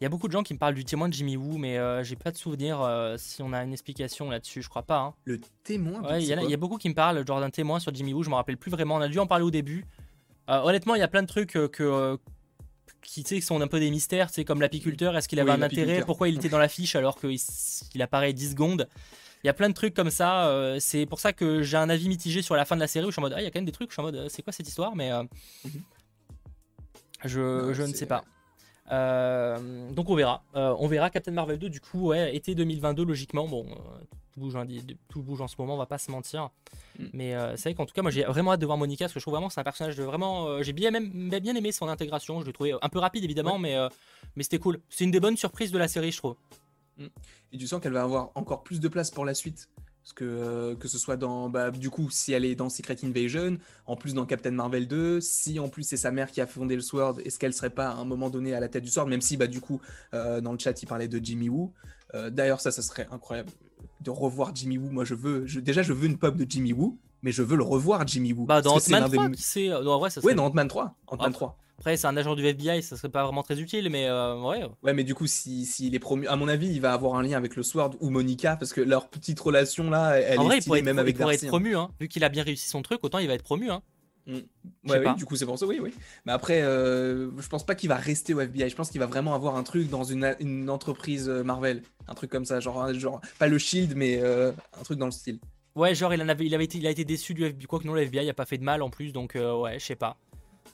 Il y a beaucoup de gens qui me parlent du témoin de Jimmy Woo, mais euh, j'ai pas de souvenir euh, si on a une explication là-dessus. Je crois pas. Hein. Le témoin Ouais, il y, a beaucoup qui me parlent, genre d'un témoin sur Jimmy Woo. Je me rappelle plus vraiment. On a dû en parler au début. honnêtement, il y a plein de trucs que qui sont un peu des mystères, c'est comme l'apiculteur, est-ce qu'il avait un intérêt, pourquoi il était dans l'affiche alors qu'il apparaît 10 secondes? Il y a plein de trucs comme ça. Euh, c'est pour ça que j'ai un avis mitigé sur la fin de la série où je suis en mode, ah, il y a quand même des trucs, je suis en mode, euh, c'est quoi cette histoire? Mais euh, mhm. je, je ne sais pas. Donc on verra. on verra Captain Marvel 2 du coup, ouais, été 2022 logiquement. Bon, tout, bouge, hein, tout bouge en ce moment, on va pas se mentir. Mm. Mais c'est vrai qu'en tout cas, moi j'ai vraiment hâte de voir Monica parce que je trouve vraiment que c'est un personnage de vraiment. j'ai bien, même, bien aimé son intégration. Je l'ai trouvé un peu rapide évidemment, mais, mais c'était cool. C'est une des bonnes surprises de la série, je trouve. Mm. Et tu sens qu'elle va avoir encore plus de place pour la suite. Parce que, euh, que ce soit dans. Bah, du coup, si elle est dans Secret Invasion, en plus dans Captain Marvel 2, si en plus c'est sa mère qui a fondé le Sword, est-ce qu'elle serait pas à un moment donné à la tête du Sword Même si, bah, du coup, euh, dans le chat, il parlait de Jimmy Woo. Euh, d'ailleurs, ça, ça serait incroyable de revoir Jimmy Woo. Moi, je veux. déjà, je veux une pop de Jimmy Woo, mais je veux le revoir, Jimmy Woo. Bah, dans Ant-Man 3, c'est. Ouais, dans Ant-Man 3. Ant-Man 3. Après, c'est un agent du FBI, ça serait pas vraiment très utile, mais euh, ouais. Ouais, mais du coup, s'il si, est promu, à mon avis, il va avoir un lien avec le Sword ou Monica, parce que leur petite relation là, elle en est vrai, même avec il pourrait être hein. promu, hein. vu qu'il a bien réussi son truc, autant il va être promu. Hein. Mm. Ouais, oui, du coup, c'est pour ça, oui, oui. Mais après, euh, je pense pas qu'il va rester au FBI. Je pense qu'il va vraiment avoir un truc dans une, une, entreprise euh, Marvel. Un truc comme ça, genre, genre pas le Shield, mais un truc dans le style. Ouais, genre, il, en avait, il, avait été, il a été déçu du FBI. Quoi que non, le FBI a pas fait de mal en plus, donc ouais, je sais pas.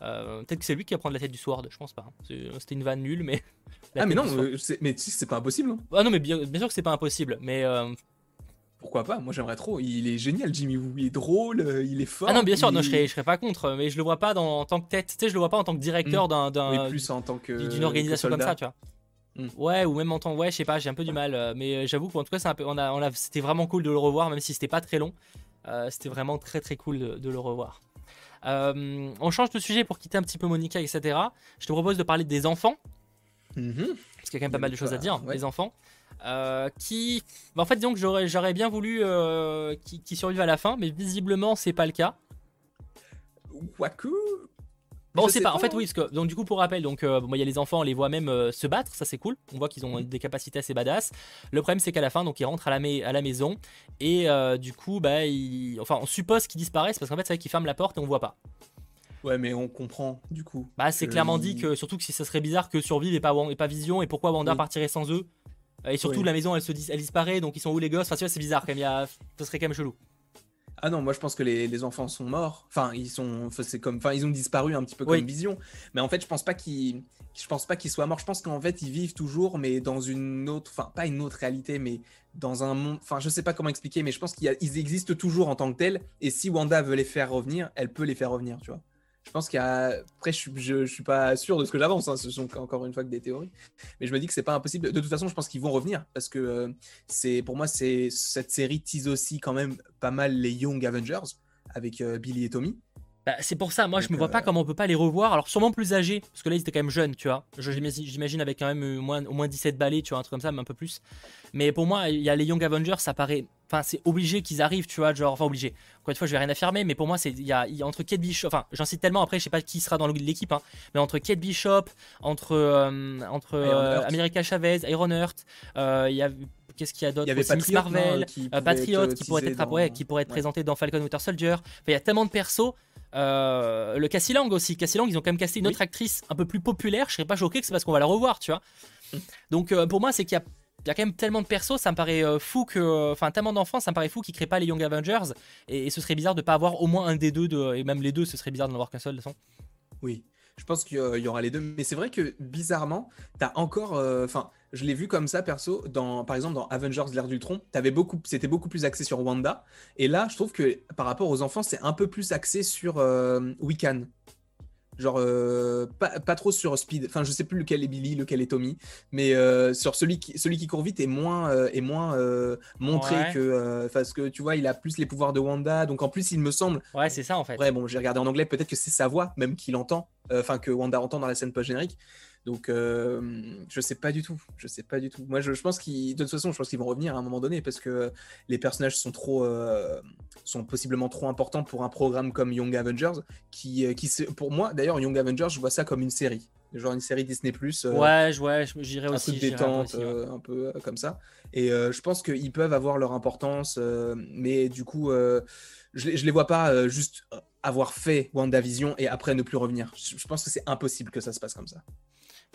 Euh, peut-être que c'est lui qui va prendre la tête du Sword, je pense pas. Hein. C'était une vanne nulle, mais. Ah, mais non, euh, mais c'est pas impossible. Hein. Ah non, mais bien, bien sûr que c'est pas impossible, mais. Euh, Pourquoi pas Moi j'aimerais trop. Il est génial, Jimmy Woo. Il est drôle, il est fort. Ah non, bien sûr, non, je, serais, je serais pas contre, mais je le vois pas dans, en tant que tête. Tu sais, je le vois pas en tant que directeur hmm. d'un. plus en tant que. D'une organisation comme ça, tu vois. Hmm. Ouais, ou même en tant. Ouais, je sais pas, j'ai un peu du mal. Mais j'avoue qu'en tout cas, un peu, on a, on a, c'était vraiment cool de le revoir, même si c'était pas très long. c'était vraiment très très cool de le revoir. Euh, on change de sujet pour quitter un petit peu Monica, etc. Je te propose de parler des enfants. Mhm. Parce qu'il y a quand même pas mal de choses à dire, les enfants. Euh, qui. Bah, en fait, disons que j'aurais bien voulu euh, qu'ils survivent à la fin, mais visiblement, c'est pas le cas. Waku Bon, on sait pas. En fait, oui, parce que donc du coup, pour rappel, donc euh, il y a les enfants, on les voit même euh, se battre, ça c'est cool. On voit qu'ils ont mm. des capacités assez badass. Le problème, c'est qu'à la fin, donc ils rentrent à la, à la maison et euh, du coup, bah, enfin, on suppose qu'ils disparaissent parce qu'en fait, c'est vrai qu'ils ferment la porte et on voit pas. Ouais, mais on comprend du coup. Bah, c'est clairement dit que surtout que si ça serait bizarre que survivent et pas, et pas Vision et pourquoi Wanda partirait sans eux? Et surtout, la maison, elle, se, elle disparaît, donc ils sont où les gosses? Enfin, c'est bizarre quand même. Ce serait quand même chelou. Ah non, moi je pense que les, enfants sont morts. Enfin, ils sont, c'est comme, enfin, ils ont disparu un petit peu comme Vision. Mais en fait, je pense pas qu'ils, je pense pas qu'ils soient morts. Je pense qu'en fait, ils vivent toujours, mais dans une autre, enfin, pas une autre réalité, mais dans un monde. Enfin, je sais pas comment expliquer, mais je pense qu'ils existent toujours en tant que tels. Et si Wanda veut les faire revenir, elle peut les faire revenir, tu vois. Je pense qu'il y a. Après, je, je, suis pas sûr de ce que j'avance, hein. ce sont encore une fois que des théories. Mais je me dis que c'est pas impossible. De toute façon, je pense qu'ils vont revenir parce que euh, c'est pour moi, c'est cette série tease aussi quand même pas mal les Young Avengers avec euh, Billy et Tommy. Bah, c'est pour ça, moi je me vois pas euh, comment on peut pas les revoir. Alors sûrement plus âgés, parce que là ils étaient quand même jeunes, tu vois. J'imagine avec quand même au moins, au moins 17 balais, tu vois, un truc comme ça, mais un peu plus. Mais pour moi, il y a les Young Avengers, ça paraît. Enfin, c'est obligé qu'ils arrivent, tu vois, genre. Enfin, obligé. Encore une fois, je vais rien affirmer, mais pour moi, c'est il y a, entre Kate Bishop. Enfin, j'en cite tellement après, je sais pas qui sera dans l'équipe, hein, mais entre Kate Bishop, entre, euh, entre America Chavez, Ironheart, il y a qu'est-ce qu'il y a d'autre y Miss Marvel, Patriot qui pourrait être, qui pourrait être présenté dans Falcon Winter Soldier. il y a tellement de persos. Euh, le Cassie Lang aussi. Cassie Lang, ils ont quand même casté une autre actrice un peu plus populaire. Je serais pas choqué que c'est parce qu'on va la revoir, tu vois. Donc euh, pour moi, c'est qu'il y a il y a quand même tellement de persos, ça me paraît euh, fou que. Enfin, tellement d'enfants, ça me paraît fou qu'ils créent pas les Young Avengers. Et, ce serait bizarre de pas avoir au moins un des deux, de, et même les deux, ce serait bizarre de n'en avoir qu'un seul, de toute façon. Oui, je pense qu'il y aura les deux. Mais c'est vrai que bizarrement, t'as encore. Enfin je l'ai vu comme ça perso dans par exemple dans Avengers l'ère d'Ultron t'avais c'était beaucoup plus axé sur Wanda et là je trouve que par rapport aux enfants c'est un peu plus axé sur euh, Wiccan genre euh, pas, trop sur Speed. Enfin je sais plus lequel est Billy lequel est Tommy. Mais euh, sur celui qui celui qui court vite est moins est moins montré que parce que tu vois il a plus les pouvoirs de Wanda. Donc en plus il me semble ouais c'est ça en fait. Ouais bon j'ai regardé en anglais. Peut-être que c'est sa voix même qu'il entend enfin que Wanda entend dans la scène post générique Donc, euh, je sais pas du tout. Je sais pas du tout. Moi, je, pense qu'ils, de toute façon, je pense qu'ils vont revenir à un moment donné parce que les personnages sont trop, euh, sont possiblement trop importants pour un programme comme Young Avengers, qui, euh, qui pour moi, d'ailleurs, Young Avengers, je vois ça comme une série, genre une série Disney Plus. ouais, ouais, j'irais aussi. Un peu détente, un peu comme ça. Et je pense qu'ils peuvent avoir leur importance, mais du coup, je, je les vois pas juste avoir fait WandaVision et après ne plus revenir. Je, pense que c'est impossible que ça se passe comme ça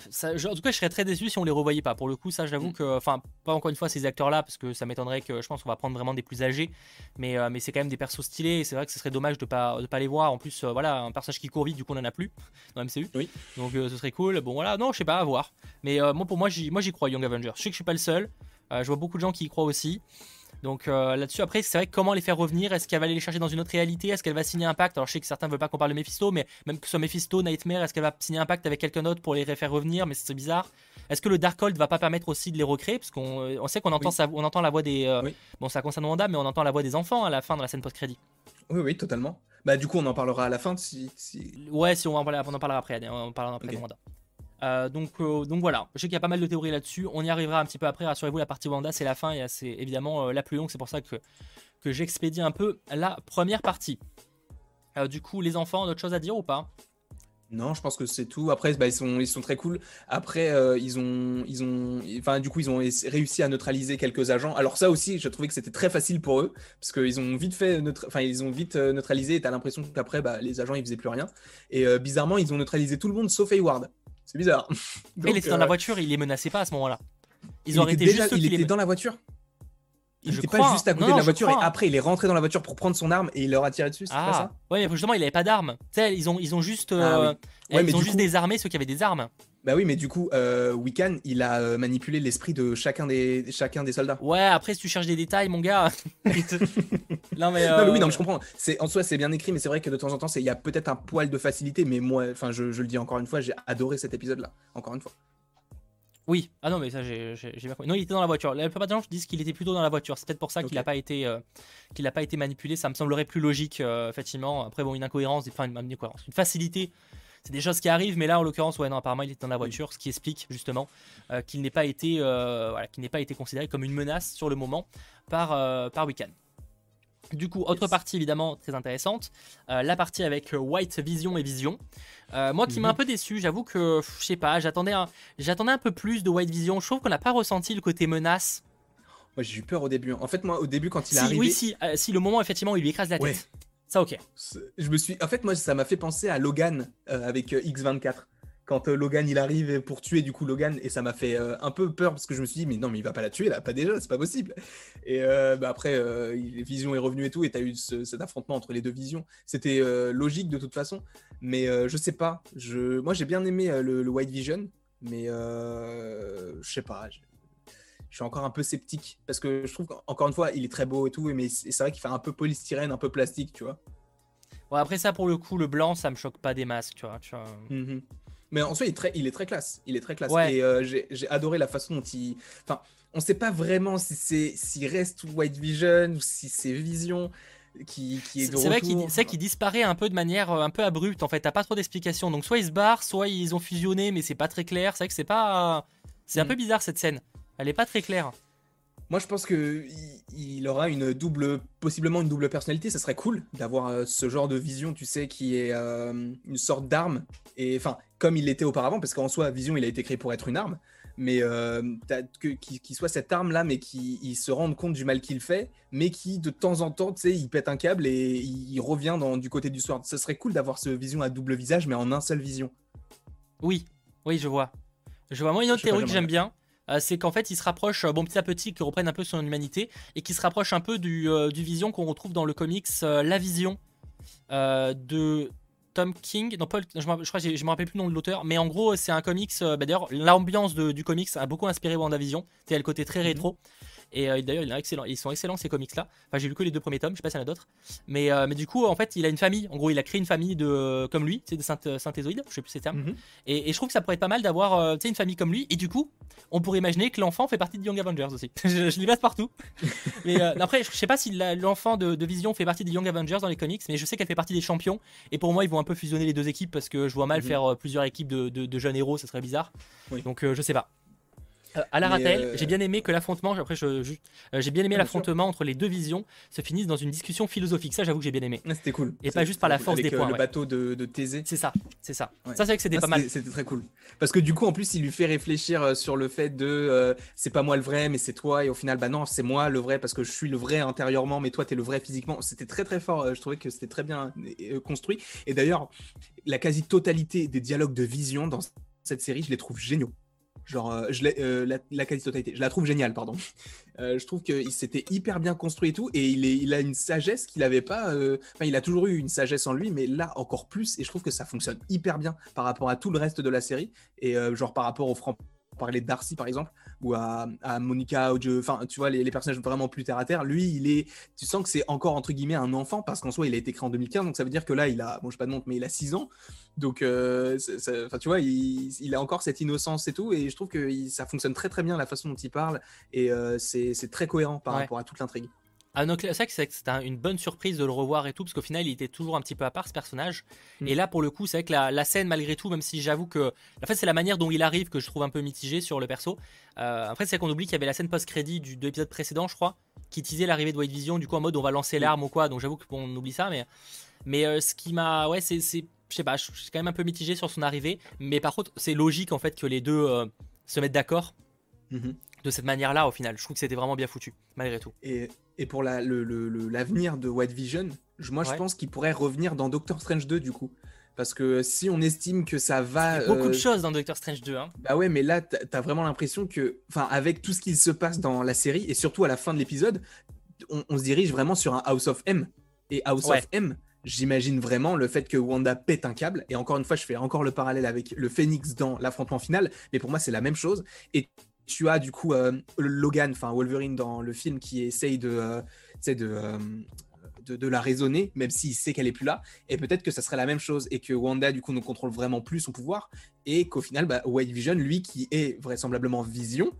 en tout cas, je serais très déçu si on les revoyait pas. Pour le coup, ça, j'avoue mm. que, enfin, pas encore une fois ces acteurs-là, parce que ça m'étonnerait que je pense qu'on va prendre vraiment des plus âgés. Mais, euh, mais c'est quand même des persos stylés. Et c'est vrai que ce serait dommage de pas de pas les voir. En plus, euh, voilà, un personnage qui court vite, du coup, on en a plus dans MCU. Oui. Donc, euh, ce serait cool. Bon, voilà, non, je sais pas, à voir. Mais moi, pour moi, j'y, moi, j'y crois, Young Avengers. Je sais que je suis pas le seul. je vois beaucoup de gens qui y croient aussi. Donc euh, là-dessus, après, c'est vrai comment les faire revenir? Est-ce qu'elle va aller les chercher dans une autre réalité? Est-ce qu'elle va signer un pacte? Alors je sais que certains ne veulent pas qu'on parle de Mephisto, mais même que ce soit Mephisto, Nightmare, est-ce qu'elle va signer un pacte avec quelqu'un d'autre pour les faire revenir? Mais c'est bizarre. Est-ce que le Darkhold va pas permettre aussi de les recréer? Parce qu'on euh, sait qu'on entend, on entend la voix des. Euh, bon, ça concerne Wanda, mais on entend la voix des enfants à la fin de la scène post-crédit. Oui, oui, totalement. Bah, du coup, on en parlera à la fin. Si, Ouais, si on, en parlera après. On en parlera après de Wanda. Euh, donc, euh, donc voilà, je sais qu'il y a pas mal de théories là-dessus. On y arrivera un petit peu après. Rassurez-vous, la partie Wanda, c'est la fin et c'est évidemment euh, la plus longue. C'est pour ça que, j'expédie un peu la première partie. du coup, les enfants, d'autres choses à dire ou pas? Non, je pense que c'est tout. Après, bah, ils, sont, très cool. Après, ils ont, réussi à neutraliser quelques agents. Alors ça aussi, je trouvais que c'était très facile pour eux parce qu'ils ont vite fait, ils ont vite neutralisé. Et t'as l'impression qu'après, bah, les agents, ils faisaient plus rien. Et bizarrement, ils ont neutralisé tout le monde sauf Hayward. C'est bizarre. Mais il était dans la euh, voiture, il les menaçait pas à ce moment-là. Ils ont déjà, il était dans la voiture. Il n'était pas juste à côté de la voiture et après il est rentré dans la voiture pour prendre son arme et il leur a tiré dessus. Ah, pas ça? Ouais, mais justement il avait pas d'arme. ils ont, ils ont juste, euh, ah ouais, ils ont juste désarmé ceux qui avaient des armes. Bah oui, mais du coup, euh, Wiccan, il a euh, manipulé l'esprit de chacun des, chacun des soldats. Ouais, après, si tu cherches des détails, mon gars. non, mais, non, mais, oui, non, je comprends. En soi, c'est bien écrit, mais c'est vrai que de temps en temps, il y a peut-être un poil de facilité, mais moi, enfin, je, je, le dis encore une fois, j'ai adoré cet épisode-là. Encore une fois. Oui, ah non, mais ça, j'ai bien compris. Non, il était dans la voiture. La plupart des gens disent qu'il était plutôt dans la voiture. C'est peut-être pour ça qu'il n'a pas, été, euh, pas été manipulé. Ça me semblerait plus logique, euh, effectivement. Après, bon, une incohérence, enfin, une, incohérence, une facilité. C'est des choses qui arrivent, mais là, en l'occurrence, ouais, non, apparemment, il était dans la voiture, ce qui explique justement euh, qu'il n'ait pas, été, voilà, qu'il pas été considéré comme une menace sur le moment par, par Wiccan. Du coup, autre partie évidemment très intéressante, euh, la partie avec euh, White Vision et Vision. Euh, moi qui m'a un mhm. peu déçu, j'avoue que je sais pas, j'attendais un, j'attendais un peu plus de White Vision. Je trouve qu'on n'a pas ressenti le côté menace. Moi j'ai eu peur au début. En fait, moi au début quand il est arrivé. Oui, si, si le moment effectivement où il lui écrase la tête. Ça ok. Je me suis, en fait moi ça m'a fait penser à Logan avec X24. Quand euh, Logan il arrive pour tuer du coup Logan et ça m'a fait euh, un peu peur parce que je me suis dit mais non mais il va pas la tuer là. Pas déjà c'est pas possible. Et euh, bah, après Vision est revenu et tout et t'as eu cet affrontement entre les deux visions. C'était logique de toute façon. Mais je sais pas. Je moi j'ai bien aimé le, White Vision mais je sais pas je, suis encore un peu sceptique parce que je trouve qu'encore une fois il est très beau et tout mais c'est vrai qu'il fait un peu polystyrène un peu plastique tu vois Bon, après ça, pour le coup, le blanc, ça me choque pas des masques, tu vois. Tu vois. Mm-hmm. Mais en soi, il est très, il est très classe. Il est très classe. Et euh, j'ai adoré la façon dont il. Enfin, on sait pas vraiment si c'est s'il reste White Vision ou si c'est Vision qui, qui est, C'est vrai qu'il disparaît un peu de manière euh, un peu abrupte. En fait, t'as pas trop d'explications. Donc soit il se barre, soit ils ont fusionné, mais c'est pas très clair. C'est vrai que c'est pas. C'est un mm. peu bizarre cette scène. Elle est pas très claire. Moi, je pense que il aura une double, possiblement une double personnalité. Ça serait cool d'avoir euh, ce genre de vision, tu sais, qui est euh, une sorte d'arme. Et enfin, comme il l'était auparavant, parce qu'en soi, Vision, il a été créé pour être une arme. Mais euh, qu'il soit cette arme-là, mais qui se rende compte du mal qu'il fait, mais qui de temps en temps, tu sais, il pète un câble et il, revient dans, du côté du soir. Ce serait cool d'avoir ce Vision à double visage, mais en un seul Vision. Oui, oui, je vois. Je vois. Moi, une autre théorie que j'aime bien, c'est qu'en fait il se rapproche euh, bon petit à petit qu'il reprenne un peu son humanité et qu'il se rapproche un peu du, euh, vision qu'on retrouve dans le comics La Vision de Tom King. Non Paul je, je crois je me rappelle plus le nom de l'auteur mais en gros c'est un comics bah, d'ailleurs l'ambiance du comics a beaucoup inspiré WandaVision. C'est le côté très mhm. rétro et euh, d'ailleurs, ils sont excellents ces comics-là. Enfin, j'ai lu que les deux premiers tomes, je sais pas s'il y en a d'autres. Mais, euh, mais du coup, en fait, il a une famille. En gros, il a créé une famille de, comme lui, c'est de synthézoïdes, je sais plus ces termes. Mhm. et, je trouve que ça pourrait être pas mal d'avoir euh, une famille comme lui. Et du coup, on pourrait imaginer que l'enfant fait partie de Young Avengers aussi. je, je l'y passe partout. mais après, je sais pas si l'enfant de, Vision fait partie des Young Avengers dans les comics, mais je sais qu'elle fait partie des champions. Et pour moi, ils vont peu fusionner les deux équipes parce que je vois mal Mhm. faire euh, plusieurs équipes de, de- de jeunes héros, ça serait bizarre. Oui. Donc euh, je sais pas. Euh, à la rappel, euh, j'ai bien aimé que l'affrontement, après je, euh, j'ai bien aimé Ah, bien l'affrontement entre les deux visions se finisse dans une discussion philosophique. Ça, j'avoue que j'ai bien aimé. Ah, C'était cool. Et pas juste par la force cool. des Avec, euh, points, Le ouais. bateau de, de Thésée. C'est ça, c'est ça. Ouais. Ça, c'est vrai que c'était Ah, pas mal. C'était très cool. Parce que du coup, en plus, il lui fait réfléchir euh, sur le fait de c'est pas moi le vrai, mais c'est toi. Et au final, bah non, c'est moi le vrai parce que je suis le vrai intérieurement, mais toi, t'es le vrai physiquement. C'était très très fort. Je trouvais que c'était très bien construit. Et d'ailleurs, la quasi-totalité des dialogues de vision dans cette série, je les trouve géniaux. Genre, euh, je euh, la, la quasi-totalité. Je la trouve géniale, pardon. Euh, je trouve que c'était hyper bien construit et tout. Et il, il a une sagesse qu'il n'avait pas. Enfin, il a toujours eu une sagesse en lui, mais là encore plus. Et je trouve que ça fonctionne hyper bien par rapport à tout le reste de la série. Et genre par rapport au franc parler de Darcy par exemple ou à, à Monica ou Joe- enfin tu vois les, les personnages vraiment plus terre à terre lui il est tu sens que c'est encore entre guillemets un enfant parce qu'en soi il a été créé en 2015 donc ça veut dire que là il a bon je sais pas de montre mais il a 6 ans donc euh, tu vois il, il a encore cette innocence et tout et je trouve que il- ça fonctionne très très bien la façon dont il parle et euh, c'est c'est très cohérent par Ouais. rapport à toute l'intrigue Ah donc c'est vrai que c'est- c'était un- une bonne surprise de le revoir et tout, parce qu'au final il était toujours un petit peu à part ce personnage. Mm. Et là pour le coup c'est vrai que la, la scène malgré tout, même si j'avoue que... En fait c'est la manière dont il arrive que je trouve un peu mitigé sur le perso. Euh, après c'est vrai qu'on oublie qu'il y avait la scène post-crédit du, de l'épisode précédent je crois, qui teasait l'arrivée de White Vision, du coup en mode on va lancer Mm. l'arme ou quoi, donc j'avoue qu'on oublie ça, mais... Mais euh, ce qui m'a... Ouais c'est... Je sais pas, je suis quand même un peu mitigé sur son arrivée, mais par contre c'est logique en fait que les deux euh, se mettent d'accord Mhm. de cette manière-là au final. Je trouve que c'était vraiment bien foutu, malgré tout. Et, et pour la- le- le- le- l'avenir de White Vision, je- moi je pense qu'il pourrait revenir dans Doctor Strange 2 du coup. Parce que si on estime que ça va. Il y a beaucoup euh, de choses dans Doctor Strange 2, hein. Bah ouais, mais là, t'as t'as vraiment l'impression que, enfin, avec tout ce qui se passe dans la série, et surtout à la fin de l'épisode, on, on se dirige vraiment sur un House of M. Et House Ouais. of M, j'imagine vraiment le fait que Wanda pète un câble. Et encore une fois, je fais encore le parallèle avec le Phoenix dans l'affrontement final, mais pour moi, c'est la même chose. Et tu as du coup euh, Logan, enfin Wolverine dans le film, qui essaye de, euh, euh, de, de la raisonner, même s'il sait qu'elle est plus là. Et peut-être que ça serait la même chose et que Wanda, du coup, ne contrôle vraiment plus son pouvoir et qu'au final, bah, White Vision, lui qui est vraisemblablement Vision,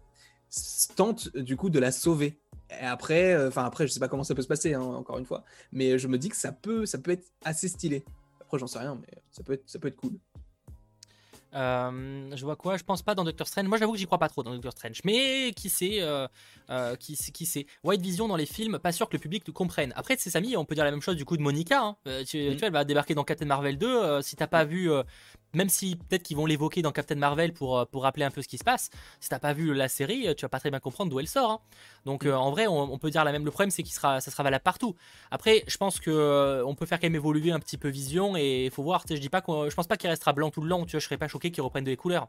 tente du coup de la sauver. Et après, euh, enfin après, je sais pas comment ça peut se passer, hein, encore une fois, mais je me dis que ça peut, ça peut être assez stylé. Après, j'en sais rien, mais ça peut être, ça peut être cool. Euh, je vois quoi? Je pense pas dans Doctor Strange. Moi, j'avoue que j'y crois pas trop dans Doctor Strange. Mais qui sait euh, euh, qui, sait- qui sait? White Vision dans les films, pas sûr que le public le comprenne. Après, de ses amis, on peut dire la même chose du coup de Monica. hein. Euh, tu, Mm. tu vois, elle va débarquer dans Captain Marvel 2. euh, si t'as pas vu, euh, même si peut-être qu'ils vont l'évoquer dans Captain Marvel pour, euh, pour rappeler un peu ce qui se passe, si t'as pas vu la série, euh, tu vas pas très bien comprendre d'où elle sort. hein. Donc, Mm. euh, en vrai, on, on peut dire la même. Le problème, c'est qu'il sera, ça sera valable partout. Après, je pense que euh, on peut faire quand même évoluer un petit peu Vision et il faut voir. Je dis pas je pense pas qu'il restera blanc tout le long. Tu vois, je serais pas choqué qu'il reprenne de les couleurs.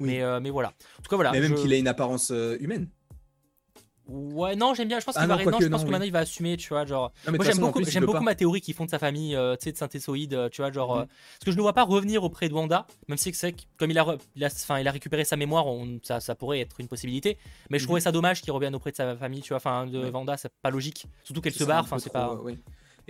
Oui. Mais, euh, mais voilà. En tout cas, voilà. mais même je- qu'il ait une apparence humaine. Ouais, non, j'aime bien. Je pense Ah qu'il va. non, je pense non, que oui. maintenant il va assumer, tu vois, genre. Moi j'aime beaucoup, j'aime beaucoup pas. ma théorie qui font de sa famille, euh, tu sais, de synthésoïdes, euh, tu vois, genre. Mhm. euh, parce que je ne vois pas revenir auprès de Wanda, même si c'est que comme il a, il a, enfin, il a récupéré sa mémoire, on- ça, ça pourrait être une possibilité. Mais je Mhm. trouvais ça dommage qu'il revienne auprès de sa famille, tu vois, enfin, de Ouais. Wanda, c'est pas logique. Surtout qu'elle se barre, enfin, c'est pas. euh, oui.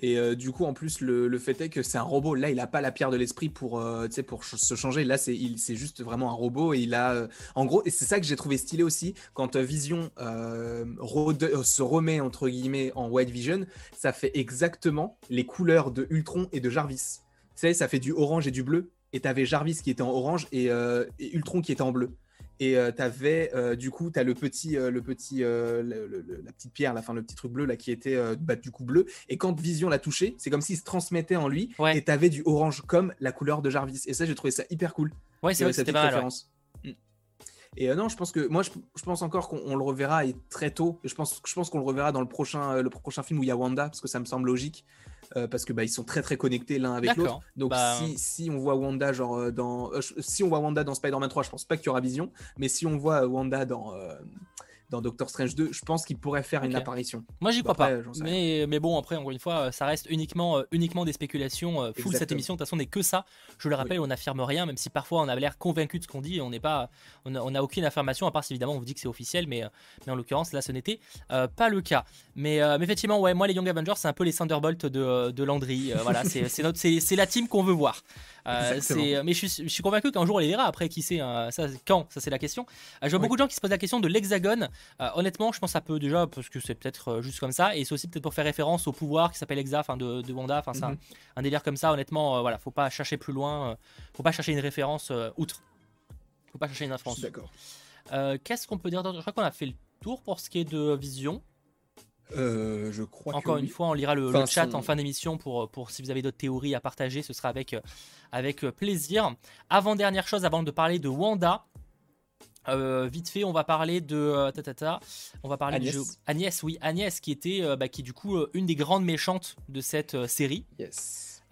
Et euh, du coup, en plus, le, fait est que c'est un robot. Là, il a pas la pierre de l'esprit pour, euh, se changer. Là, c'est juste vraiment un robot. Et il a, euh, en gros, et c'est ça que j'ai trouvé stylé aussi quand Vision se remet entre guillemets en White Vision. Ça fait exactement les couleurs de Ultron et de Jarvis. Tu sais, ça fait du orange et du bleu. Et t'avais Jarvis qui était en orange et Ultron qui était en bleu. Et euh, t'avais euh, du coup t'as le petit euh, le petit euh, le- le- le- la petite pierre la fin le petit truc bleu là qui était bah, du coup bleu et quand Vision l'a touché c'est comme s'il se transmettait en lui Ouais. et t'avais du orange comme la couleur de Jarvis et ça j'ai trouvé ça hyper cool Ouais, c'est vrai que c'était pas référence. Et euh, non, je pense que moi, je, je pense encore qu'on on le reverra et très tôt. Je pense, je pense qu'on le reverra dans le prochain, euh, le prochain film où il y a Wanda, parce que ça me semble logique, euh, parce que bah, ils sont très très connectés l'un avec l'autre. Donc Bah, si, si on voit Wanda genre dans, si on voit Wanda dans Spider-Man 3, je pense pas qu'il y aura Vision, mais si on voit Wanda dans dans Doctor Strange 2, je pense qu'il pourrait faire une apparition. Moi j'y crois après, pas. Mais, mais bon, après, encore une fois, euh, ça reste uniquement, euh, uniquement des spéculations. euh, full cette émission, de toute façon, n'est que ça. Je le rappelle, on n'affirme rien, même si parfois on a l'air convaincu de ce qu'on dit et on n'est pas, on n'a on aucune affirmation, à part si évidemment on vous dit que c'est officiel, mais, mais en l'occurrence, là, ce n'était euh, pas le cas. Mais, euh, mais effectivement, ouais, moi, les Young Avengers, c'est un peu les Thunderbolts de, de Landry. Euh, voilà, c'est c'est notre- c'est- c'est la team qu'on veut voir. Euh, c'est- mais je suis, je suis convaincu qu'un jour on les verra. Après, qui sait, hein, ça, quand Ça, c'est la question. Euh, je vois Oui. beaucoup de gens qui se posent la question de l'Hexagone honnêtement, je pense que ça peut déjà, parce que c'est peut-être juste comme ça, et c'est aussi peut-être pour faire référence au pouvoir qui s'appelle Exa, de, de Wanda, enfin, ça, mhm. un délire comme ça, honnêtement, voilà, faut pas chercher plus loin, faut pas chercher une référence outre. Faut pas chercher une référence. D'accord. Qu'est-ce qu'on peut dire Je crois qu'on a fait le tour pour ce qui est de Vision. Euh, je crois Encore une fois, on lira le, chat en fin d'émission pour, pour si vous avez d'autres théories à partager, ce sera avec, avec plaisir. Avant dernière chose, avant de parler de Wanda, euh, vite fait, on va parler de euh, ta, on va parler Agnès. de Agnès, oui, Agnès qui était, bah, qui est du coup une des grandes méchantes de cette série. Yes.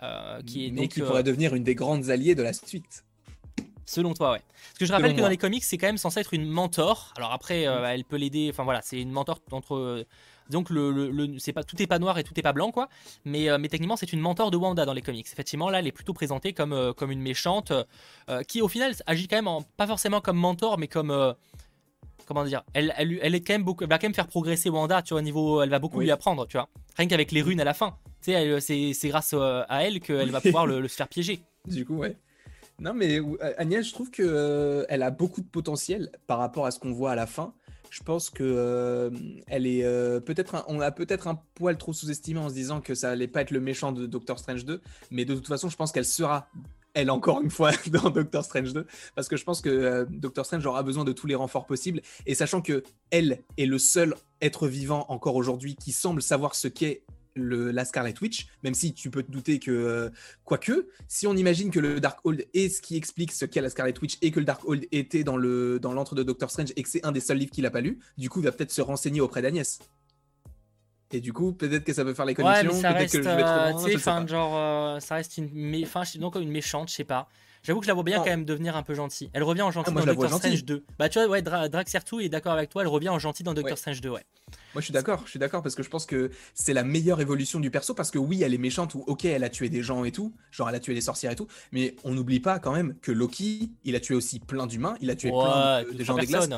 qui est donc qui pourrait devenir une des grandes alliées de la suite. Selon toi, ouais. Parce que je rappelle que dans les comics, c'est quand même censé être une mentor. Alors après, elle peut l'aider. Enfin voilà, c'est une mentor entre donc le, c'est pas tout est pas noir et tout est pas blanc quoi. Mais, euh, mais techniquement c'est une mentor de Wanda dans les comics. Effectivement là elle est plutôt présentée comme, euh, comme une méchante euh, qui au final agit quand même pas forcément comme mentor mais comme comment dire elle, elle, est quand même beaucoup va quand même faire progresser Wanda tu vois au niveau elle va beaucoup lui apprendre tu vois rien qu'avec les runes à la fin tu sais c'est grâce à elle qu'elle va pouvoir le, se faire piéger. Du coup ouais. Non mais Agnès je trouve que elle a beaucoup de potentiel par rapport à ce qu'on voit à la fin je pense que euh, est euh, peut-être on a peut-être un poil trop sous-estimé en se disant que ça allait pas être le méchant de Doctor Strange 2 mais de toute façon je pense qu'elle sera elle encore une fois dans Doctor Strange 2 parce que je pense que euh, Doctor Strange aura besoin de tous les renforts possibles et sachant que elle est le seul être vivant encore aujourd'hui qui semble savoir ce qu'est la Scarlet Witch, même si tu peux te douter que, euh, quoique, si on imagine que le Darkhold est ce qui explique ce qu'est la Scarlet Witch et que le Darkhold était dans le dans l'antre de Doctor Strange et que c'est un des seuls livres qu'il a pas lu, du coup, il va peut-être se renseigner auprès d'Agnès. Et du coup, peut-être que ça peut faire les connexions, peut-être que je vais trop loin, genre, euh, ça reste une, enfin, donc une méchante, je sais pas. J'avoue que je la vois bien quand même devenir un peu gentille. Elle revient en gentil ah, dans Doctor Strange 2. Bah tu vois, ouais, Dra est d'accord avec toi, elle revient en gentil dans Doctor Strange 2, ouais. Moi je suis d'accord, je suis d'accord parce que je pense que c'est la meilleure évolution du perso parce que oui, elle est méchante ou ok, elle a tué des gens et tout, genre elle a tué des sorcières et tout, mais on n'oublie pas quand même que Loki, il a tué aussi plein d'humains, il a tué plein de, gens des glaces.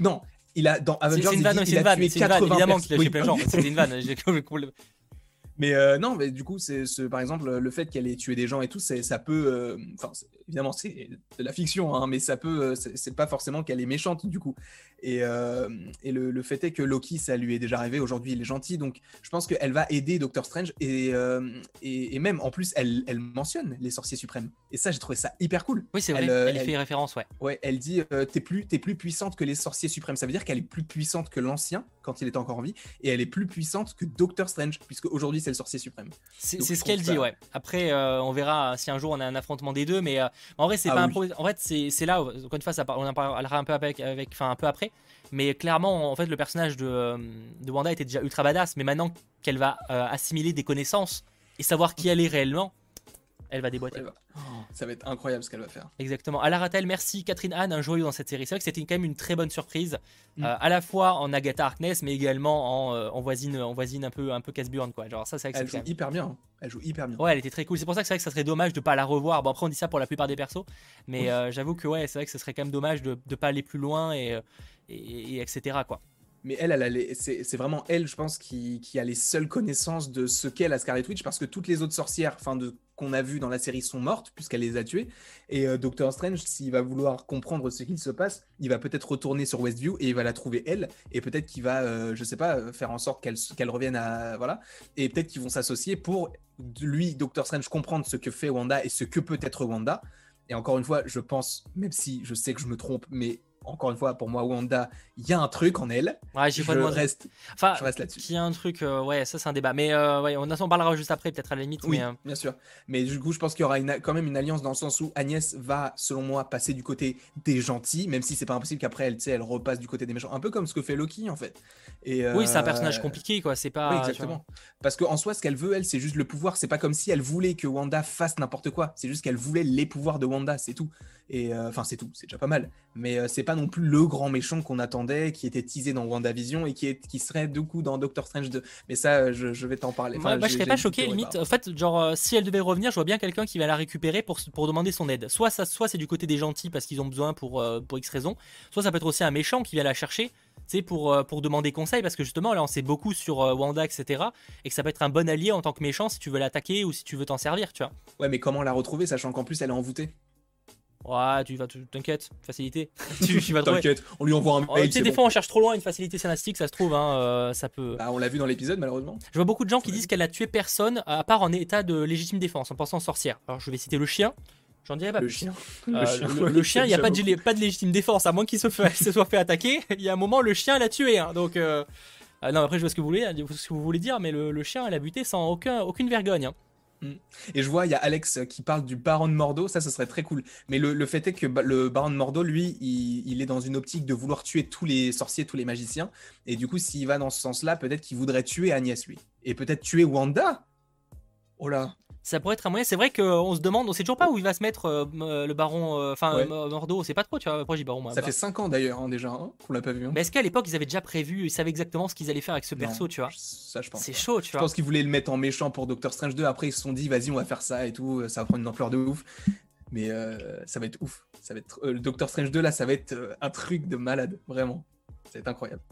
Non, il a dans Avengers, il, il, a tué 80 évidemment qu'il a tué plein de gens. C'était une vanne. Mais euh, non, mais du coup, c'est par exemple le fait qu'elle ait tué des gens et tout, ça peut. Euh, enfin, évidemment, c'est de la fiction, hein, mais ça peut. Euh, c'est pas forcément qu'elle est méchante du coup. Et, et le, fait est que Loki, ça lui est déjà arrivé. Aujourd'hui, il est gentil, donc je pense qu'elle va aider Doctor Strange et, et, même en plus, elle, elle, mentionne les sorciers suprêmes. Et ça, j'ai trouvé ça hyper cool. Oui, c'est vrai. Elle, fait référence, ouais. Ouais, elle dit t'es plus, es plus puissante que les sorciers suprêmes. Ça veut dire qu'elle est plus puissante que l'ancien quand il est encore en vie, et elle est plus puissante que Doctor Strange, puisque aujourd'hui c'est le sorcier suprême. C'est ce qu'elle dit, ouais. Après, euh, on verra si un jour on a un affrontement des deux, mais euh, en vrai, c'est ah pas un problème. En fait, c'est là, encore une fois, ça, on en parlera un peu, avec, avec, enfin, un peu après, mais clairement, en fait, le personnage de, euh, de Wanda était déjà ultra badass, mais maintenant qu'elle va assimiler des connaissances et savoir qui elle est réellement, elle va déboîter. ça va être incroyable ce qu'elle va faire. Exactement. Alaratel, merci Catherine Anne, un joyau dans cette série. C'est vrai que c'était quand même une très bonne surprise, mm. euh, à la fois en Agatha Harkness, mais également en, euh, en voisine, en voisine un peu, un peu casse-burn quoi. Genre ça, c'est Elle joue hyper bien. Hein. Elle joue hyper bien. Ouais, elle était très cool. C'est pour ça que c'est vrai que ça serait dommage de pas la revoir. Bon après on dit ça pour la plupart des persos, mais euh, j'avoue que ouais, c'est vrai que ce serait quand même dommage de ne pas aller plus loin et, et, etc quoi mais elle, c'est vraiment elle, je pense, qui, a les seules connaissances de ce qu'est la Scarlet Witch, parce que toutes les autres sorcières, qu'on a vues dans la série sont mortes, puisqu'elle les a tuées. Et euh, Doctor Strange, s'il va vouloir comprendre ce qu'il se passe, il va peut-être retourner sur Westview et il va la trouver elle, et peut-être qu'il va, euh, je sais pas, faire en sorte qu'elle revienne à. Voilà. Et peut-être qu'ils vont s'associer pour lui, Doctor Strange, comprendre ce que fait Wanda et ce que peut être Wanda. Et encore une fois, je pense, même si je sais que je me trompe, mais encore une fois, pour moi, Wanda, il y a un truc en elle. Ouais, j'ai pas reste, enfin, je reste là-dessus. Il y a un truc, euh, ouais, ça c'est un débat. Mais euh, ouais, on en parlera juste après, peut-être à la limite. Oui, euh, bien sûr. Mais du coup, je pense qu'il y aura quand même une alliance dans le sens où Agnès va, selon moi, passer du côté des gentils, même si c'est pas impossible qu'après elle, elle repasse du côté des méchants. Un peu comme ce que fait Loki, en fait. Et, oui, c'est un personnage compliqué, quoi. C'est pas. Oui, exactement. Parce qu'en soi, ce qu'elle veut, elle, c'est juste le pouvoir. C'est pas comme si elle voulait que Wanda fasse n'importe quoi. C'est juste qu'elle voulait les pouvoirs de Wanda, c'est tout. Et enfin, c'est tout. C'est déjà pas mal. Mais c'est pas non plus le grand méchant qu'on attendait, qui était teasé dans WandaVision et qui, est, qui serait du coup dans Doctor Strange 2. Mais ça, je, vais t'en parler. je serais pas choqué, limite. En fait, genre, euh, si elle devait revenir, je vois bien quelqu'un qui va la récupérer pour, pour demander son aide. Soit, ça, soit c'est du côté des gentils parce qu'ils ont besoin pour, euh, pour X raison, soit ça peut être aussi un méchant qui vient la chercher pour, euh, pour demander conseil, parce que justement, là, on sait beaucoup sur Wanda, etc. Et que ça peut être un bon allié en tant que méchant si tu veux l'attaquer ou si tu veux t'en servir, tu vois. Ouais, mais comment la retrouver, sachant qu'en plus, elle est envoûtée? Ouais, tu vas, t'inquiète, facilité. tu, vas T'inquiète, on lui envoie un oh, mail. tu sais, des fois on cherche trop loin une facilité scénaristique, ça se trouve, hein, euh, ça peut. Bah, on l'a vu dans l'épisode, malheureusement. Je vois beaucoup de gens qui disent qu'elle a tué personne à part en état de légitime défense, en pensant sorcière. Alors je vais citer le chien. J'en dirais pas le Chien. Euh, le, chien. il n'y a pas de, pas de légitime défense, à moins qu'il se, se, soit fait attaquer. Il y a un moment, le chien l'a tué. Hein, donc, euh, non, après, je vois ce que vous voulez, ce que vous voulez dire, mais le, chien, elle a buté sans aucun, aucune vergogne. Hein. Et je vois, il y a Alex qui parle du baron de Mordo, ça, ce serait très cool. Mais le, fait est que le baron de Mordo, lui, il, est dans une optique de vouloir tuer tous les sorciers, tous les magiciens. Et du coup, s'il va dans ce sens-là, peut-être qu'il voudrait tuer Agnès, lui. Et peut-être tuer Wanda. Oh là ça pourrait être un moyen. C'est vrai qu'on se demande, on sait toujours pas où il va se mettre euh, euh, le baron, euh, enfin Mordo, c'est pas trop, tu vois. Après, baron. Ça fait 5 ans d'ailleurs, hein, déjà, hein, qu'on l'a pas vu. Hein. Mais est-ce qu'à l'époque, ils avaient déjà prévu, ils savaient exactement ce qu'ils allaient faire avec ce perso, tu vois? Ça, je pense. C'est chaud, tu vois. Je pense qu'ils voulaient le mettre en méchant pour Doctor Strange 2. Après, ils se sont dit, vas-y, on va faire ça et tout. Ça va prendre une ampleur de ouf. Mais ça va être ouf. Ça va être, le Doctor Strange 2, là, ça va être un truc de malade, vraiment. Ça va être incroyable.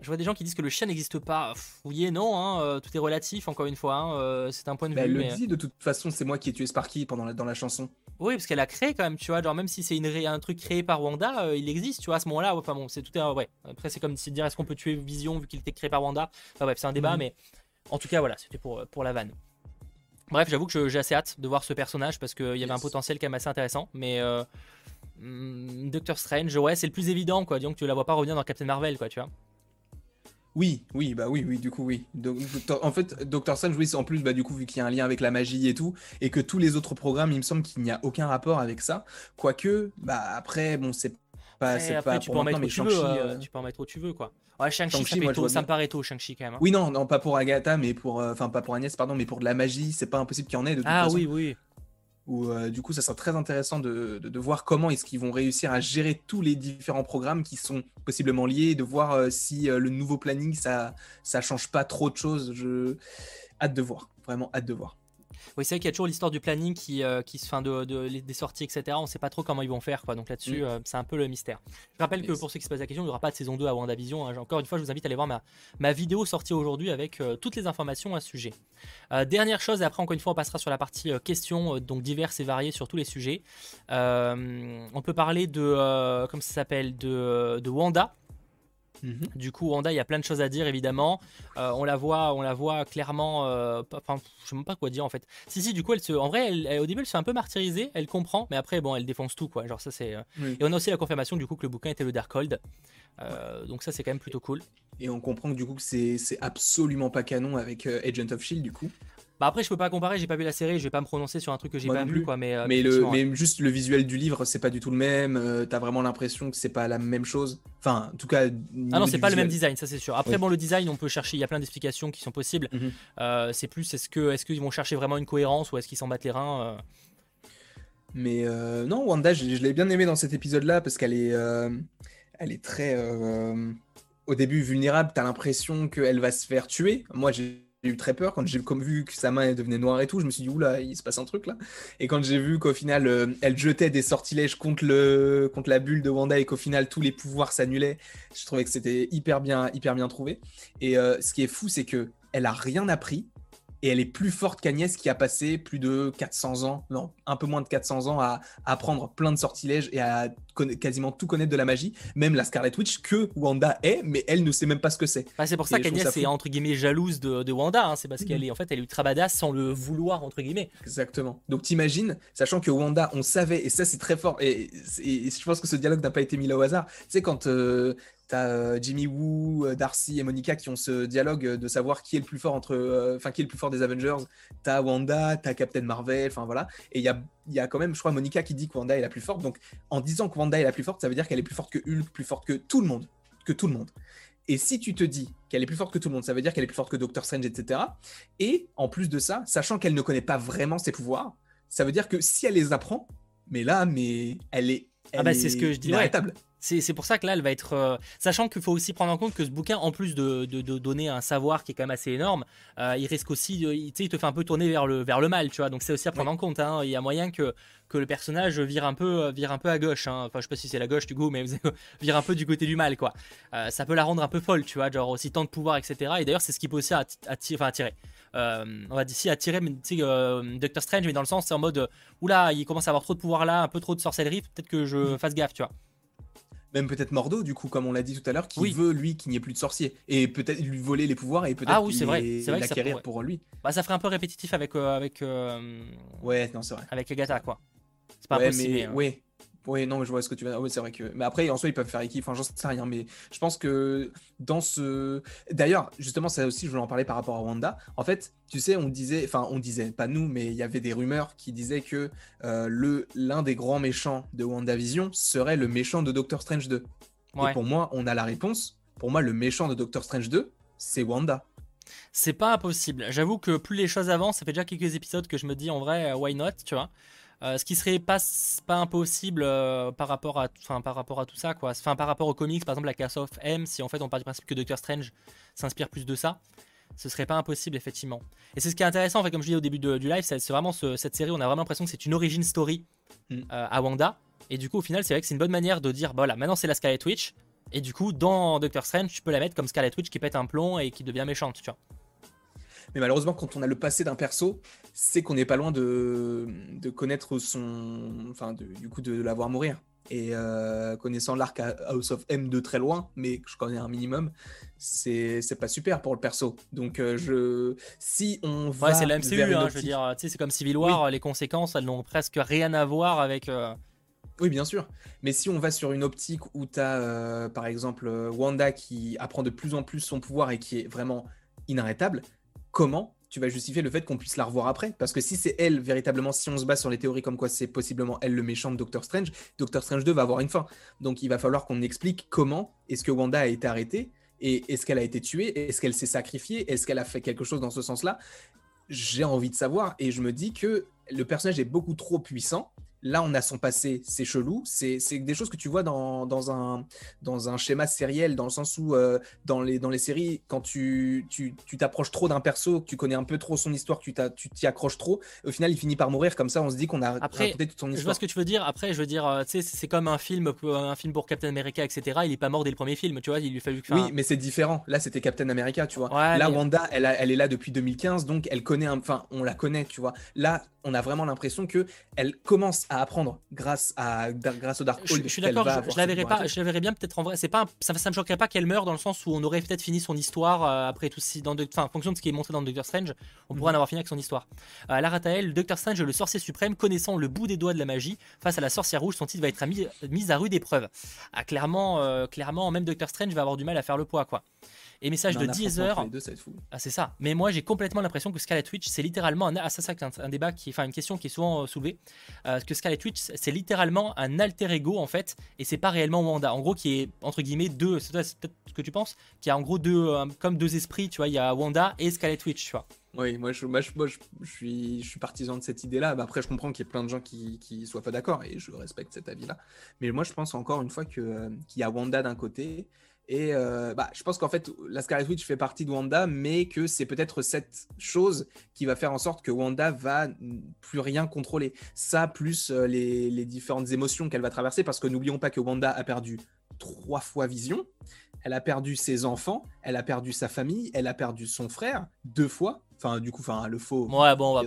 Je vois des gens qui disent que le chien n'existe pas. oui et non, hein, euh, tout est relatif, encore une fois. Hein, euh, c'est un point de bah, vue. Elle le dit de toute façon, c'est moi qui ai tué Sparky pendant la, dans la chanson. Oui, parce qu'elle a créé quand même, tu vois. Genre, même si c'est une, un truc créé par Wanda, euh, il existe, tu vois, à ce moment-là. Enfin bon, c'est tout. ouais. Après, c'est comme de dire est-ce qu'on peut tuer Vision vu qu'il était créé par Wanda? Enfin bref, c'est un débat, mhm. mais en tout cas, voilà, c'était pour, pour la vanne. Bref, j'avoue que j'ai assez hâte de voir ce personnage parce qu'il y avait un potentiel quand même assez intéressant. Mais hmm, Doctor Strange, ouais, c'est le plus évident, quoi. Disons que tu la vois pas revenir dans Captain Marvel, quoi, tu vois. Oui, oui, bah oui, oui, du coup, oui. Donc, en fait, Doctor Strange, oui, en plus, bah, du coup, vu qu'il y a un lien avec la magie et tout, et que tous les autres programmes, il me semble qu'il n'y a aucun rapport avec ça. Quoique, bah après, bon, c'est pas, c'est pas tu peux en mettre où tu veux, euh, euh, tu peux en mettre où tu veux, quoi. Ouais, Shang-Chi, ça, ça me paraît tôt, Shang-Chi, quand même. Hein. Oui, non, non, pas pour Agatha, mais pour, euh, enfin, pas pour Agnès, pardon, mais pour de la magie, c'est pas impossible qu'il y en ait de toute ah, oui, oui où euh, du coup ça sera très intéressant de, voir comment est-ce qu'ils vont réussir à gérer tous les différents programmes qui sont possiblement liés, de voir euh, si euh, le nouveau planning ça ça change pas trop de choses. Je hâte de voir, vraiment hâte de voir. Oui, c'est vrai qu'il y a toujours l'histoire du planning qui, euh, qui se, fin de, des sorties, etc. On ne sait pas trop comment ils vont faire, quoi. Donc là-dessus, mm. euh, c'est un peu le mystère. Je rappelle que pour ceux qui se posent la question, il n'y aura pas de saison 2 à WandaVision. Hein. Encore une fois, je vous invite à aller voir ma, ma vidéo sortie aujourd'hui avec euh, toutes les informations à ce sujet. dernière chose, et après, encore une fois, on passera sur la partie questions, donc diverses et variées sur tous les sujets. on peut parler de, comment ça s'appelle, de, de Wanda. Mhm. Du coup, Wanda, il y a plein de choses à dire évidemment. Euh, on la voit, on la voit clairement. Euh, enfin, je sais même pas quoi dire en fait. Si si, du coup, elle se, en vrai, elle, au début, elle se fait un peu martyriser. Elle comprend, mais après, bon, elle défonce tout quoi. Genre ça, c'est. Euh, et on a aussi la confirmation du coup que le bouquin était le Darkhold. donc ça, c'est quand même plutôt cool. Et on comprend que du coup que c'est absolument pas canon avec Agent of Shield du coup. Bah après, je peux pas comparer, j'ai pas vu la série, je vais pas me prononcer sur un truc que j'ai pas vu, quoi. Mais, euh, mais, le, mais juste le visuel du livre, c'est pas du tout le même. Euh, t'as vraiment l'impression que c'est pas la même chose. Enfin, en tout cas. Ah non, c'est pas le même design, ça c'est sûr. Après, bon, le design, on peut chercher, il y a plein d'explications qui sont possibles. Mhm. Euh, c'est plus, est-ce que, est-ce qu'ils vont chercher vraiment une cohérence ou est-ce qu'ils s'en battent les reins Mais non, Wanda, je, l'ai bien aimé dans cet épisode-là parce qu'elle est, elle est très. Au début vulnérable, t'as l'impression qu'elle va se faire tuer. Moi, j'ai eu très peur quand j'ai comme vu que sa main devenait noire et tout. Je me suis dit, oula, il se passe un truc là. Et quand j'ai vu qu'au final, euh, elle jetait des sortilèges contre la bulle de Wanda et qu'au final, tous les pouvoirs s'annulaient, je trouvais que c'était hyper bien, hyper bien trouvé. Et euh, ce qui est fou, c'est que elle a rien appris et elle est plus forte qu'Agnès qui a passé plus de 400 ans, non, un peu moins de 400 ans à, apprendre plein de sortilèges et à quasiment tout connaître de la magie, même la Scarlet Witch que Wanda est, mais elle ne sait même pas ce que c'est. Bah, c'est pour ça qu'Agnès est entre guillemets jalouse de, Wanda, hein. c'est parce qu'elle est en fait elle est ultra badass sans le vouloir entre guillemets. Exactement. Donc t'imagines, sachant que Wanda, on savait, et ça c'est très fort, et, je pense que ce dialogue n'a pas été mis là au hasard. Sais quand euh, T'as euh, Jimmy Woo, euh, Darcy et Monica qui ont ce dialogue de savoir qui est le plus fort entre, euh, enfin qui est le plus fort des Avengers. T'as Wanda, t'as Captain Marvel, enfin voilà. Et il y a, y a, quand même, je crois, Monica qui dit que Wanda est la plus forte. Donc en disant que Wanda est la plus forte, ça veut dire qu'elle est plus forte que Hulk, plus forte que tout le monde, que tout le monde. Et si tu te dis qu'elle est plus forte que tout le monde, ça veut dire qu'elle est plus forte que Doctor Strange, etc. Et en plus de ça, sachant qu'elle ne connaît pas vraiment ses pouvoirs, ça veut dire que si elle les apprend, mais là, mais elle est, ah bah c'est ce que je dis. C'est pour ça que là, elle va être. Euh, sachant qu'il faut aussi prendre en compte que ce bouquin, en plus de, donner un savoir qui est quand même assez énorme, euh, il risque aussi. De, il, il te fait un peu tourner vers le, vers le mal, tu vois. Donc c'est aussi à prendre en compte. Hein. Il y a moyen que, que le personnage vire un peu, vire un peu à gauche. Hein. Enfin, je sais pas si c'est la gauche du coup, mais vire un peu du côté du mal, quoi. Euh, ça peut la rendre un peu folle, tu vois. Genre aussi tant de pouvoir, etc. Et d'ailleurs, c'est ce qui peut aussi attirer. on va d'ici attirer Doctor Strange, mais dans le sens, c'est en mode, oula, il commence à avoir trop de pouvoir là, un peu trop de sorcellerie, peut-être que je mm. fasse gaffe, tu vois même peut-être Mordo, du coup, comme on l'a dit tout à l'heure, qui veut lui qu'il n'y ait plus de sorciers et peut-être lui voler les pouvoirs et peut-être ah, l'acquérir pour lui. Bah, ça ferait un peu répétitif avec avec ouais, non, c'est vrai. Avec Agatha, quoi. C'est pas possible. Mais, Oui, oui, non, je vois ce que tu veux dire. Oui, c'est vrai que. Mais après, en soi, ils peuvent faire équipe. Enfin, j'en sais rien. Mais je pense que dans ce. D'ailleurs, justement, ça aussi, je voulais en parler par rapport à Wanda. En fait, tu sais, on disait. Enfin, on disait, pas nous, mais il y avait des rumeurs qui disaient que euh, le l'un des grands méchants de WandaVision serait le méchant de Doctor Strange 2. Et pour moi, on a la réponse. Pour moi, le méchant de Doctor Strange 2, c'est Wanda. C'est pas impossible. J'avoue que plus les choses avancent, ça fait déjà quelques épisodes que je me dis en vrai, why not, tu vois. Euh, ce qui serait pas, pas impossible euh, par, rapport à, par rapport à tout ça, quoi. Enfin, par rapport aux comics, par exemple, la Cast of M, si en fait on part du principe que Doctor Strange s'inspire plus de ça, ce serait pas impossible, effectivement. Et c'est ce qui est intéressant, en fait, comme je disais au début du live, c'est vraiment cette série, on a vraiment l'impression que c'est une origin story mm. euh, à Wanda. Et du coup, au final, c'est vrai que c'est une bonne manière de dire, bah voilà, maintenant c'est la Scarlet Witch. Et du coup, dans Doctor Strange, tu peux la mettre comme Scarlet Witch qui pète un plomb et qui devient méchante, tu vois. Mais malheureusement, quand on a le passé d'un perso, c'est qu'on n'est pas loin de, de connaître son. Enfin, du coup, de, l'avoir mourir. Et euh, connaissant l'arc House of M de très loin, mais je connais un minimum, c'est pas super pour le perso. Donc, euh, je. Si on va. Ouais, c'est la MCU, hein, je veux dire. Tu sais, c'est comme Civil War, les conséquences, elles n'ont presque rien à voir avec. Euh, oui, bien sûr. Mais si on va sur une optique où tu as, par exemple, Wanda qui apprend de plus en plus son pouvoir et qui est vraiment inarrêtable, comment tu vas justifier le fait qu'on puisse la revoir après? Parce que si c'est elle, véritablement, si on se base sur les théories comme quoi c'est possiblement elle le méchant de Doctor Strange, Doctor Strange 2 va avoir une fin. Donc il va falloir qu'on explique comment est-ce que Wanda a été arrêtée et est-ce qu'elle a été tuée Est-ce qu'elle s'est sacrifiée Est-ce qu'elle a fait quelque chose dans ce sens-là? J'ai envie de savoir et je me dis que le personnage est beaucoup trop puissant Là, on a son passé, c'est chelou. C'est des choses que tu vois dans, dans, un, dans un schéma sériel, dans le sens où euh, dans, les, dans les séries, quand tu t'approches tu, trop d'un perso, que tu connais un peu trop son histoire, tu t'y accroches trop, au final, il finit par mourir. Comme ça, on se dit qu'on a Après, toute son histoire. Je vois ce que tu veux dire. Après, je veux dire, euh, tu sais, c'est comme un film, un film pour Captain America, etc. Il est pas mort dès le premier film, tu vois. Il lui fallu Oui, mais c'est différent. Là, c'était Captain America, tu vois. là, Wanda, elle, elle est là depuis 2015, donc elle connaît, enfin, on la connaît, tu vois. Là, on a vraiment l'impression que elle commence à apprendre grâce à grâce au Darkhold. Je, suis d'accord, je, la verrais pas, je la verrais bien peut-être en vrai. C'est pas, ça, ça me choquerait pas qu'elle meure dans le sens où on aurait peut-être fini son histoire euh, après tout si dans enfin, en fonction de ce qui est montré dans Doctor Strange, on pourrait en mhm. avoir fini avec son histoire. Euh, à la Ratael, Doctor Strange, le sorcier suprême, connaissant le bout des doigts de la magie, face à la sorcière rouge, son titre va être mis, mis à rude épreuve. Ah, clairement, euh, clairement, même Doctor Strange va avoir du mal à faire le poids, quoi. Et message de 10 heures. Ah, c'est ça. Mais moi, j'ai complètement l'impression que Scarlet Witch, c'est littéralement un. Ah, ça, c'est un, débat qui. Enfin, une question qui est souvent euh, soulevée. Euh, que Scarlet Witch, c'est littéralement un alter ego, en fait. Et c'est pas réellement Wanda. En gros, qui est, entre guillemets, deux. C'est peut-être ce que tu penses. Qui a en gros deux. Euh, comme deux esprits, tu vois. Il y a Wanda et Scarlet Witch, tu vois. Oui, moi je, moi, je, je, suis, je suis partisan de cette idée-là. Bah, après, je comprends qu'il y ait plein de gens qui ne soient pas d'accord et je respecte cet avis-là. Mais moi, je pense encore une fois qu'il y a Wanda d'un côté et euh, bah, je pense qu'en fait, la Scarlet Witch fait partie de Wanda, mais que c'est peut-être cette chose qui va faire en sorte que Wanda va plus rien contrôler. Ça, plus euh, les, différentes émotions qu'elle va traverser, parce que n'oublions pas que Wanda a perdu trois fois Vision, elle a perdu ses enfants, elle a perdu sa famille, elle a perdu son frère deux fois. Enfin, du coup, enfin, le faux. Ouais, bon,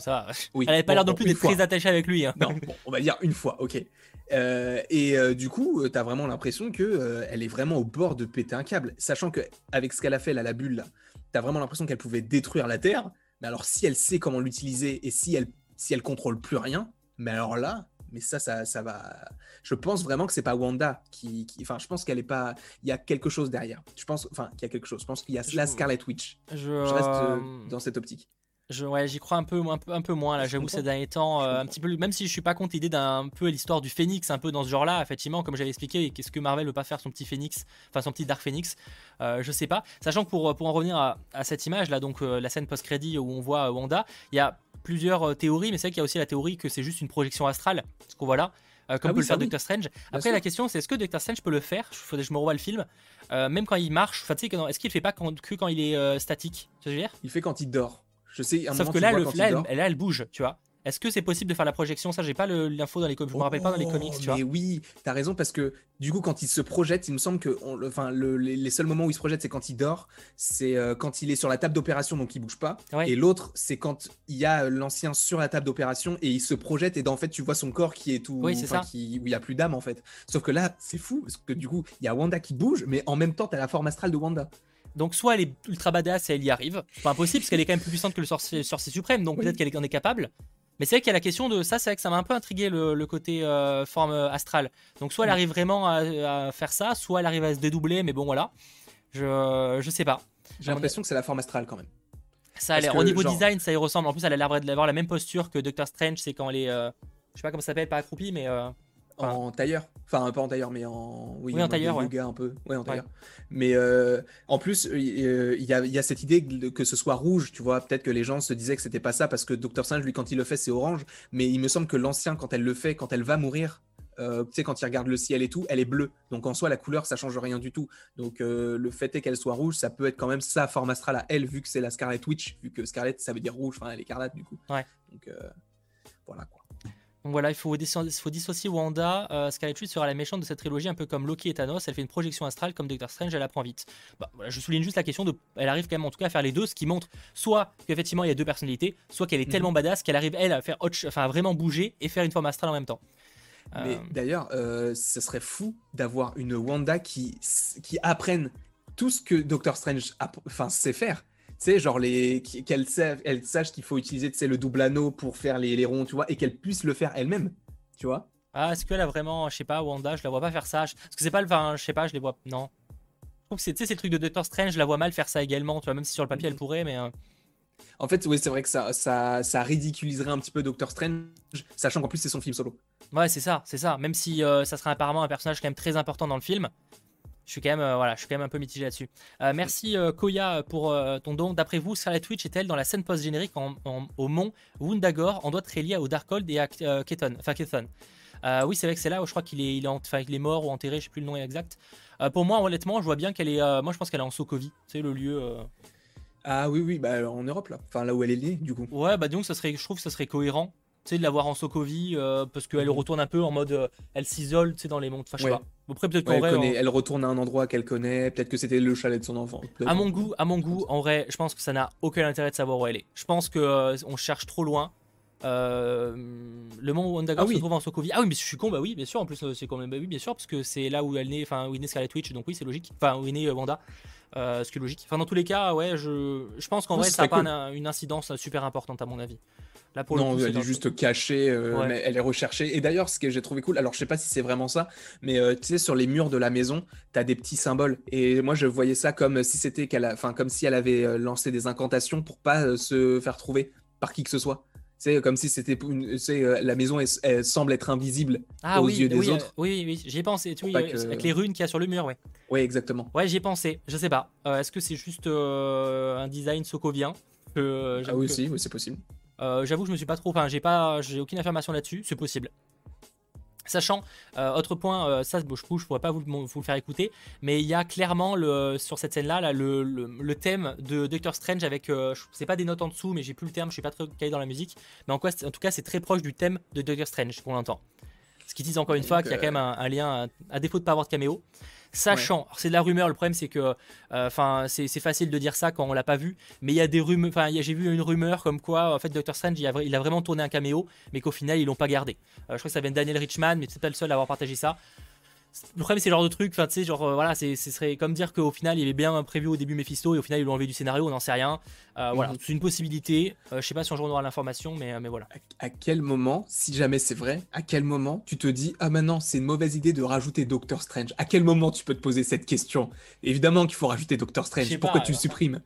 ça. Oui. Elle n'avait pas l'air non plus d'être très attachée avec lui. Hein. Non, on va dire une fois, ok. Euh, et euh, du coup, euh, tu as vraiment l'impression que elle est vraiment au bord de péter un câble. Sachant qu'avec ce qu'elle a fait là, la bulle, tu as vraiment l'impression qu'elle pouvait détruire la Terre. Mais alors, si elle sait comment l'utiliser et si elle, si elle contrôle plus rien, mais alors là, mais ça, ça, ça va. Je pense vraiment que c'est pas Wanda qui, Enfin, je pense qu'elle est pas. Il y a quelque chose derrière. Je pense, enfin, qu'il y a quelque chose. Je pense qu'il y a la Scarlet Witch. je reste dans cette optique. Je, ouais, j'y crois un peu, un peu, un peu moins là, j'avoue ces derniers temps, euh, un petit peu, même si je suis pas contre l'idée d'un peu l'histoire du Phénix, un peu dans ce genre-là, effectivement, comme j'avais expliqué, qu'est-ce que Marvel veut pas faire son petit Phénix, enfin son petit Dark Phoenix, euh, je sais pas. Sachant que pour, pour en revenir à, cette image là, donc euh, la scène post-crédit où on voit Wanda, il y a plusieurs théories, mais c'est vrai qu'il y a aussi la théorie que c'est juste une projection astrale, ce qu'on voit là. comme ah peut le faire Doctor Strange. Après, la question, c'est est-ce que Doctor Strange peut le faire? Je, je me revois le film, même quand il marche. Est-ce qu'il fait pas que quand il est statique? Il fait quand il dort. Je sais, Sauf que là, le, là, elle, bouge, tu vois. Est-ce que c'est possible de faire la projection? Ça, j'ai pas l'info dans les comics. Je me rappelle pas dans les comics, tu oh, mais oui, t'as raison parce que du coup, quand il se projette, il me semble que, enfin, les, seuls moments où il se projette, c'est quand il dort, c'est euh, quand il est sur la table d'opération, donc il bouge pas. Et l'autre, c'est quand il y a l'ancien sur la table d'opération et il se projette et en fait, tu vois son corps qui est tout, oui, c'est ça. Qui, où il y a plus d'âme en fait. Sauf que là, c'est fou parce que du coup, il y a Wanda qui bouge, mais en même temps, t'as la forme astrale de Wanda. Donc soit elle est ultra badass et elle y arrive, c'est pas impossible parce qu'elle est quand même plus puissante que le sorcier, suprême, donc peut-être qu'elle en est capable. Mais c'est vrai qu'il y a la question de ça, c'est vrai que ça m'a un peu intrigué le, côté euh, forme astrale. Donc soit elle arrive vraiment à, faire ça, soit elle arrive à se dédoubler, mais bon voilà. Je, je sais pas. J'ai l'impression que c'est la forme astrale quand même. Ça a l'air. Au niveau design, ça y ressemble. En plus, elle a l'air d'avoir la même posture que Doctor Strange, c'est quand elle est. Euh, je sais pas comment ça s'appelle, pas accroupie, mais. Euh, en tailleur. Enfin, pas en tailleur, mais en. Oui, en tailleur. Ouais. un peu. Ouais, en tailleur. Mais euh, en plus, euh, il y, a, cette idée que ce soit rouge, tu vois. Peut-être que les gens se disaient que c'était pas ça parce que Dr. Strange, lui, quand il le fait, c'est orange. Mais il me semble que l'ancien, quand elle le fait, quand elle va mourir, euh, tu sais, quand il regarde le ciel et tout, elle est bleue. Donc en soi, la couleur, ça change rien du tout. Donc le fait est qu'elle soit rouge, ça peut être quand même sa forme astrale à elle, vu que c'est la Scarlet Witch, vu que Scarlet, ça veut dire rouge, enfin, elle est écarlate du coup. Ouais. Donc voilà quoi. Donc voilà, il faut, dissocier Wanda. Euh, Scarlet Witch sera la méchante de cette trilogie, un peu comme Loki et Thanos. Elle fait une projection astrale comme Doctor Strange, elle apprend vite. Bah, je souligne juste la question de. Elle arrive quand même en tout cas à faire les deux, ce qui montre soit qu'effectivement il y a deux personnalités, soit qu'elle est tellement mhm. badass qu'elle arrive elle à faire enfin vraiment bouger et faire une forme astrale en même temps. Mais euh, d'ailleurs, euh, ce serait fou d'avoir une Wanda qui, qui apprenne tout ce que Doctor Strange enfin, sait faire sais, genre les qu'elle elle sache qu'il faut utiliser le double anneau pour faire les, les ronds, tu vois, et qu'elle puisse le faire elle-même, tu vois. Ah, est-ce qu'elle a vraiment, je sais pas, Wanda, je la vois pas faire ça. Parce que c'est pas le, enfin, je sais pas, je les vois, non. Je trouve que c'est, tu sais, ces trucs de Doctor Strange, je la vois mal faire ça également, tu vois, même si sur le papier elle pourrait, mais. Euh. En fait, oui, c'est vrai que ça, ça, ça, ridiculiserait un petit peu Doctor Strange, sachant qu'en plus c'est son film solo. Ouais, c'est ça, c'est ça. Même si euh, ça serait apparemment un personnage quand même très important dans le film, je suis quand même, euh, voilà, je suis quand même un peu mitigé là-dessus. Euh, merci euh, Koya pour ton don. D'après vous, Scarlet Witch est-elle dans la scène post-générique au mont Wundagore en doit être reliée au Darkhold et à Keton, enfin Keton? oui, c'est vrai que c'est là où je crois qu'il est, il est, il est mort ou enterré, je sais plus le nom exact. pour moi, honnêtement, je vois bien qu'elle est. moi, je pense qu'elle est en Sokovie, c'est le lieu. Ah oui, oui, bah en Europe là. Enfin là où elle est née, du coup. Ouais, bah donc ça serait, je trouve que ça serait cohérent de l'avoir en Sokovie parce qu'elle mhm. retourne un peu en mode elle s'isole tu sais dans les monts enfin je sais pas. Après peut-être qu'en vrai elle retourne à un endroit qu'elle connaît. Peut-être que c'était le chalet de son enfant. À mon goût à mon goût en vrai je pense que ça n'a aucun intérêt de savoir où elle est. Je pense que euh, on cherche trop loin. Euh, le où Underground ah se trouve en Sokovie. Ah oui mais je suis con bah oui bien sûr en plus euh, c'est quand même bah oui bien sûr parce que c'est là où elle naît enfin où est née Scarlet Witch donc oui c'est logique. Enfin où est née Wanda ce qui est logique. Enfin dans tous les cas ouais je, je pense qu'en vrai ça n'a pas une incidence super importante à mon avis non, elle est juste cachée, euh, mais elle est recherchée. Et d'ailleurs, ce que j'ai trouvé cool, alors je sais pas si c'est vraiment ça, mais euh, tu sais, sur les murs de la maison, tu as des petits symboles. Et moi, je voyais ça comme si c'était qu'elle, enfin, comme si elle avait euh, lancé des incantations pour pas se faire trouver par qui que ce soit. C'est comme si c'était une, la maison elle, semble être invisible ah aux yeux des autres. oui, oui, j'y ai pensé. Tu, Avec les runes qu'il y a sur le mur, ouais. Oui, exactement. Ouais, j'y ai pensé. Je sais pas. Est-ce que c'est juste un design sokovien Ah oui, si, oui, c'est possible. Euh, j'avoue que je me suis pas trop. Enfin, j'ai pas, j'ai aucune information là-dessus. C'est possible. Sachant, euh, autre point, euh, ça, bon, je, ne pourrais pas vous, le faire écouter, mais il y a clairement le, sur cette scène-là là, le, thème de Doctor Strange avec, euh, c'est pas des notes en dessous, mais j'ai plus le terme, je suis pas très calé dans la musique, mais en, quoi, en tout cas, c'est très proche du thème de Doctor Strange pour l'instant. Ce qui dit encore une fois qu'il y a quand même un, lien, à, défaut de pas avoir de caméo. Sachant, c'est de la rumeur, le problème c'est que, euh, enfin, c'est facile de dire ça quand on l'a pas vu, mais il y a des rumeurs, enfin, j'ai vu une rumeur comme quoi, en fait, Doctor Strange, il a, vraiment tourné un caméo, mais qu'au final, ils l'ont pas gardé. Euh, je crois que ça vient de Daniel Richman, mais c'est pas le seul à avoir partagé ça le problème c'est le genre de truc enfin tu sais genre euh, voilà ce serait comme dire qu'au final il y avait bien prévu au début Mephisto et au final ils l'ont enlevé du scénario on n'en sait rien. Euh, voilà mhm. c'est une possibilité. Euh, je sais pas si un jour on aura l'information mais, mais voilà. À, quel moment si jamais c'est vrai à quel moment tu te dis ah maintenant c'est une mauvaise idée de rajouter Doctor Strange? À quel moment tu peux te poser cette question? Évidemment qu'il faut rajouter Doctor Strange pourquoi tu le supprimes.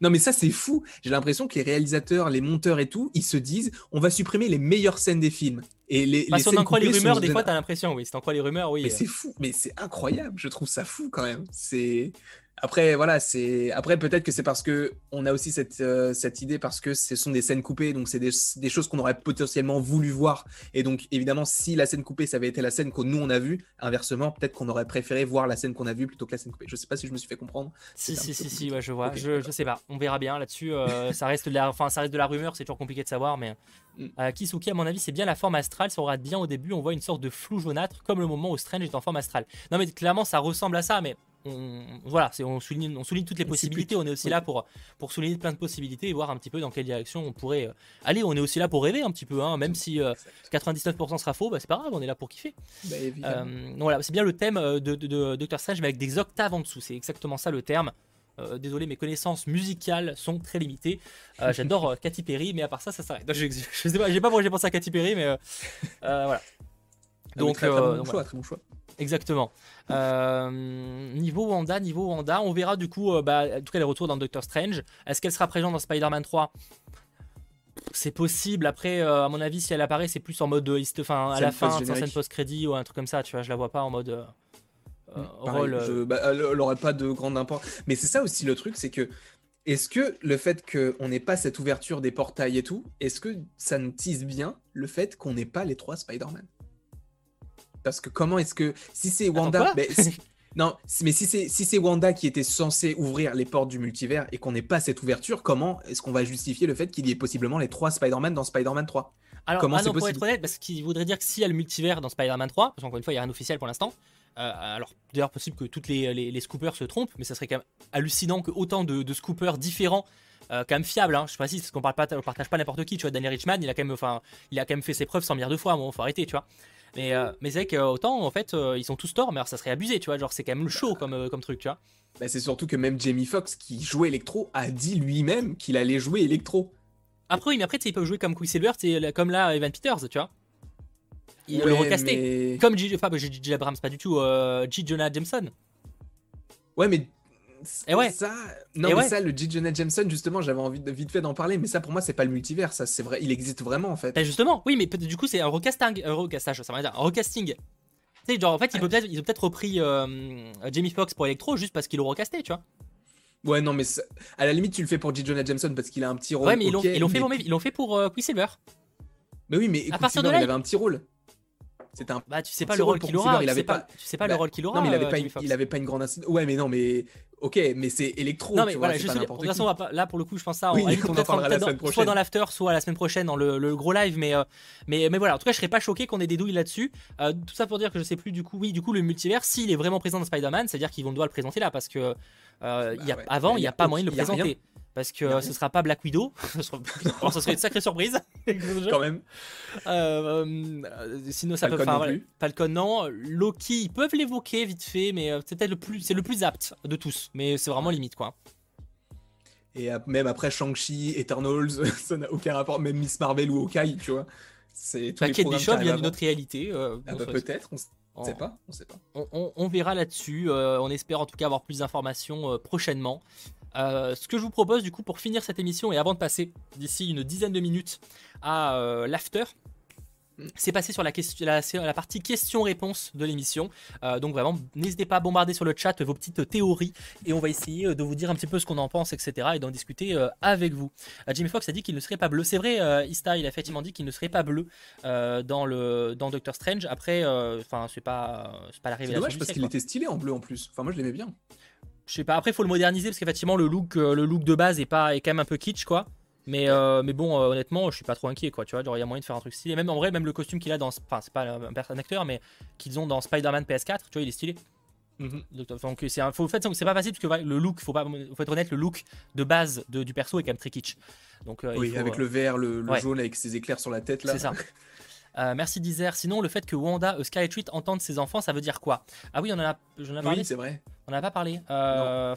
Non, mais ça, c'est fou. J'ai l'impression que les réalisateurs, les monteurs et tout, ils se disent on va supprimer les meilleures scènes des films. Et les, bah, si on en croit les rumeurs, des fois, t'as l'impression, oui. Si t'en crois les rumeurs, oui. Mais c'est fou, mais c'est incroyable. Je trouve ça fou quand même. C'est. Après, voilà, c'est après peut-être que c'est parce que on a aussi cette, euh, cette idée parce que ce sont des scènes coupées, donc c'est des, des, choses qu'on aurait potentiellement voulu voir. Et donc évidemment, si la scène coupée, ça avait été la scène que nous on a vue, inversement, peut-être qu'on aurait préféré voir la scène qu'on a vue plutôt que la scène coupée. Je sais pas si je me suis fait comprendre. Si si si, si ouais, je vois. je, je, sais pas. On verra bien là-dessus. Euh, ça reste de la, enfin ça reste de la rumeur, c'est toujours compliqué de savoir, mais mm. euh, Kisuki à mon avis c'est bien la forme astrale. Ça aura bien au début. On voit une sorte de flou jaunâtre, comme le moment où Strange est en forme astrale. Non mais clairement ça ressemble à ça, mais on, voilà, on souligne, on souligne toutes les possibilités. On est aussi là pour, pour souligner plein de possibilités et voir un petit peu dans quelle direction on pourrait euh, aller. On est aussi là pour rêver un petit peu, hein, même si 99% euh, sera faux, bah, c'est pas grave, on est là pour kiffer. Bah, euh, voilà, c'est bien le thème de, de, Doctor Strange, mais avec des octaves en dessous. C'est exactement ça le terme. désolé, mes connaissances musicales sont très limitées. J'adore Katy Perry, mais à part ça, ça s'arrête. Je, je, sais pas, j'ai pas j'ai pensé à Katy Perry, mais voilà. Donc, très, bon choix, très bon choix. Exactement. Euh, niveau Wanda, niveau Wanda, on verra du coup, euh, bah, en tout cas les retours dans Doctor Strange. Est-ce qu'elle sera présente dans Spider-Man 3 c'est possible. Après, euh, à mon avis, si elle apparaît, c'est plus en mode, enfin, à la fin, scène post-crédit ou un truc comme ça. Tu vois, je la vois pas en mode mm, rôle. Bah, elle n'aurait pas de grande importance. Mais c'est ça aussi le truc, c'est que est-ce que le fait qu'on n'ait pas cette ouverture des portails et tout, est-ce que ça nous tease bien le fait qu'on n'ait pas les trois Spider-Man? Parce que comment est-ce que si c'est Wanda, non, mais si c'est si c'est Wanda qui était censé ouvrir les portes du multivers et qu'on n'ait pas cette ouverture, comment est-ce qu'on va justifier le fait qu'il y ait possiblement les trois Spider-Man dans Spider-Man 3 alors, Comment ah non, pour être honnête, parce qu'il voudrait dire que s'il y a le multivers dans Spider-Man 3, parce qu'encore une fois, il n'y a rien d'officiel pour l'instant, euh, alors d'ailleurs possible que toutes les, les, scoopers se trompent, mais ça serait quand même hallucinant que autant de, de scoopers différents euh, quand même fiables, hein, je précise, parce qu'on parle pas, on partage pas n'importe qui, tu vois, Daniel Richman, il a quand même, enfin, il a quand même fait ses preuves 100 milliards de fois, bon, faut arrêter, tu vois. Mais, euh, mais c'est vrai qu'autant, en fait, euh, ils sont tous torts, mais alors ça serait abusé, tu vois. Genre, c'est quand même le show comme, euh, comme truc, tu vois. Bah, c'est surtout que même Jamie Foxx, qui jouait Electro, a dit lui-même qu'il allait jouer Electro. Après, oui, mais après, ils peuvent jouer comme Quicksilver, c'est comme là, Evan Peters, tu vois. Il le recaster. Comme J. Enfin, J. Abrams, pas du tout. J. Jonah Jameson. Ouais, mais et ouais. Ça, non, mais ça, le J. Jonah Jameson, justement, j'avais envie de vite fait d'en parler, mais ça, pour moi, c'est pas le multivers, ça, c'est vrai, il existe vraiment, en fait. Bah, justement, oui, mais du coup, c'est un recasting, un recastage, ça dire, un recasting. Tu sais, genre, en fait, ils, peut ils ont peut-être repris euh, Jamie Foxx pour Electro juste parce qu'ils l'ont recasté, tu vois. Ouais, non, mais à la limite, tu le fais pour J. Jonah Jameson parce qu'il a un petit rôle. Ouais, mais ils l'ont fait, fait, pour euh, Quicksilver. Mais oui, mais à partir de là, il avait un petit rôle. C'est un. Bah, tu sais pas le rôle qu'il aura. Il avait pas. Tu sais pas le bah, rôle qu'il aura. Non, mais il avait pas. Une, il avait pas une grande. Ouais, mais non, mais ok, mais c'est électro. Non, mais tu voilà, vois, pas de toute façon, là pour le coup, je pense ça. Oui, on, on en la semaine prochaine. Soit dans l'after, soit la semaine prochaine dans le, gros live. Mais, euh, mais, mais voilà, en tout cas, je serais pas choqué qu'on ait des douilles là-dessus. Euh, tout ça pour dire que je sais plus du coup. Oui, du coup, le multivers, s'il est vraiment présent dans Spider-Man, c'est-à-dire qu'ils vont devoir le présenter là parce que euh, y a, bah avant, il n'y a, pas moyen de le présenter parce que ce sera pas Black Widow. ce serait une sacrée surprise. Quand même. Euh, euh, sinon, ça Falcon peut. Enfin, Falcon non. Loki, ils peuvent l'évoquer vite fait, mais euh, c'est peut-être le plus, c'est le plus apte de tous. Mais c'est vraiment limite, quoi. Et même après Shang-Chi, Eternals, ça n'a aucun rapport. Même Miss Marvel ou Hawkeye, tu vois. C'est bah, Kate Bishop vient d'une autre réalité. Ah bah, peut-être. On... sait pas, on sait pas. On, verra là-dessus. on espère en tout cas avoir plus d'informations prochainement. Euh, ce que je vous propose du coup pour finir cette émission et avant de passer d'ici une dizaine de minutes à euh, l'after, c'est passer sur la, question, la, partie questions-réponses de l'émission. Euh, donc vraiment, n'hésitez pas à bombarder sur le chat vos petites théories et on va essayer de vous dire un petit peu ce qu'on en pense, etc. et d'en discuter avec vous. Jimmy Fox a dit qu'il ne serait pas bleu. C'est vrai, Ista, il a effectivement dit qu'il ne serait pas bleu dans, le, dans Doctor Strange. Après, enfin, c'est pas, pas la révélation. C'est dommage parce qu'il était stylé en bleu en plus. Enfin, moi je l'aimais bien je sais pas. Après, il faut le moderniser parce qu'effectivement, le look, euh, le look de base est pas, est quand même un peu kitsch, quoi. Mais, euh, mais bon, euh, honnêtement, je suis pas trop inquiet, quoi. Tu vois, il y a moyen de faire un truc stylé. Même en vrai, même le costume qu'il a dans, enfin, c'est pas un, acteur, mais qu'ils ont dans Spider-Man PS4, tu vois, il est stylé. Mhm. Donc, c'est un, faut, fait, c'est pas facile parce que le look, faut pas, faut être honnête, le look de base de, du perso est quand même très kitsch. Donc, oui, avec le vert, le, jaune, avec ses éclairs sur la tête là. C'est ça. merci Dizer. Sinon, le fait que Wanda, Scarlet Witch entende ses enfants, ça veut dire quoi? Ah oui, on en a, ai parlé. Oui, c'est vrai. On n'a pas parlé. Euh,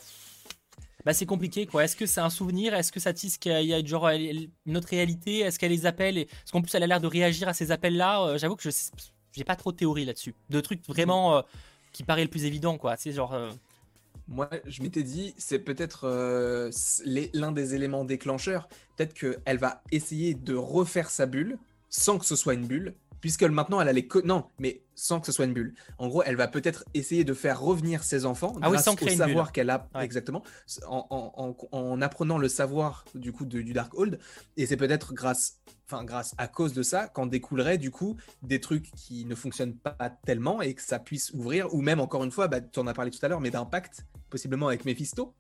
bah c'est compliqué quoi. Est-ce que c'est un souvenir? Est-ce que ça tisse qu'il y a genre une autre réalité? Est-ce qu'elle les appelle Est-ce qu'en plus elle a l'air de réagir à ces appels-là euh, J'avoue que je j'ai pas trop de théorie là-dessus. De trucs vraiment euh, qui paraît le plus évident quoi. C'est genre. Moi, je m'étais dit, c'est peut-être l'un des éléments déclencheurs. Peut-être qu'elle va essayer de refaire sa bulle sans que ce soit une bulle puisque maintenant elle a les non, mais sans que ce soit une bulle. En gros, elle va peut-être essayer de faire revenir ses enfants ah grâce oui, au savoir qu'elle a exactement, en, apprenant le savoir du coup du Dark Hold. Et c'est peut-être grâce, enfin grâce à cause de ça qu'en découlerait du coup des trucs qui ne fonctionnent pas tellement et que ça puisse ouvrir, ou même encore une fois, bah, tu en as parlé tout à l'heure, mais d'un pacte possiblement avec Mephisto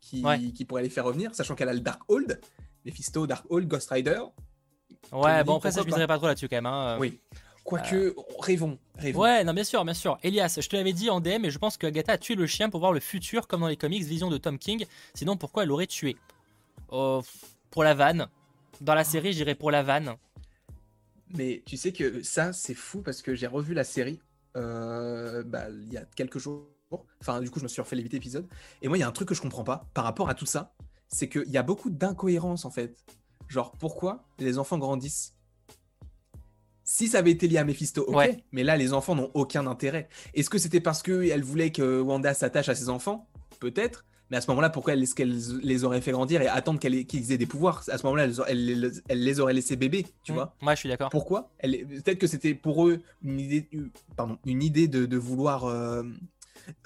qui, qui pourrait les faire revenir, sachant qu'elle a le Dark Hold. Mephisto, Dark Hold, Ghost Rider, Ouais, bon, après, ça, je miserais pas trop là-dessus quand même. Hein. Oui. Quoique, euh... rêvons, rêvons. Ouais, non, bien sûr, bien sûr. Elias, je te l'avais dit en DM et je pense que Agatha a tué le chien pour voir le futur comme dans les comics Vision de Tom King. Sinon, pourquoi elle l'aurait tué? Oh, Pour la vanne. Dans la série, j'irais pour la vanne. Mais tu sais que ça, c'est fou parce que j'ai revu la série euh, bah, il y a quelques jours. Enfin, du coup, je me suis refait les 8 épisodes. Et moi, il y a un truc que je comprends pas par rapport à tout ça. C'est qu'il y a beaucoup d'incohérences en fait. Genre, pourquoi les enfants grandissent? Si ça avait été lié à Mephisto, ok. Mais là, les enfants n'ont aucun intérêt. Est-ce que c'était parce qu'elle voulait que Wanda s'attache à ses enfants? Peut-être. Mais à ce moment-là, pourquoi est-ce qu'elle les aurait fait grandir et attendre qu'ils aient des pouvoirs? À ce moment-là, elle, les aurait laissés bébés, tu mmh. vois? Moi, je suis d'accord. Pourquoi? Peut-être que c'était pour eux une idée, pardon, une idée de, vouloir euh,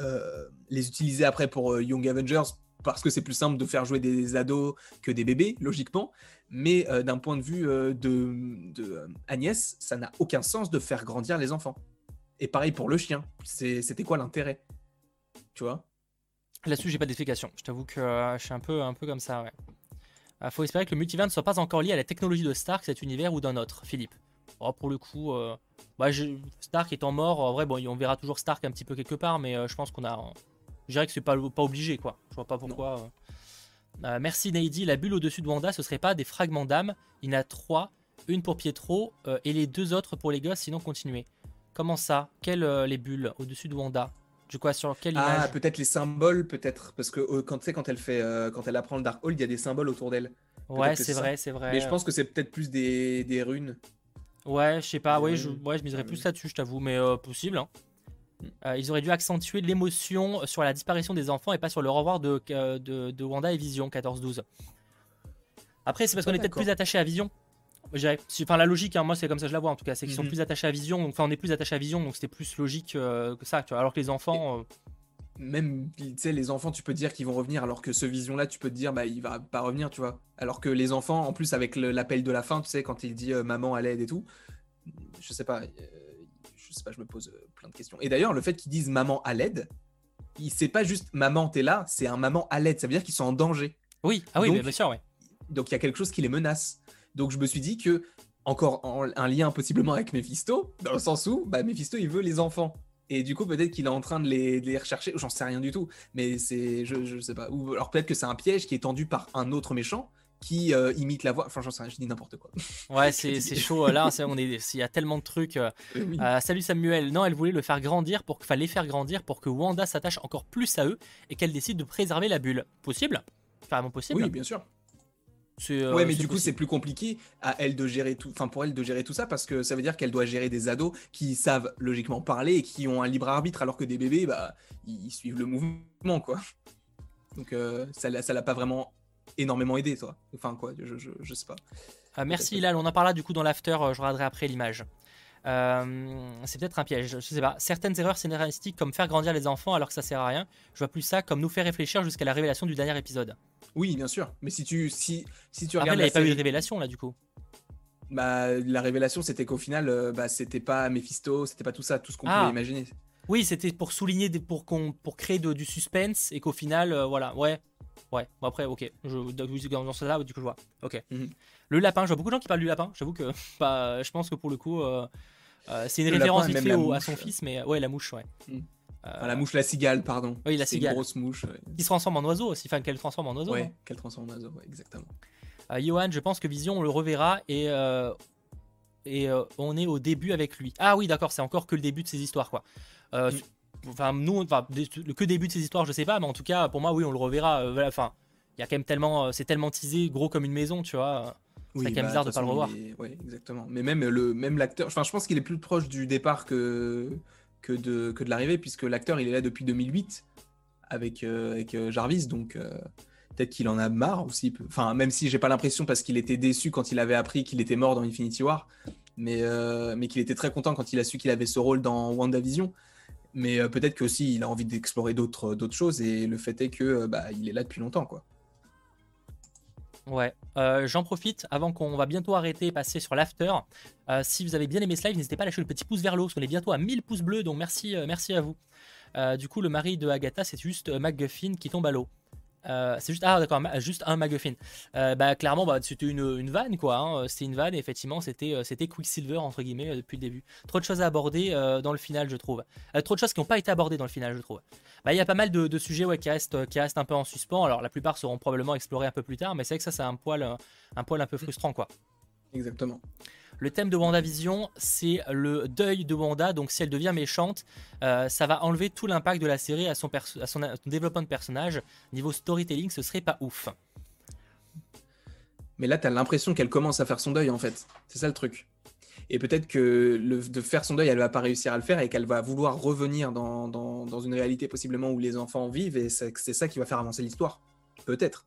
euh, les utiliser après pour euh, Young Avengers parce que c'est plus simple de faire jouer des ados que des bébés, logiquement. Mais euh, d'un point de vue euh, de, euh, Agnès, ça n'a aucun sens de faire grandir les enfants. Et pareil pour le chien. C'était quoi l'intérêt? Tu vois? Là-dessus, j'ai pas d'explication. Je t'avoue que je suis un peu, un peu comme ça, ouais. Il faut espérer que le multivers ne soit pas encore lié à la technologie de Stark, cet univers ou d'un autre, Philippe. Oh, pour le coup, bah, Stark étant mort, en vrai, bon, on verra toujours Stark un petit peu quelque part, mais je pense qu'on a. Je dirais que c'est pas, pas obligé, quoi. Je vois pas pourquoi. Euh, merci Neidi, la bulle au-dessus de Wanda, ce serait pas des fragments d'âme. Il y en a trois, une pour Pietro euh, et les deux autres pour les gosses, sinon continuer. Comment ça? Quelles euh, les bulles au-dessus de Wanda? Du quoi sur quelle ah, image? Ah, peut-être les symboles, peut-être parce que quand tu sais quand elle fait, quand elle apprend le Darkhold, il y a des symboles autour d'elle. Ouais, c'est vrai, c'est vrai. Mais je pense que c'est peut-être plus des, des, runes. Ouais, je sais pas. Ouais, je, ouais, je miserais plus là-dessus, je t'avoue, mais possible. Hein. Euh, ils auraient dû accentuer l'émotion sur la disparition des enfants et pas sur le revoir de, de, Wanda et Vision 14-12. Après, c'est parce qu'on est peut-être plus attaché à Vision. Enfin, la logique, hein, moi, c'est comme ça que je la vois en tout cas. C'est qu'ils sont mhm. plus attachés à Vision. Enfin, on est plus attaché à Vision, donc c'était plus logique euh, que ça. Tu vois, alors que les enfants. Euh, même, tu sais, les enfants, tu peux dire qu'ils vont revenir, alors que ce Vision-là, tu peux te dire, bah, il va pas revenir, tu vois. Alors que les enfants, en plus, avec l'appel de la fin, tu sais, quand il dit maman à l'aide et tout, je sais pas je sais pas, je me pose euh, plein de questions. Et d'ailleurs, le fait qu'ils disent maman à l'aide, c'est pas juste maman, t'es là, c'est un maman à l'aide. Ça veut dire qu'ils sont en danger. Oui, ah oui, bien sûr, ouais. Donc il y a quelque chose qui les menace. Donc je me suis dit que, encore un lien possiblement avec Mephisto, dans le sens où bah, Mephisto il veut les enfants. Et du coup, peut-être qu'il est en train de les, de les rechercher, j'en sais rien du tout, mais c'est, je, je sais pas. Ou alors peut-être que c'est un piège qui est tendu par un autre méchant, qui euh, imite la voix. Enfin, j'en sais rien, je dis n'importe quoi. Ouais, c'est chaud. Là, on est, il y a tellement de trucs. Euh, euh, salut Samuel. Non, elle voulait le faire grandir pour qu'il fallait faire grandir pour que Wanda s'attache encore plus à eux et qu'elle décide de préserver la bulle. Possible? Carrément possible? Oui, bien sûr. ouais, mais du coup, c'est plus compliqué à elle de gérer tout, enfin pour elle de gérer tout ça parce que ça veut dire qu'elle doit gérer des ados qui savent logiquement parler et qui ont un libre arbitre, alors que des bébés, bah, ils suivent le mouvement, quoi. Donc ça, ça l'a pas vraiment énormément aidé, toi. Enfin, quoi, je, je, je sais pas. Euh, merci Hilal, on en parlera du coup dans l'after, euh, je regarderai après l'image. Euh, c'est peut-être un piège, je sais pas. Certaines erreurs scénaristiques comme faire grandir les enfants alors que ça sert à rien, je vois plus ça comme nous faire réfléchir jusqu'à la révélation du dernier épisode. Oui, bien sûr. Mais si tu, si, si tu Après, regardes. il n'y avait pas eu de révélation là du coup. Bah, la révélation c'était qu'au final, bah, c'était pas Mephisto, c'était pas tout ça, tout ce qu'on ah. pouvait imaginer. Oui, c'était pour souligner, pour, qu'on, pour créer du suspense et qu'au final, voilà, ouais, Ouais, bon après, ok. Je, dans ce là du coup, je vois. Ok. Mhm. Le lapin, je vois beaucoup de gens qui parlent du lapin. J'avoue que bah, je pense que pour le coup, euh, euh, c'est une référence vite fait à son fils, mais ouais, la mouche, ouais. Mhm. Euh, la mouche, la cigale, pardon. Oui, la cigale. Une grosse mouche. Qui se transforme en oiseau aussi, enfin qu'elle transforme en oiseau. Ouais, qu'elle transforme en oiseau, ouais, exactement. Johan, je pense que Vision, on le reverra et, et on est au début avec lui. Ah oui, d'accord, c'est encore que le début de ces histoires, quoi. Mm. enfin nous enfin le que début de ces histoires je sais pas mais en tout cas pour moi oui on le reverra. Euh, enfin il y a quand même tellement euh, c'est tellement teasé gros comme une maison tu vois. C'est quand même bah, bizarre de pas le revoir. oui exactement. Mais même le même l'acteur enfin je pense qu'il est plus proche du départ que que de que de l'arrivée puisque l'acteur il est là depuis 2008 avec euh, avec Jarvis donc peut-être qu'il en a marre aussi enfin même si j'ai pas l'impression parce qu'il était déçu quand il avait appris qu'il était mort dans Infinity War mais, mais qu'il était très content quand il a su qu'il avait ce rôle dans WandaVision. Mais peut-être qu'aussi il a envie d'explorer d'autres choses et le fait est que bah, il est là depuis longtemps quoi. Ouais, euh, j'en profite avant qu'on va bientôt arrêter et passer sur l'after. Euh, si vous avez bien aimé ce live, n'hésitez pas à lâcher le petit pouce vers le haut parce est bientôt à 1000 pouces bleus, donc merci, euh, merci à vous. du coup, le mari de Agatha, c'est juste McGuffin qui tombe à l'eau. Euh, c'est juste ah d'accord juste un MacGuffin. Euh, bah clairement bah, c'était une, une, vanne quoi. Hein. C'était une vanne et effectivement c'était euh, c'était Quicksilver entre guillemets depuis le début. Trop de choses à aborder dans le final je trouve. trop de choses qui n'ont pas été abordées dans le final je trouve. Bah il y a pas mal de, sujets ouais, qui restent qui restent un peu en suspens. Alors la plupart seront probablement explorés un peu plus tard mais c'est vrai que ça c'est un poil un poil un peu frustrant quoi. Exactement. Le thème de WandaVision, c'est le deuil de Wanda. Donc, si elle devient méchante, euh, ça va enlever tout l'impact de la série à son, développement de personnage. Niveau storytelling, ce serait pas ouf. Mais là, tu as l'impression qu'elle commence à faire son deuil, en fait. C'est ça le truc. Et peut-être que de faire son deuil, elle va pas réussir à le faire et qu'elle va vouloir revenir dans, une réalité possiblement où les enfants vivent et c'est ça qui va faire avancer l'histoire. Peut-être.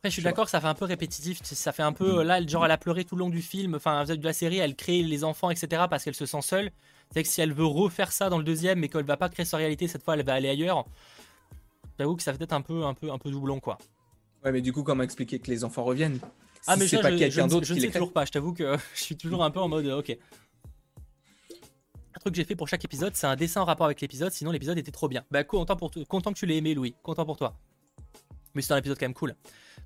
Après, je suis d'accord que ça fait un peu répétitif. Ça fait un peu. Là, genre, elle a pleuré tout le long du film, enfin, de la série, elle crée les enfants, etc. parce qu'elle se sent seule. C'est que si elle veut refaire ça dans le deuxième, mais qu'elle va pas créer sa réalité, cette fois, elle va aller ailleurs. J'avoue que ça fait peut-être un peu, un, peu, un peu doublon, quoi. Ouais, mais du coup, comment expliquer que les enfants reviennent Ah, mais c'est pas quelqu'un d'autre Je ne sais toujours pas. Je t'avoue que je suis toujours un peu en mode. Ok. Un truc que j'ai fait pour chaque épisode, c'est un dessin en rapport avec l'épisode, sinon l'épisode était trop bien. Bah, content, pour content que tu l'aies aimé, Louis. Content pour toi. Mais c'est un épisode quand même cool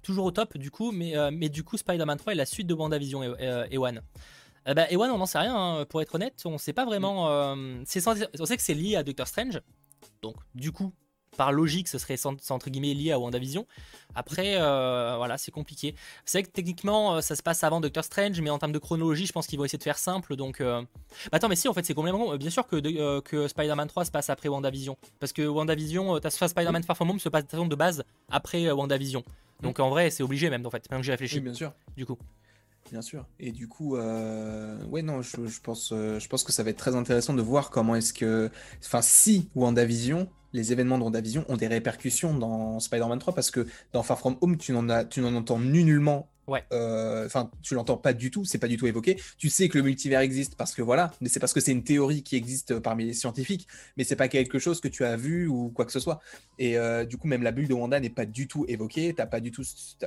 toujours au top du coup, mais, euh, mais du coup Spider-Man 3 est la suite de WandaVision et, euh, Ewan. Euh, bah, Ewan, on n'en sait rien, hein, pour être honnête, on sait pas vraiment. Euh, c'est on sait que c'est lié à Doctor Strange, donc du coup, par logique, ce serait entre guillemets lié à WandaVision. Après, voilà, c'est compliqué. C'est vrai que techniquement, ça se passe avant Doctor Strange, mais en termes de chronologie, je pense qu'ils vont essayer de faire simple. Donc, bah, attends, mais si, en fait, c'est complètement. Bien sûr que, que Spider-Man 3 se passe après WandaVision, parce que WandaVision, Spider-Man Far From Home se passe de base après WandaVision. Donc en vrai, c'est obligé même, en fait. Maintenant que j'ai réfléchi. Oui, bien sûr. Du coup. Bien sûr. Et du coup, euh... ouais, non, je, pense, euh, je pense que ça va être très intéressant de voir comment est-ce que. Enfin, si WandaVision, les événements de WandaVision ont des répercussions dans Spider-Man 3, parce que dans Far From Home, tu n'en, tu n'en entends nullement Ouais. Euh, enfin, tu l'entends pas du tout, c'est pas du tout évoqué. Tu sais que le multivers existe parce que voilà, mais c'est parce que c'est une théorie qui existe parmi les scientifiques, mais c'est pas quelque chose que tu as vu ou quoi que ce soit. Et euh, du coup, même la bulle de Wanda n'est pas du tout évoquée. T'as pas du tout,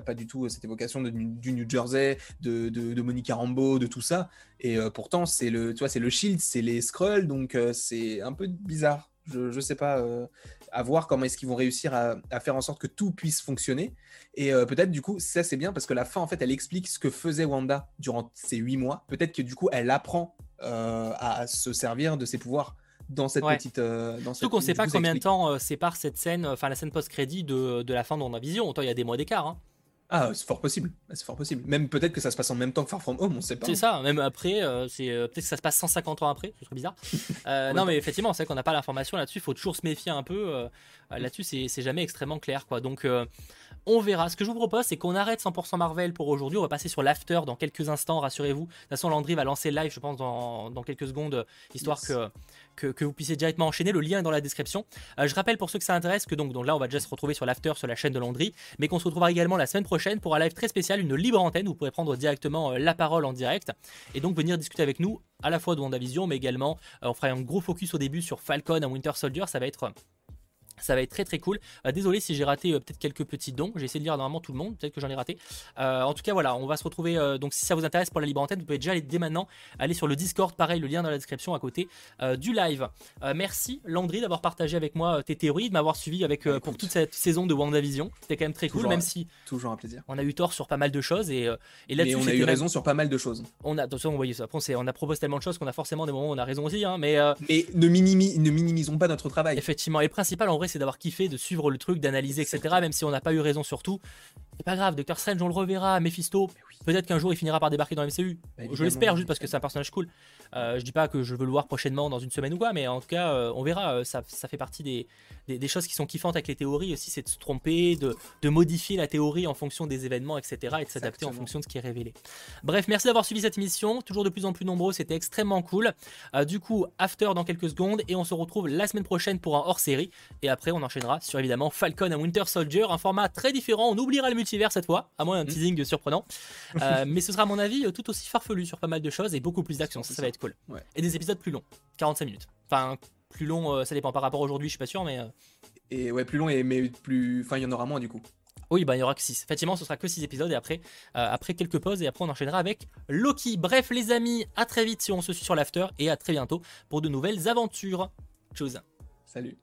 pas du tout cette évocation du New Jersey, de, de, Monica Rambeau, de tout ça. Et euh, pourtant, c'est le, tu vois, c'est le Shield, c'est les Skrulls, donc c'est un peu bizarre. Je, je sais pas à voir comment est-ce qu'ils vont réussir à, faire en sorte que tout puisse fonctionner. Et euh, peut-être du coup, ça c'est bien parce que la fin, en fait, elle explique ce que faisait Wanda durant ces huit mois. Peut-être que du coup, elle apprend euh, à se servir de ses pouvoirs dans cette petite. Euh, dans Surtout qu'on ne sait pas combien de temps sépare cette scène, enfin la scène post-crédit de, de, la fin de WandaVision. Autant il y a des mois d'écart. Hein. Ah, c'est fort possible. C'est fort possible. Même peut-être que ça se passe en même temps que Far From Home, on sait pas. C'est ça. Même après, euh, c'est euh, peut-être que ça se passe 150 ans après. Ce serait bizarre. Euh, non, mais effectivement, c'est vrai qu'on n'a pas l'information là-dessus. Il faut toujours se méfier un peu. là-dessus, c'est jamais extrêmement clair, quoi. Donc, on verra. Ce que je vous propose, c'est qu'on arrête 100% Marvel pour aujourd'hui. On va passer sur l'after dans quelques instants, rassurez-vous. De toute façon, Landry va lancer le live, je pense, dans, dans quelques secondes, histoire que que, vous puissiez directement enchaîner. Le lien est dans la description. Euh, je rappelle pour ceux que ça intéresse que donc, donc là, on va déjà se retrouver sur l'after sur la chaîne de Landry, mais qu'on se retrouvera également la semaine prochaine pour un live très spécial, une libre antenne. Où vous pourrez prendre directement euh, la parole en direct et donc venir discuter avec nous à la fois de WandaVision, mais également euh, on fera un gros focus au début sur Falcon et Winter Soldier. Ça va être ça va être très très cool. Euh, désolé si j'ai raté euh, peut-être quelques petits dons. J'ai essayé de lire normalement tout le monde. Peut-être que j'en ai raté. Euh, en tout cas, voilà, on va se retrouver. donc, si ça vous intéresse pour la libre antenne, vous pouvez déjà aller dès maintenant aller sur le Discord. Pareil, le lien dans la description à côté du live. merci Landry d'avoir partagé avec moi tes théories, de m'avoir suivi avec pour toute cette saison de WandaVision. C'était quand même très cool, même si toujours un plaisir. On a eu tort sur pas mal de choses et, et là on a eu raison sur pas mal de choses. On a attention, vous voyez ça. Après, on, a proposé tellement de choses qu'on a forcément des moments où on a raison aussi. Hein, mais mais ne, ne minimisons pas notre travail. Effectivement, et le principal en vrai, c'est d'avoir kiffé de suivre le truc, d'analyser, etc. Même si on n'a pas eu raison sur tout. C'est pas grave, Doctor Strange, on le reverra. Mephisto, peut-être qu'un jour il finira par débarquer dans MCU. Bah, je l'espère juste parce que c'est un personnage cool. Euh, je dis pas que je veux le voir prochainement dans une semaine ou quoi, mais en tout cas, euh, on verra. Euh, ça, ça, fait partie des, des, choses qui sont kiffantes avec les théories aussi, c'est de se tromper, de, de, modifier la théorie en fonction des événements, etc. et de s'adapter en fonction de ce qui est révélé. Bref, merci d'avoir suivi cette émission. Toujours de plus en plus nombreux, c'était extrêmement cool. du coup, after dans quelques secondes et on se retrouve la semaine prochaine pour un hors série. Et après, on enchaînera sur évidemment Falcon and Winter Soldier, un format très différent. On oubliera le multivers cette fois, à moins d'un Mhm. teasing surprenant. Euh, mais ce sera, à mon avis, euh, tout aussi farfelu sur pas mal de choses et beaucoup plus d'action. Ça, va être cool. Ouais. Et des épisodes plus longs, 45 minutes. Enfin, plus long, euh, ça dépend par rapport à aujourd'hui, je suis pas sûr, mais. euh, Et ouais, plus long, et, mais plus. Enfin, il y en aura moins du coup. Oui, bah, il y aura que 6. Effectivement, ce sera que 6 épisodes et après, euh, après quelques pauses et après on enchaînera avec Loki. Bref, les amis, à très vite si on se suit sur l'after et à très bientôt pour de nouvelles aventures. Tchuss. Salut.